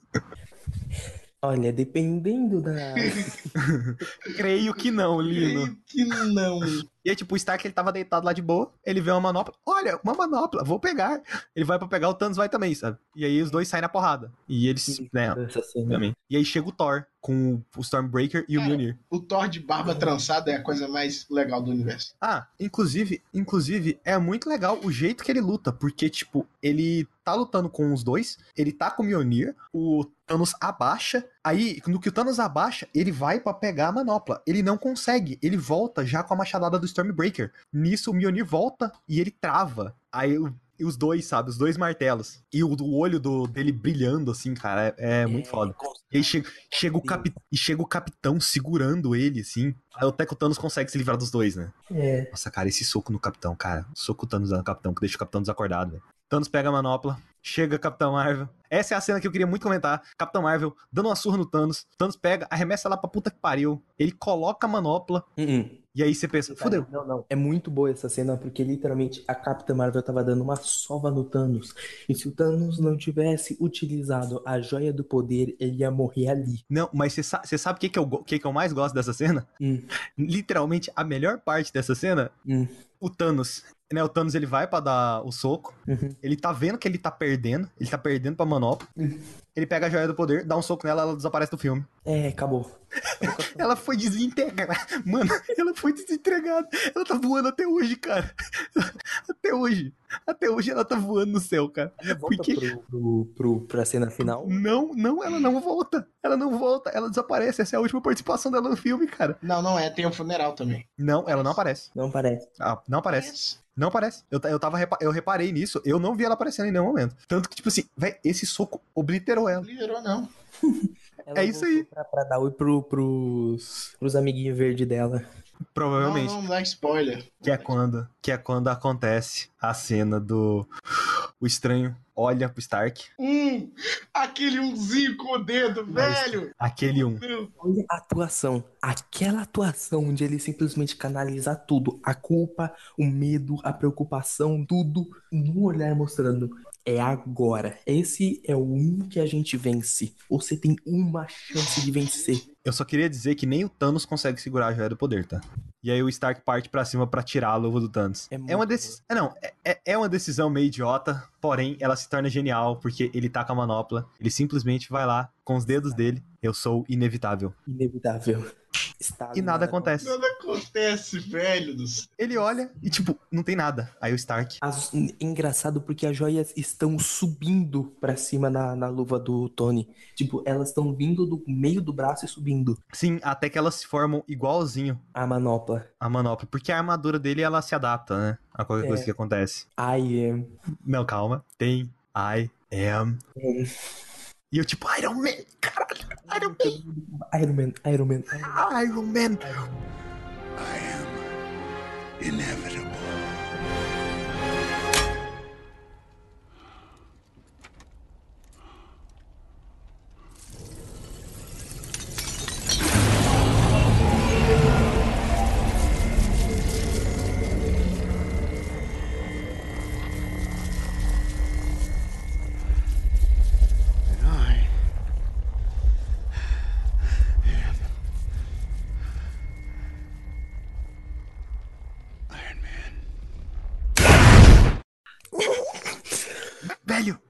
Olha, dependendo da. Creio que não, Lino. Creio que não. E aí, tipo, o Stark ele tava deitado lá de boa, ele vê uma manopla. Olha, uma manopla, vou pegar. Ele vai pra pegar, o Thanos vai também, sabe? E aí os dois saem na porrada. E eles, né, também. E aí chega o Thor com o Stormbreaker e o Mjolnir. O Thor de barba trançada é a coisa mais legal do universo. Ah, inclusive, inclusive, é muito legal o jeito que ele luta, porque, tipo, ele tá lutando com os dois, ele tá com o Mjolnir, o Thanos abaixa, aí, no que o Thanos abaixa, ele vai pra pegar a manopla. Ele não consegue, ele volta já com a machadada do Stormbreaker. Nisso, o Mjolnir volta e ele trava. Aí, o- e os dois, sabe, os dois martelos. E o, o olho do, dele brilhando, assim, cara, é, é muito foda. E aí chega, chega o capi, e chega o capitão segurando ele, assim. Aí até que o Thanos consegue se livrar dos dois, né? É. Nossa, cara, esse soco no capitão, cara. O soco Thanos no capitão, que deixa o capitão desacordado, velho. Thanos pega a manopla, chega Capitão Marvel. Essa é a cena que eu queria muito comentar. Capitão Marvel dando uma surra no Thanos. Thanos pega, arremessa lá pra puta que pariu. Ele coloca a manopla. Uh-uh. E aí você pensa, fudeu. Não, não. É muito boa essa cena, porque literalmente a Capitã Marvel tava dando uma sova no Thanos. E se o Thanos não tivesse utilizado a joia do poder, ele ia morrer ali. Não, mas você sa- sabe o que, que, eu, que, que eu mais gosto dessa cena? Hum. Literalmente, a melhor parte dessa cena, Hum. o Thanos. Né, o Thanos ele vai pra dar o soco. Uhum. Ele tá vendo que ele tá perdendo. Ele tá perdendo pra manopla. Ele pega a joia do poder, dá um soco nela, ela desaparece do filme. É, acabou. Ela foi desintegrada. Mano, ela foi desentregada. Ela tá voando até hoje, cara. Até hoje. Até hoje ela tá voando no céu, cara. Ela volta Porque- pro, pro, pro, pra cena final. Não, não, ela não volta. Ela não volta. Ela desaparece. Essa é a última participação dela no filme, cara. Não, não é, tem um funeral também. Não, ela não aparece. Não parece. Ah, não aparece. Não aparece. Eu, eu tava eu reparei nisso. Eu não vi ela aparecendo em nenhum momento. Tanto que, tipo assim, véi, esse soco obliterou ela. Não liderou, não. Ela É isso aí. Pra, pra dar oi pro, pros, pros amiguinhos verdes dela. Provavelmente. Não, não dá spoiler. Que é quando, que é quando acontece a cena do o estranho olha pro Stark, Hum, aquele umzinho com o dedo, velho. aquele um. Olha a atuação. Aquela atuação onde ele simplesmente canaliza tudo. A culpa, o medo, a preocupação, tudo num olhar mostrando. É agora. Esse é o um que a gente vence. Você tem uma chance de vencer. Eu só queria dizer que nem o Thanos consegue segurar a joia do poder, tá? E aí o Stark parte pra cima pra tirar a luva do Thanos. É É, uma decisão. Não, é- é, é uma decisão meio idiota, porém ela se torna genial porque ele tá com a manopla. Ele simplesmente vai lá com os dedos dele. Eu sou inevitável. Inevitável. Está E nada acontece. nada acontece, velho do céu. Ele olha e, tipo, não tem nada. Aí o Stark. As- engraçado porque as joias estão subindo pra cima na, na luva do Tony. Tipo, elas estão vindo do meio do braço e subindo. Sim, até que elas se formam igualzinho A manopla. a manopla. Porque a armadura dele, ela se adapta, né? A qualquer É. coisa que acontece. I am. Não, calma. Tem I am. É. E eu, tipo, Iron Man, caralho. Iron Man. Iron Man, Iron Man. Iron Man. I am inevitable.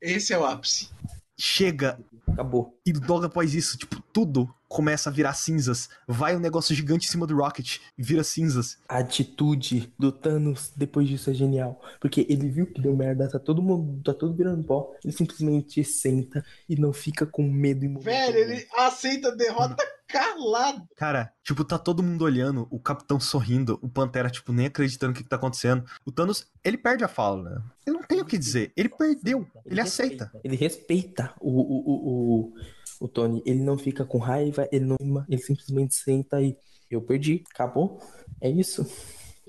Esse é o ápice. chega. Acabou. E logo após isso, tipo, tudo começa a virar cinzas. Vai um negócio gigante em cima do Rocket e vira cinzas. A atitude do Thanos depois disso é genial. Porque ele viu que deu merda, tá todo mundo, tá tudo virando pó. Ele simplesmente senta e não fica com medo e morrer. Velho, ele aceita a derrota calado. Cara, tipo, tá todo mundo olhando, o Capitão sorrindo, o Pantera, tipo, nem acreditando o que, que tá acontecendo. O Thanos, ele perde a fala, né? Ele não tem o que dizer. Ele perdeu. Ele, aceita. respeita. Ele respeita o, o, o, o, o Tony. Ele não fica com raiva, ele não. Ele simplesmente senta e. Eu perdi, acabou. É isso.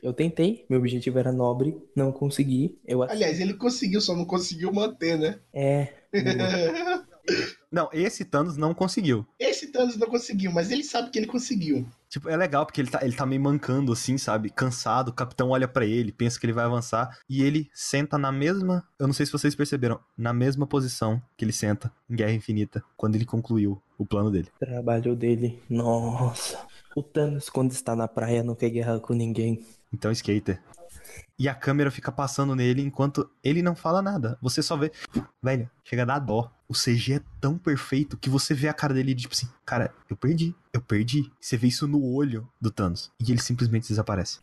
Eu tentei, meu objetivo era nobre, não consegui. Eu Aliás, ele conseguiu, só não conseguiu manter, né? É. Não, esse Thanos não conseguiu. Esse Thanos não conseguiu, mas ele sabe que ele conseguiu. Tipo, é legal porque ele tá, ele tá meio mancando, assim, sabe? Cansado, o capitão olha pra ele, pensa que ele vai avançar, e ele senta na mesma. Eu não sei se vocês perceberam, na mesma posição que ele senta em Guerra Infinita, quando ele concluiu o plano dele. Trabalho dele. Nossa. O Thanos, quando está na praia, não quer guerra com ninguém. Então, skater. E a câmera fica passando nele enquanto ele não fala nada. Você só vê. Velho, chega a dar dó. O CG é tão perfeito que você vê a cara dele tipo assim: Cara, eu perdi, eu perdi. Você vê isso no olho do Thanos. E ele simplesmente desaparece.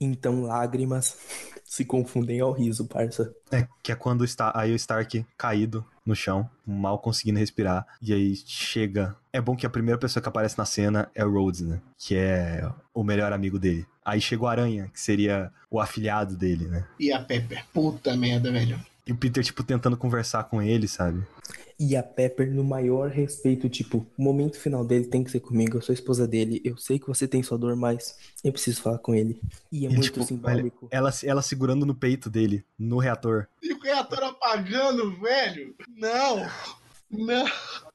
Então lágrimas se confundem ao riso, parça. É, que é quando está aí o Stark caído no chão, mal conseguindo respirar. E aí chega. É bom que a primeira pessoa que aparece na cena é o Rhodes, né? Que é o melhor amigo dele. Aí chega o Aranha, que seria o afilhado dele, né? E a Pepper. Puta merda, velho. E o Peter, tipo, tentando conversar com ele, sabe? E a Pepper no maior respeito, tipo, o momento final dele tem que ser comigo, eu sou a esposa dele, eu sei que você tem sua dor, mas eu preciso falar com ele. E é E, muito tipo, simbólico. Ela, ela segurando no peito dele, no reator. E o reator apagando, velho? Não! Não!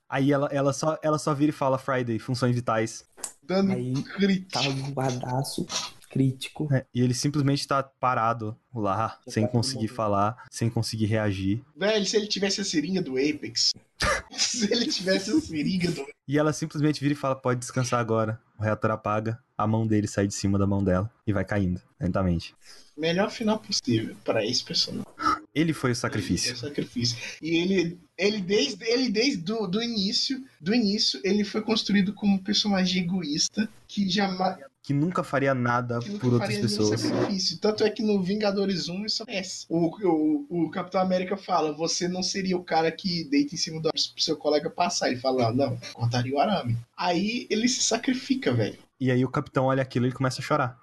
Aí ela, ela, só, ela só vira e fala Friday, funções vitais. Dando Aí crítico. tá voadaço, crítico. É, e ele simplesmente tá parado lá, Já sem tá conseguir falar, sem conseguir reagir. Velho, se ele tivesse a seringa do Apex. se ele tivesse a seringa do E ela simplesmente vira e fala: pode descansar agora. O reator apaga, a mão dele sai de cima da mão dela e vai caindo, lentamente. melhor final possível pra esse personagem. Ele foi o sacrifício. sacrifício. E ele, ele desde, ele desde do, do início, do início, ele foi construído como um personagem egoísta que jamais Que nunca faria nada nunca por outras pessoas. sacrifício. Tanto é que no Vingadores 1 isso acontece. O, o, o Capitão América fala: você não seria o cara que deita em cima do seu colega passar. Ele fala: não, cortaria o arame. Aí ele se sacrifica, velho. E aí o capitão olha aquilo e ele começa a chorar.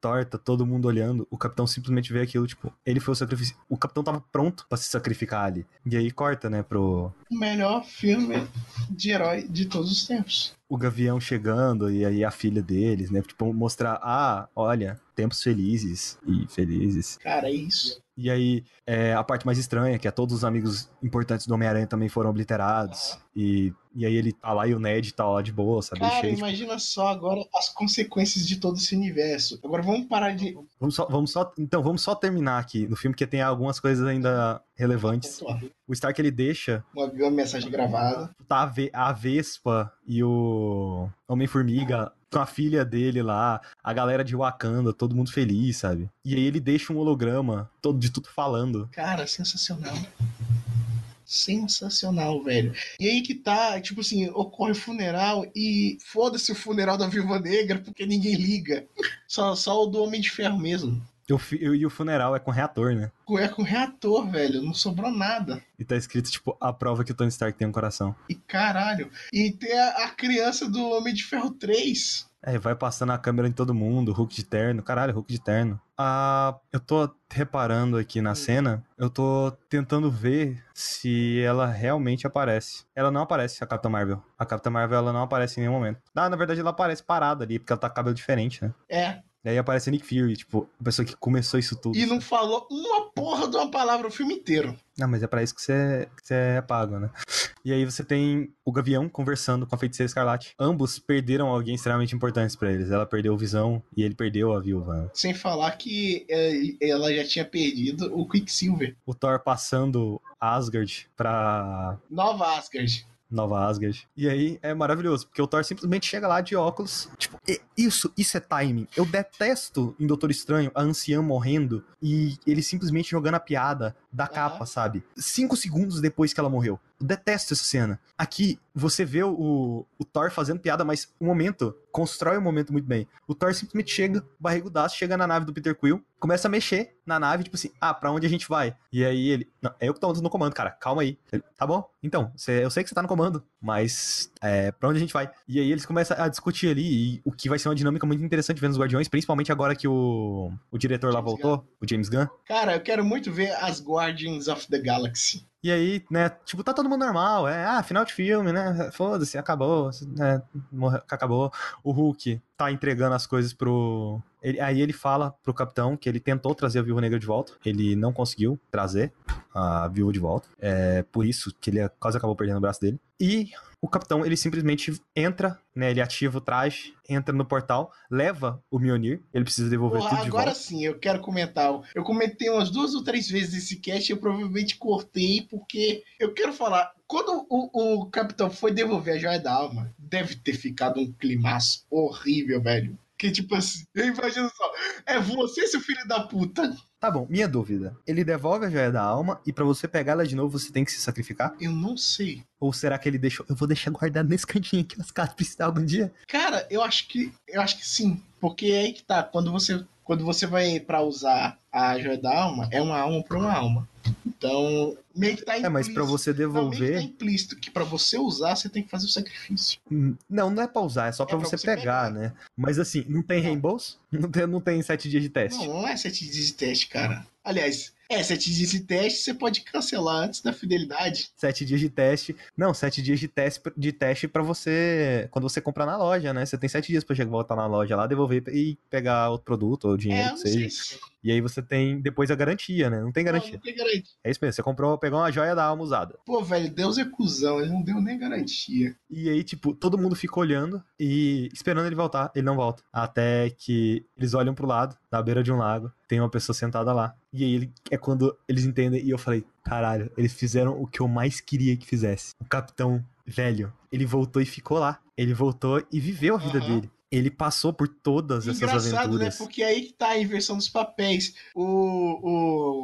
Torta, todo mundo olhando. O capitão simplesmente vê aquilo, tipo, ele foi o sacrifício. O capitão tava pronto pra se sacrificar ali. E aí corta, né, pro. O melhor filme de herói de todos os tempos. O Gavião chegando e aí a filha deles, né? Tipo, mostrar, ah, olha, tempos felizes e felizes. Cara, é isso. E aí, é, a parte mais estranha, que é todos os amigos importantes do Homem-Aranha também foram obliterados. E, e aí ele tá lá e o Ned tá lá de boa, sabe? Cara, chega, tipo, imagina só agora as consequências de todo esse universo. Agora vamos parar de. vamos só, vamos só, então, vamos só terminar aqui no filme, que tem algumas coisas ainda relevantes. O Stark, ele deixa Uma, uma mensagem gravada. tá a Vespa e o Homem-Formiga com a filha dele lá, a galera de Wakanda, todo mundo feliz, sabe? E aí ele deixa um holograma todo de tudo falando. Cara, sensacional. Sensacional, velho. E aí que tá, tipo assim, ocorre funeral e foda-se o funeral da Viúva Negra porque ninguém liga. Só, só o do Homem de Ferro mesmo. E o, fi- e o funeral é com reator, né? É com reator, velho. Não sobrou nada. E tá escrito, tipo, a prova que o Tony Stark tem um coração. E caralho. E tem a, a criança do Homem de Ferro 3. É, vai passando a câmera em todo mundo, Hulk de terno, caralho, Hulk de terno. Ah, eu tô reparando aqui na cena, eu tô tentando ver se ela realmente aparece. Ela não aparece, a Capitã Marvel. A Capitã Marvel, ela não aparece em nenhum momento. Ah, na verdade, ela aparece parada ali, porque ela tá com cabelo diferente, né? É. E aí aparece Nick Fury, tipo, a pessoa que começou isso tudo. E não falou uma porra de uma palavra o filme inteiro. Não, mas é pra isso que você, que você é pago, né? E aí você tem o Gavião conversando com a Feiticeira Escarlate. Ambos perderam alguém extremamente importante pra eles. Ela perdeu o Visão e ele perdeu a Viúva. Sem falar que é, ela já tinha perdido o Quicksilver. O Thor passando Asgard pra Nova Asgard. Nova Asgard. E aí é maravilhoso, porque o Thor simplesmente chega lá de óculos. Tipo, "E- isso, isso é timing. Eu detesto em Doutor Estranho a anciã morrendo e ele simplesmente jogando a piada da capa, sabe? Cinco segundos depois que ela morreu. Detesto essa cena. Aqui, você vê o, o Thor fazendo piada, mas o momento constrói o momento muito bem. O Thor simplesmente chega, barrigudaço, chega na nave do Peter Quill, começa a mexer na nave, tipo assim, ah, pra onde a gente vai? E aí ele, não, é eu que tô no comando, cara, calma aí. Ele, tá bom, então, cê- eu sei que você tá no comando, mas é, pra onde a gente vai? E aí eles começam a discutir ali, e o que vai ser uma dinâmica muito interessante vendo os Guardiões, principalmente agora que o, o diretor lá James voltou, o James Gunn. Cara, eu quero muito ver as Guardians of the Galaxy. E aí, né, tipo, tá todo mundo normal, é, ah, final de filme, né, foda-se, acabou, né, morreu, acabou. O Hulk tá entregando as coisas pro... ele- aí ele fala pro capitão que ele tentou trazer a Viúva Negra de volta, ele não conseguiu trazer a Viúva de volta, é por isso que ele quase acabou perdendo o braço dele. E o capitão, ele simplesmente entra, né, ele ativa o traje, entra no portal, leva o Mjolnir, ele precisa devolver Porra, tudo de agora volta. sim, eu quero comentar. Eu comentei umas duas ou três vezes esse cast e eu provavelmente cortei, porque eu quero falar. Quando o, o capitão foi devolver a joia da alma, deve ter ficado um climaço horrível, velho. Que tipo assim, eu imagino só, é você, seu filho da puta. Tá bom, minha dúvida. Ele devolve a joia da alma e pra você pegar ela de novo você tem que se sacrificar? Eu não sei. Ou será que ele deixou. Eu vou deixar guardado nesse cantinho aqui, os caras precisar algum dia? Cara, eu acho que eu acho que sim, porque é aí que tá, quando você quando você vai pra usar a joia da alma, é uma alma pra uma alma. Então, meio que tá É, mas pra você Não, meio que tá devolver. implícito que pra você usar, você tem que fazer o sacrifício. Hum, Não, não é pra usar, é só pra pra você, você pegar, pegar. né? Mas assim, não tem Não. reembolso? Não tem, não tem sete dias de teste. Não, não é sete dias de teste, cara. Aliás, é sete dias de teste, você pode cancelar antes da fidelidade. Sete dias de teste. Não, sete dias de teste, de teste pra você. Quando você comprar na loja, né? Você tem sete dias pra chegar, voltar na loja lá, devolver e pegar outro produto ou dinheiro, É, que não seja. se... E aí você tem depois a garantia, né? Não tem Não, garantia. não tem garantia. É isso mesmo. Você comprou, pegou uma joia da alma usada. Pô, velho, Deus é cuzão, ele não deu nem garantia. E aí, tipo, todo mundo fica olhando e esperando ele voltar. Ele não volta. Até que eles olham pro lado, na beira de um lago, tem uma pessoa sentada lá. E aí ele, é quando eles entendem. E eu falei, caralho, eles fizeram o que eu mais queria que fizesse. O capitão velho, ele voltou e ficou lá. Ele voltou e viveu a vida Aham. dele. Ele passou por todas essas Engraçado, né? aventuras. Porque aí que tá a inversão dos papéis. O,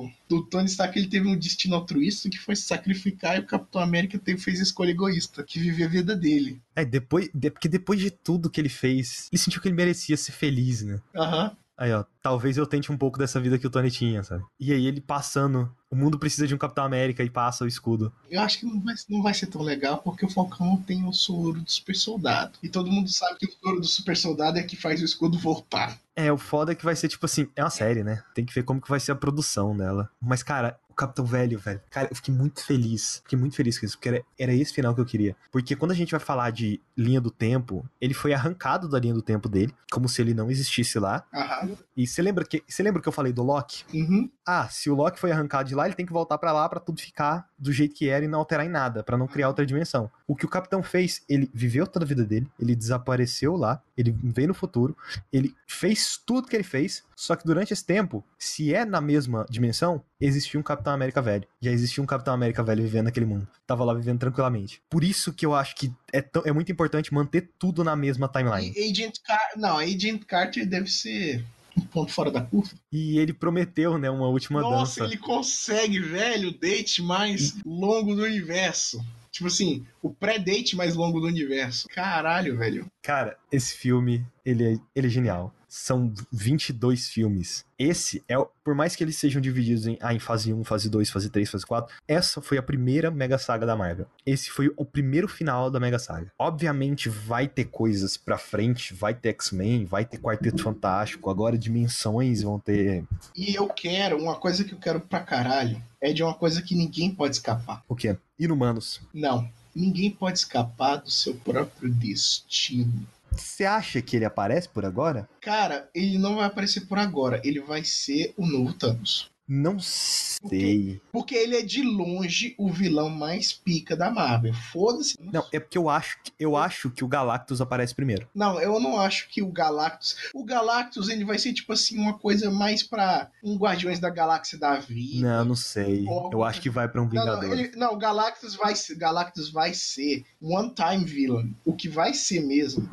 o, o Tony Stark ele teve um destino altruísta que foi se sacrificar e o Capitão América teve, fez a escolha egoísta, que viveu a vida dele. É, depois, de- porque depois de tudo que ele fez, ele sentiu que ele merecia ser feliz, né? Aham. Aí, ó, talvez eu tente um pouco dessa vida que o Tony tinha, sabe? E aí ele passando, o mundo precisa de um Capitão América e passa o escudo. Eu acho que não vai, não vai ser tão legal porque o Falcão tem o soro do super soldado. E todo mundo sabe que o soro do super soldado é que faz o escudo voltar. É, o foda é que vai ser tipo assim, é uma série, né? Tem que ver como que vai ser a produção dela. Mas, cara, o Capitão Velho, velho, cara, eu fiquei muito feliz. Fiquei muito feliz com isso, porque era, era esse final que eu queria. Porque quando a gente vai falar de linha do tempo, ele foi arrancado da linha do tempo dele, como se ele não existisse lá. Aham. E você lembra que você lembra que eu falei do Loki? Uhum. Ah, se o Loki foi arrancado de lá, ele tem que voltar pra lá pra tudo ficar do jeito que era e não alterar em nada, pra não criar outra dimensão. O que o Capitão fez, ele viveu toda a vida dele, ele desapareceu lá, ele veio no futuro, ele fez tudo que ele fez, só que durante esse tempo, se é na mesma dimensão, existia um Capitão América velho. Já existia um Capitão América velho vivendo naquele mundo. Tava lá vivendo tranquilamente. Por isso que eu acho que é, tão- é muito importante manter tudo na mesma timeline. Agent Car... Não, Agent Carter deve ser um ponto fora da curva. E ele prometeu, né, uma última Nossa, dança. ele consegue, velho, o date mais longo do universo. Tipo assim, o pré-date mais longo do universo. Caralho, velho. Cara, esse filme, ele é, ele é genial. São 22 filmes. Esse é, o- por mais que eles sejam divididos em, ah, em fase 1, fase 2, fase 3, fase 4, essa foi a primeira mega saga da Marvel. Esse foi o primeiro final da mega saga. Obviamente vai ter coisas pra frente, vai ter X-Men, vai ter Quarteto Fantástico, agora dimensões vão ter E eu quero, uma coisa que eu quero pra caralho, é de uma coisa que ninguém pode escapar. o quê? Inumanos. Não. Ninguém pode escapar do seu próprio destino. Você acha que ele aparece por agora? Cara, ele não vai aparecer por agora. Ele vai ser o novo Thanos. Não sei. Porque ele é de longe o vilão mais pica da Marvel. Foda-se. Não, é porque eu acho, que- eu acho que o Galactus aparece primeiro. Não, eu não acho que o Galactus. O Galactus ele vai ser tipo assim uma coisa mais pra um Guardiões da Galáxia da vida. Não, não sei. Ou Eu acho que vai pra um Não, Vingador. não, ele- não, o Galactus vai ser, Galactus vai ser one time villain. O que vai ser mesmo.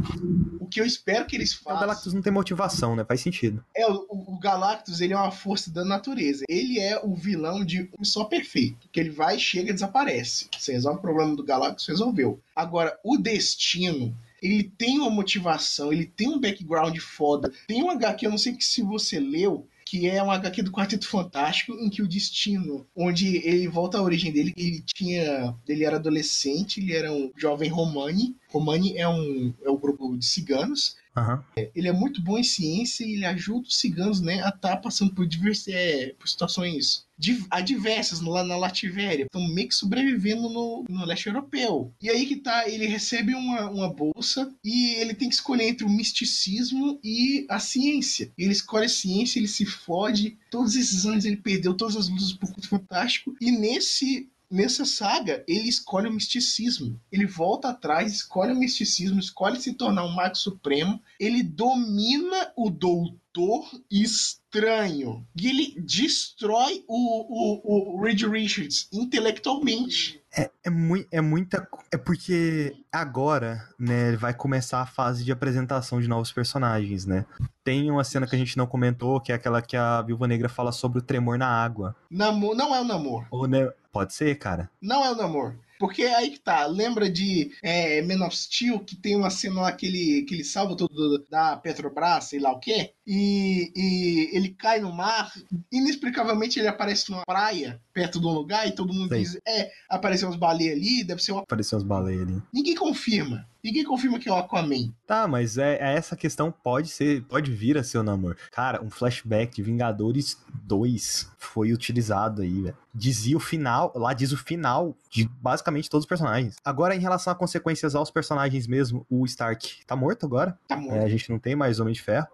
O que eu espero que eles O façam. Galactus não tem motivação, né? Faz sentido. É, o, o Galactus, ele é uma força da natureza. Ele é o vilão de um só perfeito. Que ele vai, chega e desaparece. Você resolve o problema do Galactus, resolveu. Agora, o Destino, ele tem uma motivação, ele tem um background foda. Tem um HQ, eu não sei se você leu, que é um HQ do Quarteto Fantástico, em que o Destino, onde ele volta à origem dele, ele tinha. Ele era adolescente, ele era um jovem Romani. Romani é um, é um grupo de ciganos Aham. ele é muito bom em ciência e ele ajuda os ciganos né, a estar passando por, é, por situações adversas lá na Lativéria. Estão meio que sobrevivendo no, no leste europeu. E aí que tá, ele recebe uma, uma bolsa e ele tem que escolher entre o misticismo e a ciência. Ele escolhe a ciência, ele se fode. Todos esses anos ele perdeu todas as luzes por Culto Fantástico. E nesse nessa saga, ele escolhe o misticismo. Ele volta atrás, escolhe o misticismo, escolhe se tornar um mago supremo. Ele domina o doutor estranho. E ele destrói o, o, o Reed Richards intelectualmente. É, mui, é muita. É porque agora, né, vai começar a fase de apresentação de novos personagens, né? Tem uma cena que a gente não comentou, que é aquela que a Viúva Negra fala sobre o tremor na água. Namor, não é o namor. Ou, né? Pode ser, cara. Não é o namor. Porque aí que tá, lembra de é, Man of Steel, que tem uma cena lá que ele, que ele salva tudo da Petrobras, sei lá o quê, e, e ele cai no mar, inexplicavelmente ele aparece numa praia, perto de um lugar, e todo mundo Sei. diz, é, apareceu umas baleias ali, deve ser uma... Apareceu as baleias ali. Ninguém confirma. Ninguém confirma que é o Aquaman. Tá, mas é, é essa questão pode ser, pode vir a ser o namoro. Cara, um flashback de Vingadores 2 foi utilizado aí, velho. Dizia o final, lá diz o final de basicamente todos os personagens. Agora, em relação a consequências aos personagens mesmo, o Stark tá morto agora. Tá morto. É, a gente não tem mais Homem de Ferro.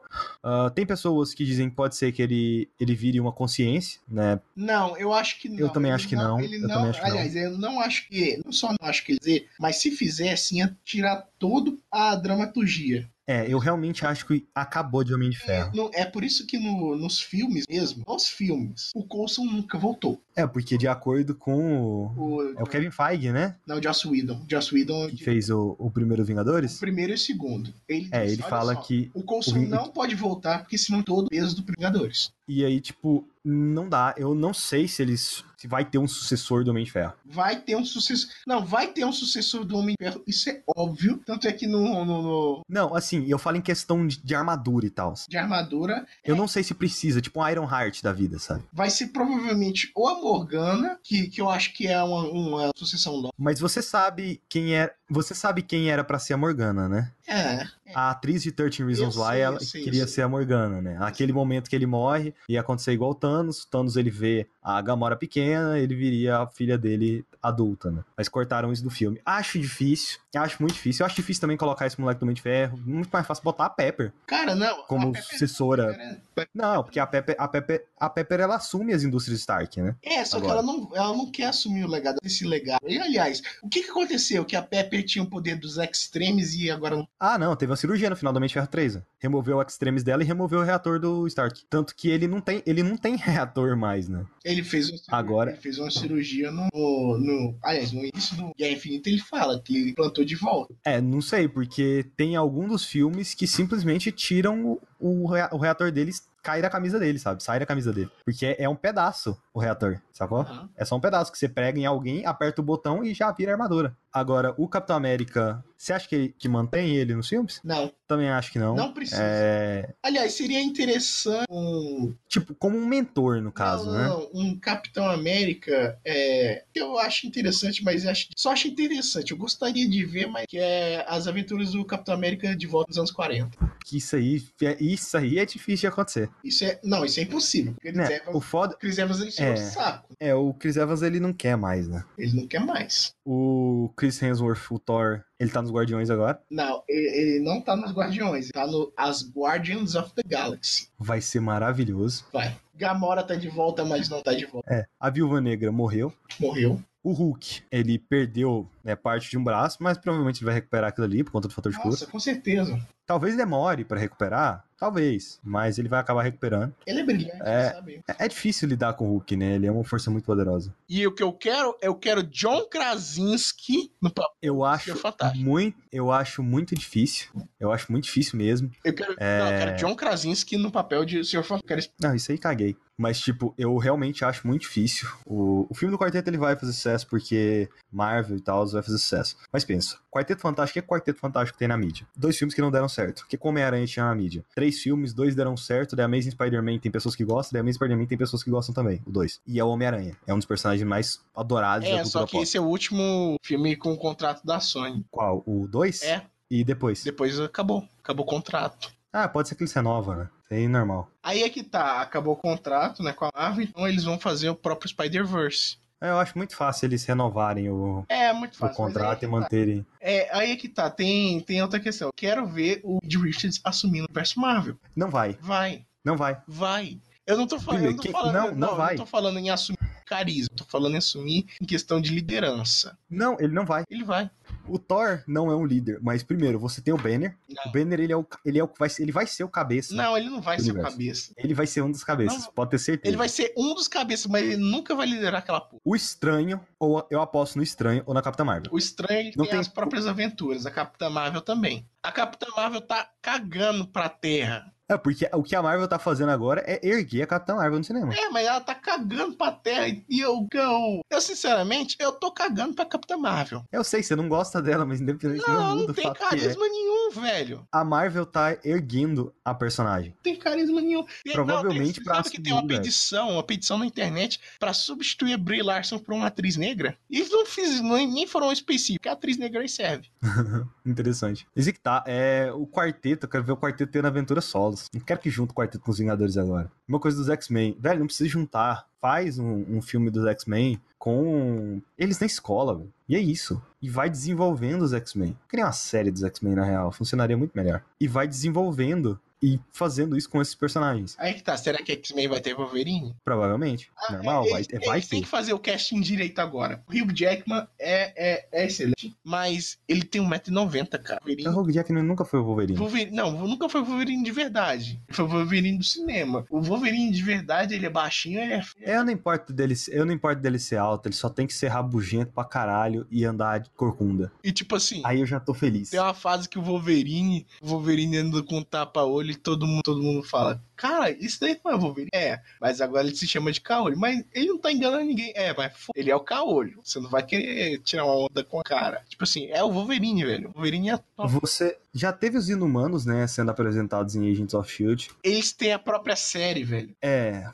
Ah, tem pessoas que dizem que pode ser que ele, ele vire uma consciência, né? Não, eu acho que não. Eu também Ele acho que não, Ele eu não, também acho que não. aliás, eu não acho que. Não só não acho que ele mas se fizesse, ia tirar todo a dramaturgia. É, eu realmente acho que acabou de Homem de Ferro. Não, é por isso que no- nos filmes mesmo, nos filmes, o Coulson nunca voltou. É, porque de acordo com o. O, É o Kevin Feige, né? Não, o Joss Whedon. Joss Whedon, Que fez o, o primeiro o Vingadores. primeiro e o segundo. Ele É, ele "Olha fala só, que. O Coulson o não pode voltar, porque senão todo o peso do Vingadores. E aí, tipo, não dá. Eu não sei se eles. Se vai ter um sucessor do Homem de Ferro. Vai ter um sucessor. Não, vai ter um sucessor do Homem de Ferro. Isso é óbvio. Tanto é que no, no- no- Não, assim, eu falo em questão de, de armadura e tal. de armadura Eu não sei se precisa, tipo um Iron Heart da vida, sabe? vai ser provavelmente ou a Morgana, que, que eu acho que é uma, uma sucessão nova. Mas você sabe quem é. Você sabe quem era pra ser a Morgana, né? É, A atriz de 13 Reasons Why, ela queria ser a Morgana, né? Aquele momento que ele morre, ia acontecer igual o Thanos. O Thanos, ele vê a Gamora pequena, ele viria a filha dele adulta, né? Mas cortaram isso do filme. Acho difícil, acho muito difícil. Eu acho difícil também colocar esse moleque do Homem de Ferro. Muito mais fácil botar a Pepper cara, não. como Pepper- sucessora. Pepper Não, porque a Pepper, a, Pepper, a Pepper, ela assume as indústrias Stark, né? É, só que Agora. ela não, ela não quer assumir o legado desse legado. E, aliás, o que, que aconteceu? Que a Pepper tinha o poder dos extremes e agora não. Ah, não, teve uma cirurgia no final do Homem de Ferro 3. né? Removeu o extremes dela e removeu o reator do Stark. Tanto que ele não tem, ele não tem reator mais, né? Ele fez uma cirurgia, Agora- ele fez uma cirurgia no, no. Aliás, no início do Guerra Infinita ele fala que ele plantou de volta. É, não sei, porque tem algum dos filmes que simplesmente tiram o, o reator deles, cai da camisa dele, sabe? Sai da camisa dele. Porque é, é um pedaço o reator, sacou? Aham. É só um pedaço que você prega em alguém, aperta o botão e já vira armadura. Agora, o Capitão América, você acha que, que mantém ele nos filmes? Não, Também acho que não. não precisa. É, Aliás, seria interessante um. tipo, como um mentor, no caso, não, né? não, um Capitão América é, eu acho interessante, mas acho, só acho interessante. Eu gostaria de ver, mas que é as aventuras do Capitão América de volta nos anos 40. Que isso aí, é- isso aí é difícil de acontecer. Isso é. Não, isso é impossível. Porque Né? Chris Evans, O foda Chris Evans encheu É. o saco. é, o Chris Evans ele não quer mais, né? Ele não quer mais. O Chris Hemsworth, o Thor, ele tá nos Guardiões agora. Não, ele, ele não tá nos Guardiões, ele tá no As Guardians of the Galaxy. Vai ser maravilhoso. Vai. Gamora tá de volta, mas não tá de volta. É, a Viúva Negra morreu. Morreu. O Hulk, ele perdeu né, parte de um braço, mas provavelmente ele vai recuperar aquilo ali por conta do fator de cura. Nossa, com certeza. Talvez demore pra recuperar, talvez, mas ele vai acabar recuperando. Ele é brilhante, É. sabe? É, é difícil lidar com o Hulk, né? Ele é uma força muito poderosa. E o que eu quero, eu quero John Krasinski no papel. Eu acho fantástico. muito, eu acho muito difícil. Eu acho muito difícil mesmo. Eu quero, É. não, eu quero John Krasinski no papel de Sr. Fantástico. Não, isso aí caguei. Mas, tipo, eu realmente acho muito difícil. O, o filme do Quarteto ele vai fazer sucesso porque Marvel e tal vai fazer sucesso. Mas pensa, Quarteto Fantástico, o que é Quarteto Fantástico tem na mídia? Dois filmes que não deram certo. Que como Homem-Aranha tinha na mídia. Três filmes, dois deram certo. The Amazing Spider-Man tem pessoas que gostam, The Amazing Spider-Man tem pessoas que gostam também. O dois. E é o Homem-Aranha. É um dos personagens mais adorados da É, cultura só que pop. esse é o último filme com o contrato da Sony. Qual? O dois? É, E depois? depois acabou. Acabou o contrato. Ah, pode ser que eles renovam, né? Isso aí é normal. Aí é que tá, acabou o contrato, né, com a Marvel, então eles vão fazer o próprio Spider-Verse. É, Eu acho muito fácil eles renovarem o, É, muito o fácil. mas contrato é e tá. manterem. É, aí é que tá, tem, tem outra questão. Quero ver o Reed Richards assumindo o verso Marvel. Não vai, Vai, não vai. vai. Eu não tô falando, Primeiro, eu não falando, não, não eu vai. tô falando em assumir carisma, tô falando em assumir em questão de liderança. Não, ele não vai. Ele vai. O Thor não é um líder, mas primeiro, você tem o Banner. Não. O Banner, ele é o, ele é o vai, ser- ele vai ser o cabeça. Não, ele não vai ser o universo. cabeça. Ele vai ser um dos cabeças, Não. pode ter certeza. Ele vai ser um dos cabeças, mas ele nunca vai liderar aquela porra. O Estranho, ou eu aposto no Estranho ou na Capitã Marvel. O estranho ele Não tem, tem- as próprias aventuras, a Capitã Marvel também. A Capitã Marvel tá cagando pra Terra. É, porque o que a Marvel tá fazendo agora é erguer a Capitã Marvel no cinema. É, mas ela tá cagando pra Terra e eu, eu, eu sinceramente, eu tô cagando pra Capitã Marvel. Eu sei, você não gosta dela, mas independente não, Não, não tem fato que é. carisma velho. A Marvel tá erguendo a personagem. Não tem carisma nenhum. Provavelmente não, tem, pra sabe que tem uma petição, uma petição na internet pra substituir a Brie Larson por uma atriz negra? Eles não fizeram, nem foram específicos, que a atriz negra aí serve. Interessante. Esse que tá, é o quarteto, eu quero ver o quarteto tendo aventuras solos. Não quero que junte o quarteto com os Vingadores agora. Uma coisa dos X-Men. Velho, não precisa juntar. Faz um, um filme dos X-Men com eles na escola, velho. E é isso. E vai desenvolvendo os X-Men. Cria uma série dos X-Men, na real. Funcionaria muito melhor. E vai desenvolvendo e fazendo isso com esses personagens. Aí que tá, será que X-Men vai ter Wolverine? Provavelmente. Ah, Normal, é, vai, é, vai ter. que fazer o casting direito agora. O Hugh Jackman é, é, é excelente, mas ele tem 1,90m, cara. O Wolverine, Hugh Jackman nunca foi o Wolverine. Wolverine- não, nunca foi Wolverine de verdade. Foi Wolverine do cinema. O Wolverine de verdade, ele é baixinho, ele é... Eu não importo dele, eu não importo dele ser alto, ele só tem que ser rabugento pra caralho e andar de corcunda. E tipo assim, Aí eu já tô feliz. tem uma fase que o Wolverine, o Wolverine anda com tapa-olho e todo mundo, todo mundo fala, cara, isso daí não é Wolverine. É, mas agora ele se chama de caolho. Mas ele não tá enganando ninguém. É, mas ele é o caolho. Você não vai querer tirar uma onda com a cara. Tipo assim, é o Wolverine, velho. O Wolverine é top. Você já teve os inumanos, né, sendo apresentados em Agents of Shield. Eles têm a própria série, velho. É.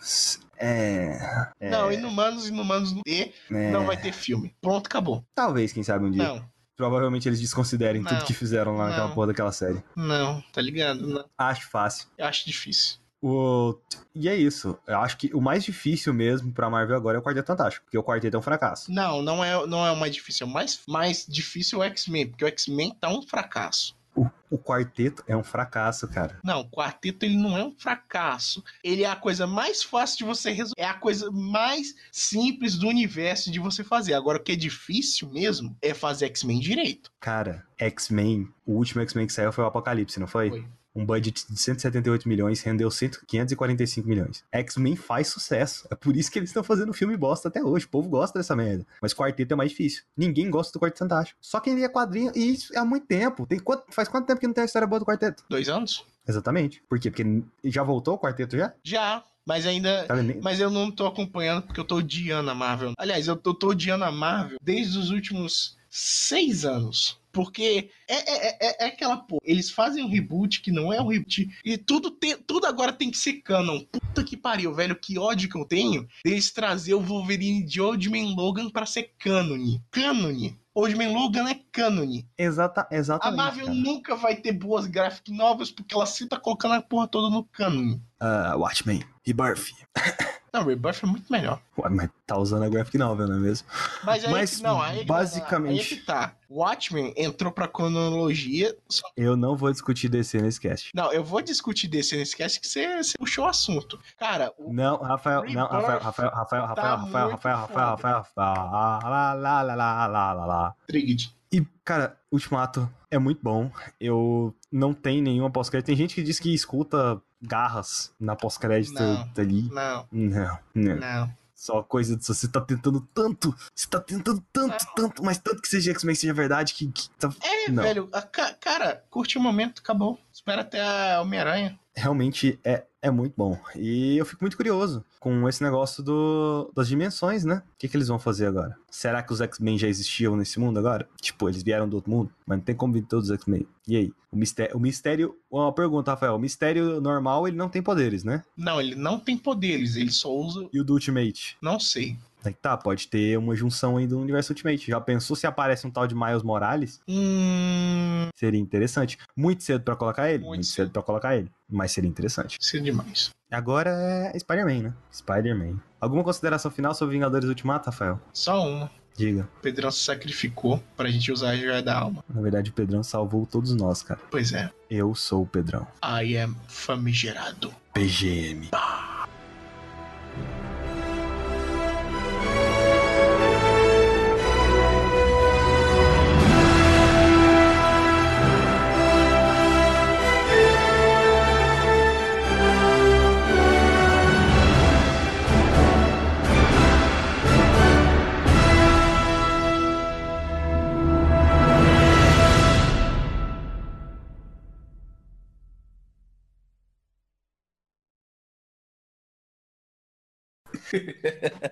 É. é Não, Inumanos, Inumanos não, ter, é, não vai ter filme. Pronto, acabou. Talvez, quem sabe um dia. Não, Provavelmente eles desconsiderem Não. tudo que fizeram lá naquela Não. porra daquela série. não, tá ligado? Não. Acho fácil. Eu acho difícil. O... E é isso. Eu acho que o mais difícil mesmo pra Marvel agora é o Quarteto Fantástico, porque o Quarteto é um fracasso. Não, não é, não é o mais difícil. É o mais, mais difícil é o X-Men, porque o X-Men tá um fracasso. O, o Quarteto é um fracasso, cara. Não, o quarteto ele não é um fracasso. Ele é a coisa mais fácil de você resolver. É a coisa mais simples do universo de você fazer. Agora, o que é difícil mesmo é fazer X-Men direito. Cara, X-Men, o último X-Men que saiu foi o Apocalipse, não foi? Foi. Um budget de 178 milhões rendeu 100 545 milhões. X-Men faz sucesso. É por isso que eles estão fazendo filme bosta até hoje. O povo gosta dessa merda. Mas quarteto é mais difícil. Ninguém gosta do Quarteto Fantástico. Só quem lia quadrinho, e isso há muito tempo. Tem quanto, faz quanto tempo que não tem a história boa do quarteto? Dois anos? Exatamente. Por quê? Porque já voltou o quarteto já? Já, mas ainda. Tá? Mas eu não tô acompanhando porque eu tô odiando a Marvel. Aliás, eu tô, tô odiando a Marvel desde os últimos seis anos. Porque é, é, é, é aquela porra. Eles fazem um reboot que não é um reboot. E tudo, tem, tudo agora tem que ser canon. Puta que pariu, velho. Que ódio que eu tenho deles trazer o Wolverine de Old Man Logan pra ser canone. Canone. Old Man Logan é canone. Exata, A exatamente. Marvel cara. nunca vai ter boas graphic novels porque ela sempre tá colocando a porra toda no canone. Ah, Watchmen, Rebirth. Não, Rebirth é muito melhor. Ué, Mas tá usando a graphic novel, não é mesmo? Mas, aí Mas, que, não, aí, basicamente- Aí que tá. Watchmen entrou pra cronologia. só- Eu não vou discutir DC nesse cast. Não, eu vou discutir desse nesse cast que você, você puxou o assunto. Cara, o- Não, Rafael, não, Rafael, Rafael, Rafael, Rafael, Rafael, muito Rafael, Rafael, Rafael, Rafael, lá, lá, lá, lá, lá, lá, lá. Trigid. E, cara, Ultimato é muito bom. Eu não tenho nenhuma pós-crédito. Tem gente que diz que escuta garras na pós-crédito ali. Não, Não, não. não. Só coisa de você tá tentando tanto. Você tá tentando tanto, tanto, mas tanto que seja X-Men seja verdade que, que tá. É, Não. velho, a ca- cara, curte o momento, acabou. Espera até a Homem-Aranha. Realmente é, é muito bom. E eu fico muito curioso com esse negócio do, das dimensões, né? O que, que eles vão fazer agora? Será que os X-Men já existiam nesse mundo agora? Tipo, eles vieram do outro mundo? Mas não tem como vir todos os X-Men. E aí? O mistério, o mistério. Uma pergunta, Rafael. O mistério normal, ele não tem poderes, né? Não, ele não tem poderes, ele só usa. E o do Ultimate? Não sei. Aí tá, pode ter uma junção aí do universo Ultimate. Já pensou se aparece um tal de Miles Morales? Hum. Seria interessante. Muito cedo pra colocar ele? Muito Muito, cedo pra colocar ele. Mas seria interessante. É demais. Agora é Spider-Man, né? Spider-Man. Alguma consideração final sobre Vingadores Ultimato, Rafael? Só uma. Diga. O Pedrão se sacrificou pra gente usar a joia da alma. Na verdade, o Pedrão salvou todos nós, cara. Pois é. Eu sou o Pedrão. I am famigerado. PGM.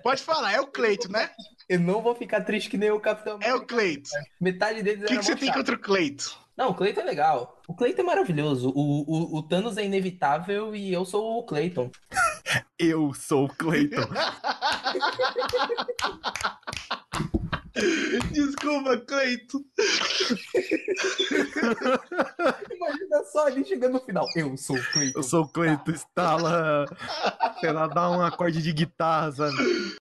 Pode falar, é o Cleito, né? Eu não vou ficar triste que nem o Capitão É o Cleito. Metade deles O que, que você tem contra o Cleito? Não, o Cleiton é legal. O Cleiton é maravilhoso. O, o, o Thanos é inevitável e eu sou o Cleiton. Eu sou o Clayton. Desculpa, Cleito. Imagina só ali chegando no final. Eu sou o Cleiton. Eu sou o Clayton, estala. Sei lá, dá um acorde de guitarra, sabe?